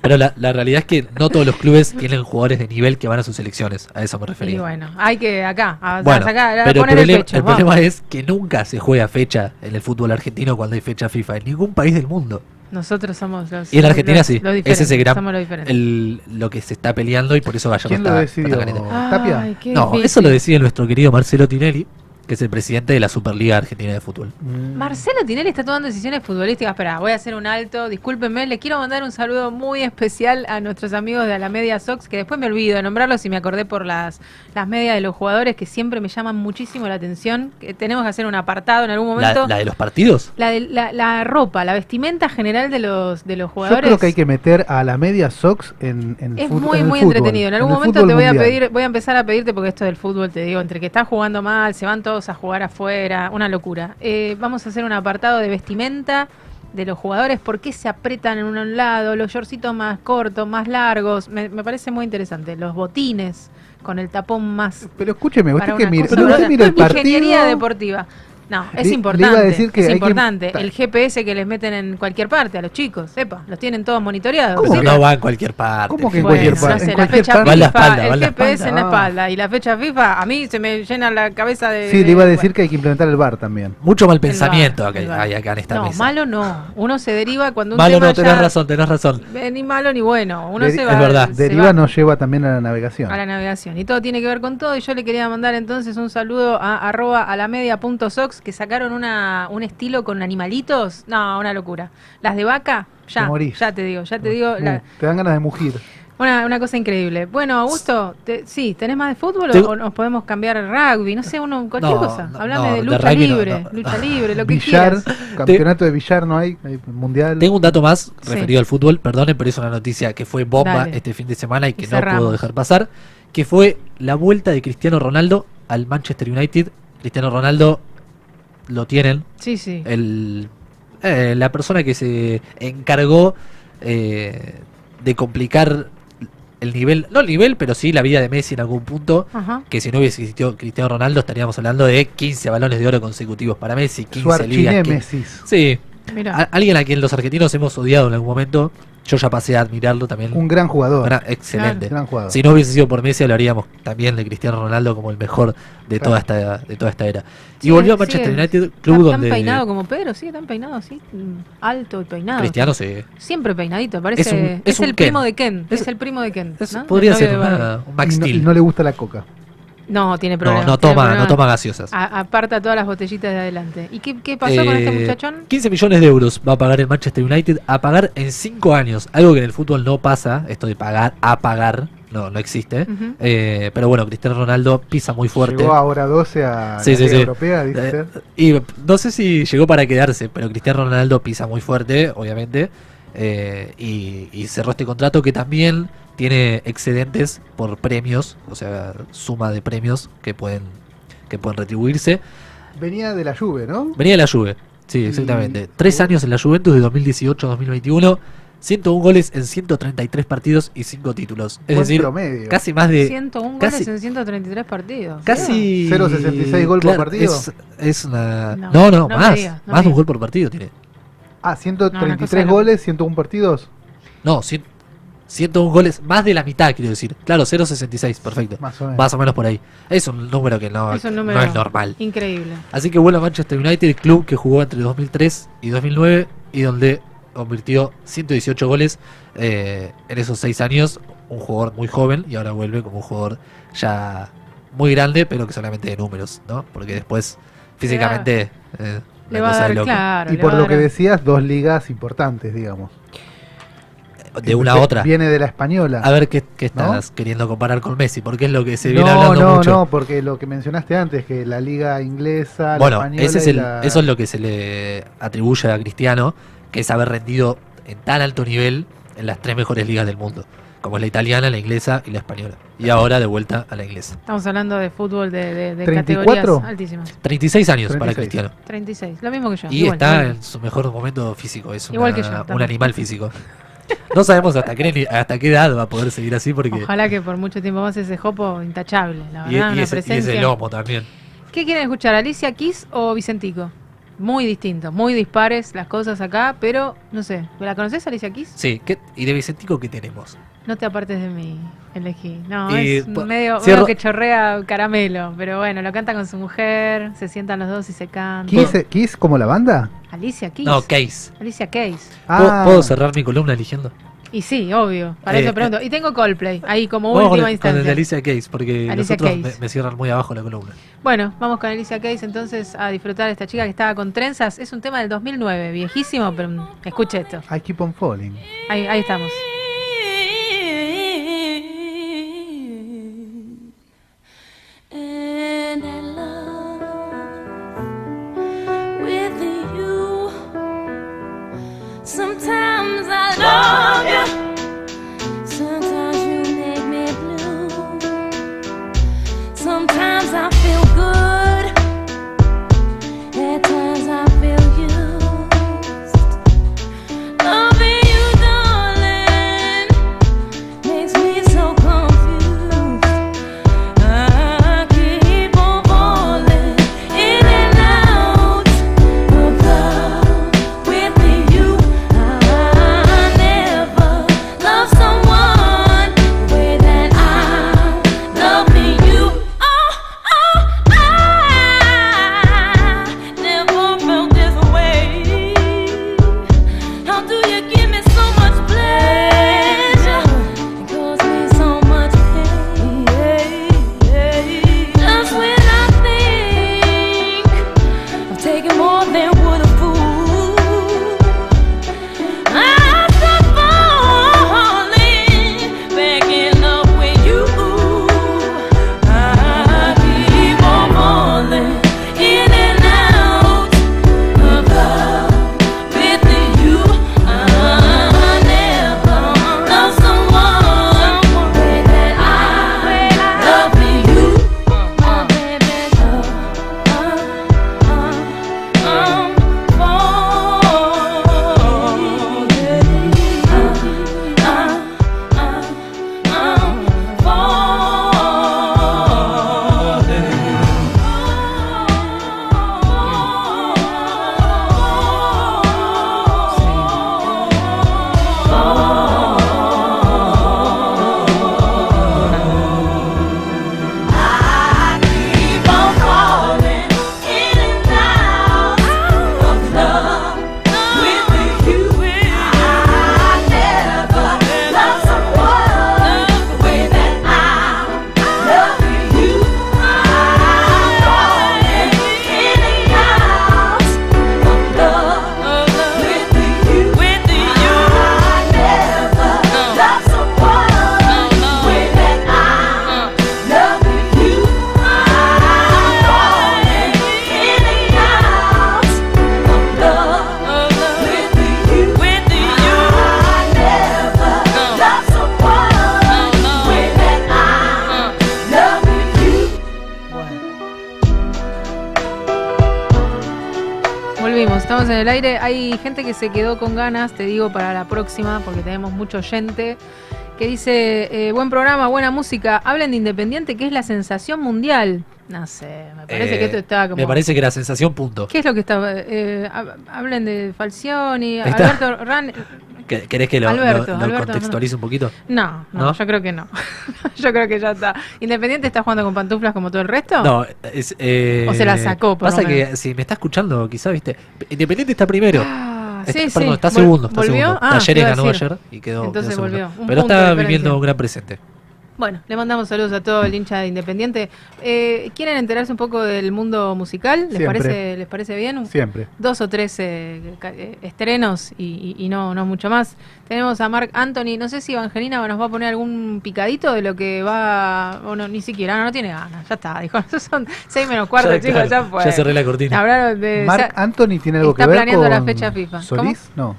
Pero la, la realidad es que no todos los clubes tienen jugadores de nivel que van a sus selecciones. A eso me Y refería. bueno, hay que acá, a, Bueno, a sacar, a pero el, poner el, problema, pecho. el vamos. problema es que nunca se juega fecha en el fútbol argentino cuando hay fecha FIFA en ningún país del mundo. Nosotros somos los. Y en Argentina los- sí. los Ese es el diferentes, gran somos los diferentes. el, lo que se está peleando y por eso Gallardo ¿Quién lo está, decidió? está caliente. ¿Tapia? Ay, qué No, difícil. eso lo decide nuestro querido Marcelo Tinelli, que es el presidente de la Superliga Argentina de Fútbol. Marcelo Tinelli está tomando decisiones futbolísticas. Espera, voy a hacer un alto. Discúlpenme, le quiero mandar un saludo muy especial a nuestros amigos de la Media Sox, que después me olvido de nombrarlos y me acordé por las, las medias de los jugadores que siempre me llaman muchísimo la atención. Que tenemos que hacer un apartado en algún momento. La, la de los partidos. La, de- la- la ropa, la vestimenta general de los, de los Yo jugadores. creo que hay que meter a la media Sox en, en Es muy, en el muy fútbol, entretenido. En algún momento te voy a pedir, voy a empezar a pedirte, porque esto del fútbol, te digo, entre que están jugando mal, se van todos a jugar afuera, una locura. Eh, vamos a hacer un apartado de vestimenta de los jugadores, por qué se apretan en un lado, los shortcitos más cortos, más largos. Me, me parece muy interesante. Los botines con el tapón más. Pero escúcheme, usted que mira, usted mira el partido. Ingeniería deportiva. No, es Le- le iba a importante. decir que es que- importante. El GPS que les meten en cualquier parte a los chicos, sepa, los tienen todos monitoreados. ¿sí? no va en cualquier parte. ¿Cómo que en Bueno, cualquier no parte? sé, En la cualquier fecha parte. Va en la FIFA, espalda, el la GPS en la espalda. espalda y la fecha FIFA, a mí se me llena la cabeza de... Sí, de- le iba a decir que hay que implementar el bar también. Mucho mal pensamiento bar, bar. hay acá en esta No, mesa. malo no. Uno se deriva cuando un Malo tema no, tenés ya- razón, tenés razón. eh, Ni malo ni bueno. Uno Deri- se va, es verdad. Deriva va nos lleva también a la navegación. a la navegación. Y todo tiene que ver con todo. Y yo le quería mandar entonces un saludo a arroba que sacaron una, un estilo con animalitos. No, una locura. Las de vaca, Te ya, morís. ya te digo, ya te digo. Uh, la- te dan ganas de mugir. Una, una cosa increíble. Bueno, Augusto, te- sí, ¿tenés más de fútbol o- Tengo- o, nos podemos cambiar el rugby? No sé, uno, cualquier No, cosa. no, Hablame no, de lucha libre, no. lucha libre, lo que Billar, quieras. campeonato de billar no hay, hay mundial. Tengo un dato más Sí. referido al fútbol, perdonen, pero es una noticia que fue bomba Dale. este fin de semana y Y que no puedo dejar pasar, que fue la vuelta de Cristiano Ronaldo al Manchester United. Cristiano Ronaldo lo tienen, Sí, sí. el, eh, la persona que se encargó eh, de complicar el nivel, no el nivel, pero sí la vida de Messi en algún punto, Ajá. que si no hubiese existido Cristiano Ronaldo estaríamos hablando de 15 balones de oro consecutivos para Messi, 15 Su ligas. que-. Sí, Mira. a- alguien a quien los argentinos hemos odiado en algún momento. Yo ya pasé a admirarlo también. Un gran jugador. Gra- excelente. Gran jugador. Si no hubiese sido por Messi, hablaríamos también de Cristiano Ronaldo como el mejor de toda esta de toda esta era. Y volvió a Manchester United, club tan, donde Tan peinado como Pedro, sí, tan peinado así, alto y peinado. Cristiano se Siempre peinadito, parece. Es Es, un- es un el Ken. primo de Ken. Es, Es- el primo de Ken. ¿no? podría El ser de una- un Max no, Steel. no le gusta la coca. No, tiene problemas. no toma, no toma gaseosas. A- aparta todas las botellitas de adelante. ¿Y qué, qué pasó con este Eh, muchachón? 15 millones de euros va a pagar el Manchester United a pagar en 5 años. Algo que en el fútbol no pasa, esto de pagar a pagar. no, no existe. Eh, pero bueno, Cristiano Ronaldo pisa muy fuerte. Llegó ahora 12 a Sí, la sí, Liga sí. Europea, dice Eh, y no sé si llegó para quedarse, pero Cristiano Ronaldo pisa muy fuerte, obviamente. eh, y, y cerró este contrato que también tiene excedentes por premios, o sea, suma de premios que pueden, que pueden retribuirse. Venía de la Juve, ¿no? Venía de la Juve, sí, exactamente. Tres años en la Juventus de 2018 a 2021. 101 goles en 133 partidos y 5 títulos. Es Buen decir, promedio. casi más de. 101 casi, goles en 133 partidos. Casi. 0.66 gol por Claro, partido. Es, es una. No, No, no, no más. digas, no más de un gol por partido tiene. Ah, No, una 133 cosa de loco. goles, 101 partidos. No, cien- 101 goles, más de la mitad, quiero decir. Claro, 0.66, perfecto. Más o menos. menos por ahí. Es un número que no, Es no normal. Increíble. Así que vuelve a Manchester United, el club que jugó entre 2003 y 2009 y donde convirtió 118 goles eh, en esos 6 años. Un jugador muy joven y ahora vuelve como un jugador ya muy grande, pero que solamente de números, ¿no? Porque después físicamente eh, Le la va a cosa dar, claro. y por lo que decías, dos ligas importantes, digamos. De una a otra. Viene de la española. A ver qué, qué ¿No? estás queriendo comparar con Messi, porque es lo que se viene no, hablando no, mucho. no, porque lo que mencionaste antes, que la liga inglesa, Bueno, la española ese es y el, la- eso es lo que se le atribuye a Cristiano, que es haber rendido en tan alto nivel en las tres mejores ligas del mundo, como es la italiana, la inglesa y la española. Y ahora de vuelta a la inglesa. Estamos hablando de fútbol de, de, de 34. categorías altísimas. 36 años para 36. Cristiano. 36, lo mismo que yo. Y igual, está igual. en su mejor momento físico, es Igual una- que yo, un animal físico. No sabemos hasta qué, hasta qué edad va a poder seguir así porque... Ojalá que por mucho tiempo más ese jopo intachable, la verdad, y una ese, y presencia. ese lomo también. ¿Qué quieren escuchar, Alicia Kiss o Vicentico? Muy distintos, muy dispares las cosas acá, pero no sé, ¿la conoces Alicia Kiss? Sí, ¿qué- ¿y de Vicentico qué tenemos? No te apartes de mí, elegí. No, Y es medio, medio que chorrea caramelo, pero bueno, lo canta con su mujer, se sientan los dos y se cantan. ¿Kiss, Kiss como la banda? Alicia Kiss. No, Case. Alicia. ¿Puedo, Ah. puedo cerrar mi columna eligiendo? Y sí, obvio, para Eh, eso pregunto. Y tengo Coldplay, ahí como Vamos con última el, con el instancia. de Alicia Case, porque los Alicia otros Keys. me, me cierran muy abajo la columna. Bueno, vamos con Alicia Keys entonces a disfrutar de esta chica que estaba con trenzas. Es un tema del 2009, viejísimo, pero mm, escuche esto. I keep on falling. Ahí, ahí estamos. Sometimes gente que se quedó con ganas, te digo, para la próxima, porque tenemos mucho oyente, que dice, eh, buen programa, buena música. Hablen de Independiente, que es la sensación mundial. No sé, me parece Eh, que esto está como... Me parece que era sensación punto. ¿Qué es lo que está? eh, hab- hablen de Falcioni. Alberto Ran... ¿Qué- ¿Querés que lo, Alberto, lo Alberto, contextualice un poquito? No, no, ¿No? yo creo que no. yo creo que ya está. ¿Independiente está jugando con pantuflas como todo el resto? No, es, eh, ¿O se la sacó, por Pasa que si me está escuchando, quizá, viste. Independiente está primero. Ah, Está- sí, perdón, sí. está segundo. Está ¿volvió? segundo. Ah, a ganó ayer y quedó. Entonces quedó segundo. volvió. Un Pero punto está viviendo un gran presente. Bueno, le mandamos saludos a todo el hincha de Independiente. Eh, ¿Quieren enterarse un poco del mundo musical? ¿Les Siempre. parece, ¿les parece bien? Un- Siempre. Dos o tres eh, ca- eh, estrenos y, y- y no, no mucho más. Tenemos a Mark Anthony. No sé si Evangelina nos va a poner algún picadito de lo que va. O no, ni siquiera, no, no tiene ganas. Ya está, dijo. Son seis menos cuarto, Ya, chicos, claro, ya fue. ya cerré la cortina. Hablaron de. Marc ya- Anthony tiene algo que está ver planeando con la fecha FIFA. Solís, no.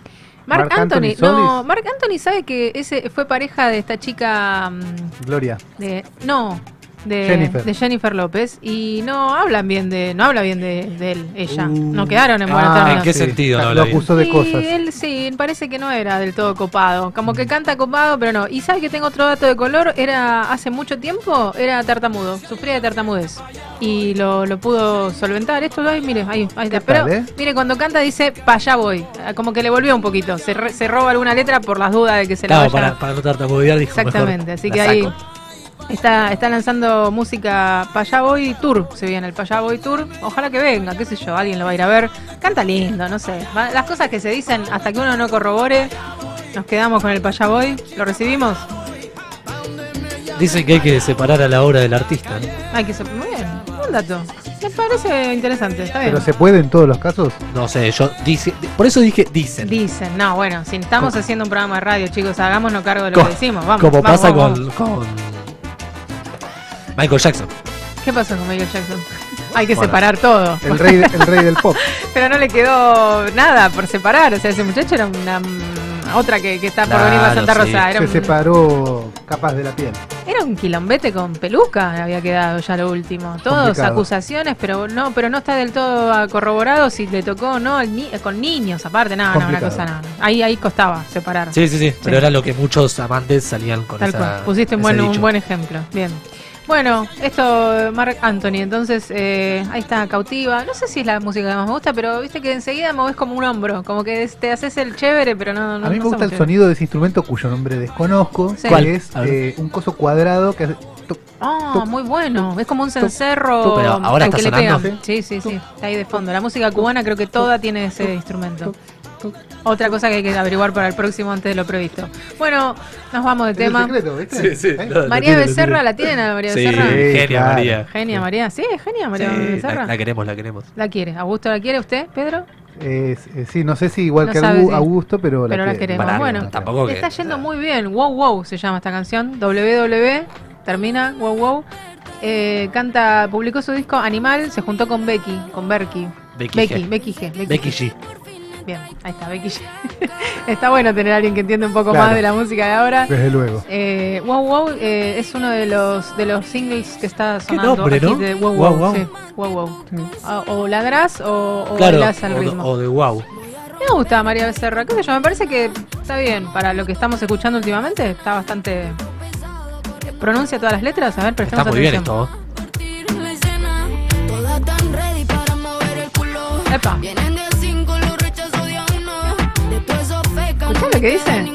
Mark, Anthony, Anthony no. Mark Anthony sabe que ese fue pareja de esta chica mm, Gloria. de no de Jennifer. de Jennifer López y no hablan bien de no habla bien de, de él ella no quedaron en Ah, buenos términos ¿En qué sentido no Lo habla bien? acusó de y cosas. él sí, parece que no era del todo copado. Como que canta copado, pero no. Y sabe que tengo otro dato de color. Era hace mucho tiempo, era tartamudo. Sufría de tartamudez. Y lo, lo pudo solventar. Esto, ay, mire, ahí, ahí está. ¿Qué Pero, tal, eh? mire, cuando canta dice, pa' allá voy. Ah, Como que le volvió un poquito. Se, re- se roba alguna letra por las dudas de que se la Claro, vaya. para, para no tartamudear, dijo mejor, Exactamente, así la que ahí saco. Está, está lanzando música Payá Boy Tour, se viene el Payá Boy Tour, ojalá que venga, qué sé yo, alguien lo va a ir a ver, canta lindo, no sé, las cosas que se dicen hasta que uno no corrobore, nos quedamos con el Payá Boy, ¿lo recibimos? Dicen que hay que separar a la obra del artista. ¿no? Hay que muy bien, un dato, me parece interesante, está bien. Pero se puede en todos los casos. No sé, yo dice, por eso dije dicen. Dicen, no, bueno, si estamos haciendo un programa de radio, chicos, hagámonos cargo de lo que decimos, vamos. Como vamos, pasa vamos. con, con Michael Jackson. ¿Qué pasó con Michael Jackson? Hay que Bueno, separar todo. El rey, de- el rey del pop. Pero no le quedó nada por separar. O sea, ese muchacho era una mm, otra que, que está por venir a Santa sí. Rosa. Era Se separó capas de la piel. era un quilombete con peluca, había quedado ya lo último. Todos Complicado. acusaciones, pero no, pero no está del todo corroborado si le tocó o no al ni- con niños, aparte, no, no, una cosa no. Ahí, ahí costaba separar. Sí, sí, sí, pero era lo que muchos amantes salían con Tal esa, cual. Pusiste un buen, un buen ejemplo. Bien. Bueno, esto, Mark Anthony, entonces eh, ahí está, cautiva. No sé si es la música que más me gusta, pero viste que enseguida moves como un hombro, como que te haces el chévere, pero no. no A mí me no gusta el sonido de ese instrumento cuyo nombre desconozco, Sí. que ¿Cuál? es eh, un coso cuadrado que hace Ah, muy bueno. Es como un cencerro. Pero ahora está que le sonando. Sí, sí, sí. Está ahí de fondo. La música cubana creo que toda tiene ese instrumento. Otra cosa que hay que averiguar para el próximo antes de lo previsto. Bueno, nos vamos de tema. secreto, ¿viste? Sí, sí. ¿Eh? María Becerra. ¿la tienen a María Sí, Becerra? genia claro. María. Genia María. Sí, genia María Sí, Becerra. la, la queremos, la queremos. La quiere. ¿Augusto la quiere usted, Pedro? Eh, eh, sí, no sé si igual No que sabe. Augusto, pero, Pero la que- queremos. Para, bueno, tampoco que- está yendo muy bien. Wow, wow se llama esta canción. WW, termina, wow, wow. Eh, canta, publicó su disco Animal, se juntó con Becky, con Berky. Becky Becky, G. Becky G. Becky Becky G. Bien, ahí está, Becky está bueno tener a alguien que entiende un poco Claro. más de la música de ahora. Desde luego. Eh, wow Wow eh, es uno de los de los singles que está sonando nombre, aquí ¿no? de Wow Wow Wow. Wow. sí, wow, wow. Ah, o ladrás o, o Claro, bailás al o, ritmo. o de wow. Me gusta María Becerra, qué sé yo, me parece que está bien para lo que estamos escuchando últimamente, está bastante... ¿Pronuncia todas las letras? A ver, Está prestemos muy bien esto. ¿eh? ¿Escuchás lo que dice?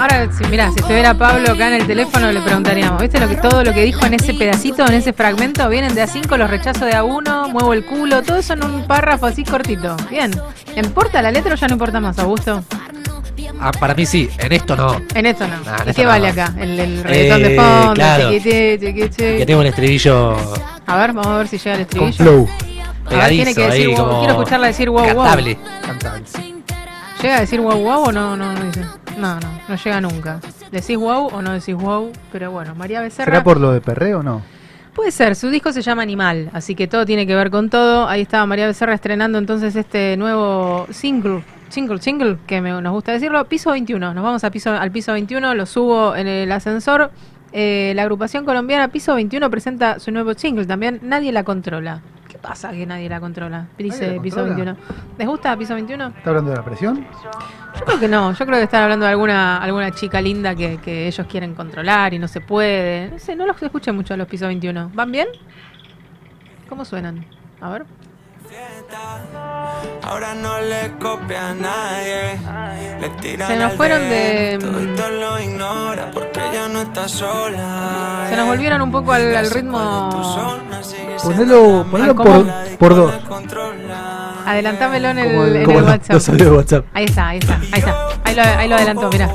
Ahora, si, mirá, si estuviera Pablo acá en el teléfono le preguntaríamos, ¿viste lo que todo lo que dijo en ese pedacito, en ese fragmento? Vienen de A5, los rechazo de A1, muevo el culo, todo eso en un párrafo así cortito. Bien. ¿Le importa la letra o ya no importa más, Augusto? Ah, para mí sí, en esto no. En esto no. Nah, en ¿Y esto qué no. vale acá? El, el reggaetón de Eh, fondo, claro. chiquití, tengo un estribillo A ver, vamos a ver si llega el Con estribillo. flow. A ver, tiene que pegadizo, decir ahí wow. como Quiero escucharla decir wow, wow. cantable. ¿Llega a decir wow, wow o no, no, no dice? No, no, no llega nunca. ¿Decís wow o no decís wow? Pero bueno, María Becerra. ¿Será por lo de perreo o no? Puede ser, su disco se llama Animal, así que todo tiene que ver con todo. Ahí estaba María Becerra estrenando entonces este nuevo single, single, single, que me- nos gusta decirlo, Piso 21. Nos vamos a piso, al Piso 21, lo subo en el ascensor. Eh, la agrupación colombiana Piso 21 presenta su nuevo single también, Nadie la controla. Pasa que nadie la controla? Dice ¿Nadie la Piso controla? 21. ¿Les gusta Piso 21? ¿Está hablando de la presión? Yo creo que no, yo creo que están hablando de alguna, alguna chica linda que, que ellos quieren controlar y no se puede. No sé, no los escuché mucho a los Piso 21. ¿Van bien? ¿Cómo suenan? A ver. Ahora no le copia a nadie. Le tiran Se nos fueron de- Todito lo ignora porque ella no está sola. Se nos volvieron un poco al, al ritmo. Ponelo, ponelo por, por dos. Adelantámelo en el, en WhatsApp. de. Ahí está, ahí está, ahí está. Ahí lo, ahí lo adelantó, mira.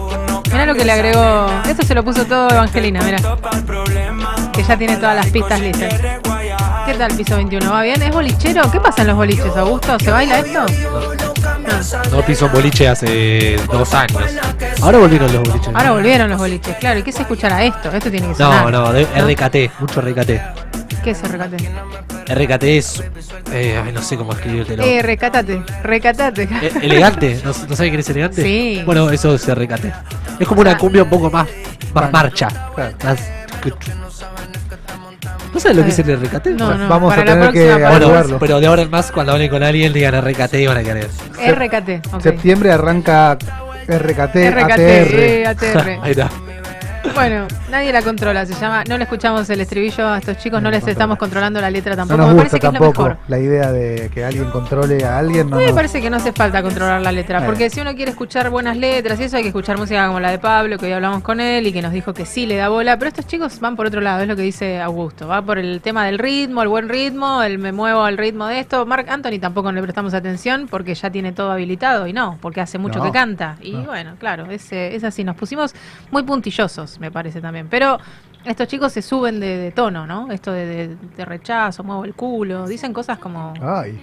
Mira lo que le agregó. Esto se lo puso todo Evangelina, mira. Que ya tiene todas las pistas listas. ¿Qué tal piso 21? ¿Va bien? ¿Es bolichero? ¿Qué pasa en los boliches, Augusto? ¿Se baila esto? No piso un boliche hace dos años. Ahora volvieron los boliches. Ahora volvieron los boliches, claro. ¿Y qué se escuchará esto? Esto tiene que No, sonar. no, de RKT, mucho RKT. ¿Qué es RKT? RKT es. Eh, ay, no sé cómo escribírtelo. Eh, recatate, recatate. Eh, ¿Elegante? ¿No, ¿No sabe quién es elegante? Sí. Bueno, eso es RKT. Es como una cumbia un poco más, más marcha. Más- ¿No sabes lo que es el RKT? No, no, Vamos para a la tener que próxima, para la Bueno, averiguarlo. pero de ahora en más, cuando hablen con alguien, digan RKT y van a querer. RKT, ok. Septiembre arranca RKT, RKT, ATR. eh, ATR. Ahí está. Bueno, nadie la controla, se llama. No le escuchamos el estribillo a estos chicos, no les estamos controlando la letra No tampoco. nos Me gusta parece que es lo mejor. la idea de que alguien controle a alguien. No, me nos- parece que no hace falta controlar la letra, Eh. porque si uno quiere escuchar buenas letras y eso hay que escuchar música como la de Pablo, que hoy hablamos con él y que nos dijo que sí le da bola, pero estos chicos van por otro lado, es lo que dice Augusto, va por el tema del ritmo, el buen ritmo, el me muevo al ritmo de esto. Mark Anthony tampoco le prestamos atención porque ya tiene todo habilitado y no, porque hace mucho No. que canta. Y No. bueno, claro, es, es así, nos pusimos muy puntillosos, me parece también, pero estos chicos se suben de, de tono, ¿no? Esto de, de- de rechazo, muevo el culo, dicen cosas como Ay,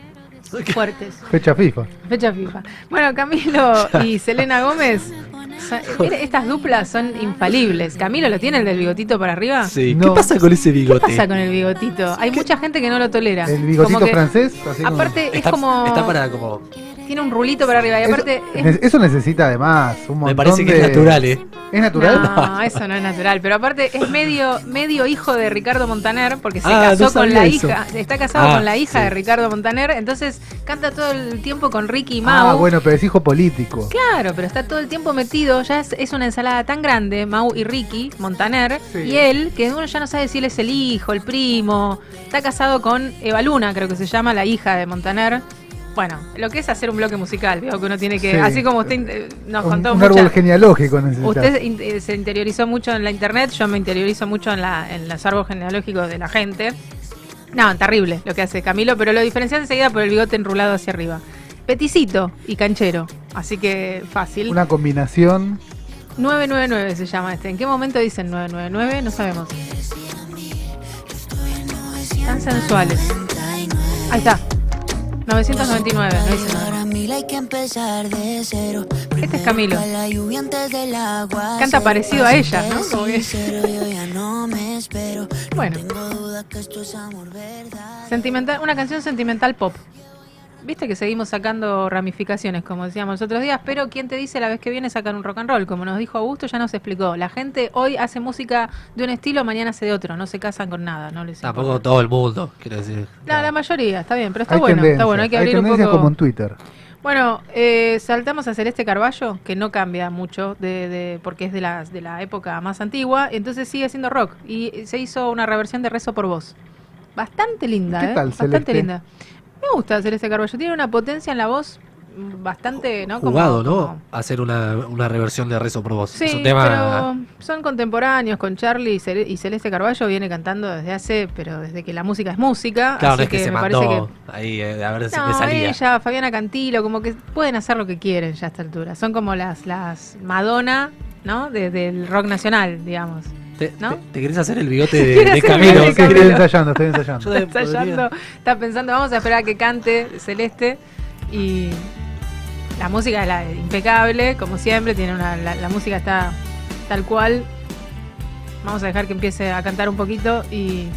fuertes. fecha FIFA. Fecha FIFA. Bueno, Camilo y Selena Gómez. son- mire, estas duplas son infalibles. Camilo lo tiene el del bigotito para arriba. Sí. No. ¿Qué pasa con ese ¿Qué bigote? pasa con el bigotito? Hay mucha gente que no lo tolera. El bigotito Como que- francés. así como- Aparte es Está, como está para como. Tiene un rulito para arriba y aparte eso, es- eso necesita además un montón Me parece que de- es natural, ¿eh? ¿Es natural? No, eso no es natural. Pero aparte es medio, medio hijo de Ricardo Montaner, porque se Ah, casó no con la eso. hija, está casado Ah, con la hija sí. de Ricardo Montaner, entonces canta todo el tiempo con Ricky y Mau. Ah, bueno, pero es hijo político. Claro, pero está todo el tiempo metido, ya es, es una ensalada tan grande, Mau y Ricky, Montaner, Sí. y él, que uno ya no sabe si él es el hijo, el primo, está casado con Eva Luna, creo que se llama, la hija de Montaner. Bueno, lo que es hacer un bloque musical, digo que uno tiene que, Sí. así como usted eh, nos Un, contó un mucha- árbol genealógico necesita. Usted in- eh, se interiorizó mucho en la internet, yo me interiorizo mucho en, la, en los árboles genealógicos de la gente. No, terrible lo que hace Camilo, pero lo diferencias enseguida por el bigote enrulado hacia arriba. Peticito y canchero, así que fácil. Una combinación. 999 se llama este. ¿En qué momento dicen 999? No sabemos. Tan sensuales. Ahí está. 999, no nada. Cero. Este es Camilo. Canta parecido a ella, ¿no? Como que-. Bueno. Sentimental, una canción sentimental pop. Viste que seguimos sacando ramificaciones, como decíamos los otros días, pero ¿quién te dice la vez que viene sacar un rock and roll? Como nos dijo Augusto, ya nos explicó. La gente hoy hace música de un estilo, mañana hace de otro. No se casan con nada, no les Tampoco importa. todo el mundo, quiero decir. No, la mayoría, está bien, pero está hay bueno, está bueno, hay que abrir un tendencias poco. como en Twitter. Bueno, eh, saltamos a Celeste Carballo, que no cambia mucho de, de- porque es de la, de la época más antigua, entonces sigue siendo rock. Y se hizo una reversión de Rezo por Vos. Bastante linda, ¿Qué ¿eh? tal, Bastante Celeste? linda. Me gusta Celeste Carballo, tiene una potencia en la voz bastante, ¿no? Como- Jugado, ¿no? como- Hacer una, una reversión de Rezo por Vos. Sí, es un tema. pero son contemporáneos con Charlie y, Cele- y Celeste Carballo viene cantando desde hace, pero desde que la música es música. Claro, así no es que, se me parece mandó que ahí eh, a ver si no, me salía. ella, Fabiana Cantilo, como que pueden hacer lo que quieren ya a esta altura. Son como las, las Madonna, ¿no? De- del rock nacional, digamos. Te, ¿no? te- te querés hacer el bigote de, de Camilo. de. Estoy ensayando, estoy ensayando. Yo Está ensayando, está pensando, vamos a esperar a que cante Celeste y la música es la, impecable, como siempre, tiene una, la, la música está tal cual. Vamos a dejar que empiece a cantar un poquito y,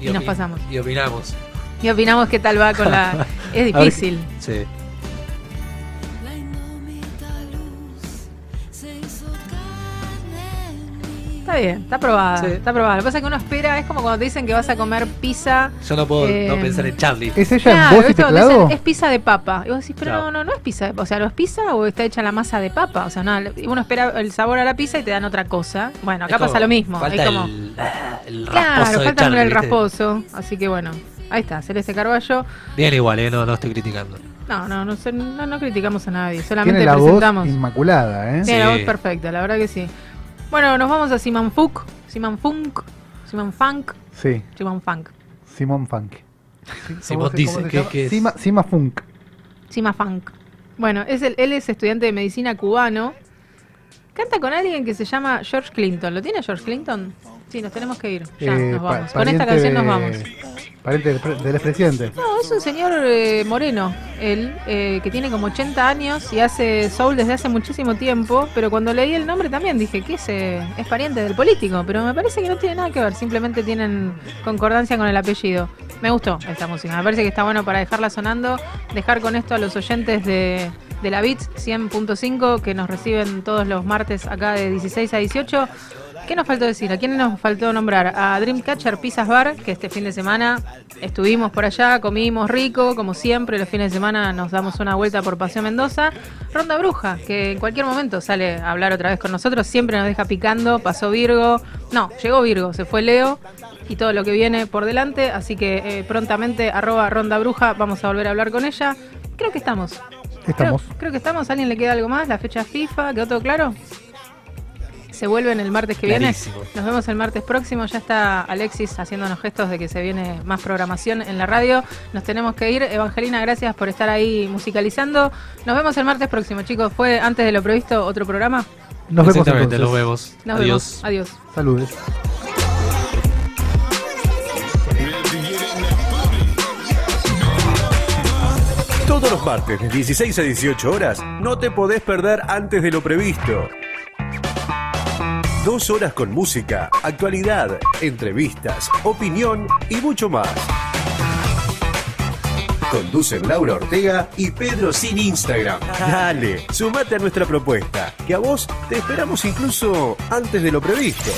y nos pasamos. Y opinamos. Y opinamos qué tal va con la... Es ver difícil. Sí. Está bien, está aprobada. Sí. Está aprobada. Lo que pasa es que uno espera, es como cuando te dicen que vas a comer pizza. Yo no puedo eh, no pensar en Charlie. ¿Es ella Claro, en voz y teclado? dicen, es pizza de papa. Y vos decís, pero no, no, no es pizza. de- O sea, ¿no es pizza o está hecha la masa de papa? O sea, no, uno espera el sabor a la pizza y te dan otra cosa. Bueno, acá Es como- pasa lo mismo. Falta es como, el, ah, el rasposo claro, de falta Charlie. el ¿viste? rasposo. Así que bueno, ahí está, Celeste Carballo. Bien igual, eh, no, no estoy criticando. No, no, no, sé, no, no criticamos a nadie, solamente Tiene la voz presentamos. inmaculada, ¿eh? Tiene la Sí. voz perfecta, la verdad que sí. Bueno, nos vamos a Siman Funk, Siman Funk, Siman Funk, Sí, Siman Funk, Simón Funk. Sí, Simón ¿cómo se- dice cómo se que- llama? que es- Sima, Sima Funk. Sima Funk. Bueno, es el, él es estudiante de medicina cubano. Canta con alguien que se llama George Clinton. ¿Lo tiene George Clinton? Sí, nos tenemos que ir. Ya, Eh, nos vamos. Con esta canción nos vamos. Pariente del, del expresidente. No, es un señor eh, moreno, él, eh, que tiene como 80 años y hace soul desde hace muchísimo tiempo, pero cuando leí el nombre también dije que es, es pariente del político, pero me parece que no tiene nada que ver, simplemente tienen concordancia con el apellido. Me gustó esta música, me parece que está bueno para dejarla sonando, dejar con esto a los oyentes de, de la Beats 100.5 que nos reciben todos los martes acá de 16 a 18. ¿Qué nos faltó decir? ¿A quién nos faltó nombrar? A Dreamcatcher Pizzas Bar, que este fin de semana estuvimos por allá, comimos rico, como siempre, los fines de semana nos damos una vuelta por Paseo Mendoza. Ronda Bruja, que en cualquier momento sale a hablar otra vez con nosotros, siempre nos deja picando, pasó Virgo, no, llegó Virgo, se fue Leo y todo lo que viene por delante, así que eh, prontamente arroba Ronda Bruja, vamos a volver a hablar con ella. Creo que estamos. Estamos. Creo, creo que estamos. ¿A alguien le queda algo más? ¿La fecha FIFA? ¿Quedó todo claro? Se vuelven el martes que Clarísimo. viene. Nos vemos el martes próximo. Ya está Alexis haciéndonos gestos de que se viene más programación en la radio. Nos tenemos que ir. Evangelina, gracias por estar ahí musicalizando. Nos vemos el martes próximo, chicos. ¿Fue antes de lo previsto otro programa? Nos vemos Exactamente, entonces. nos vemos. Nos Adiós. vemos. Adiós. Saludes. Todos los martes de 16 a 18 horas no te podés perder antes de lo previsto. Dos horas con música, actualidad, entrevistas, opinión y mucho más. Conducen Laura Ortega y Pedro Sin Instagram. Dale, sumate a nuestra propuesta, que a vos te esperamos incluso antes de lo previsto.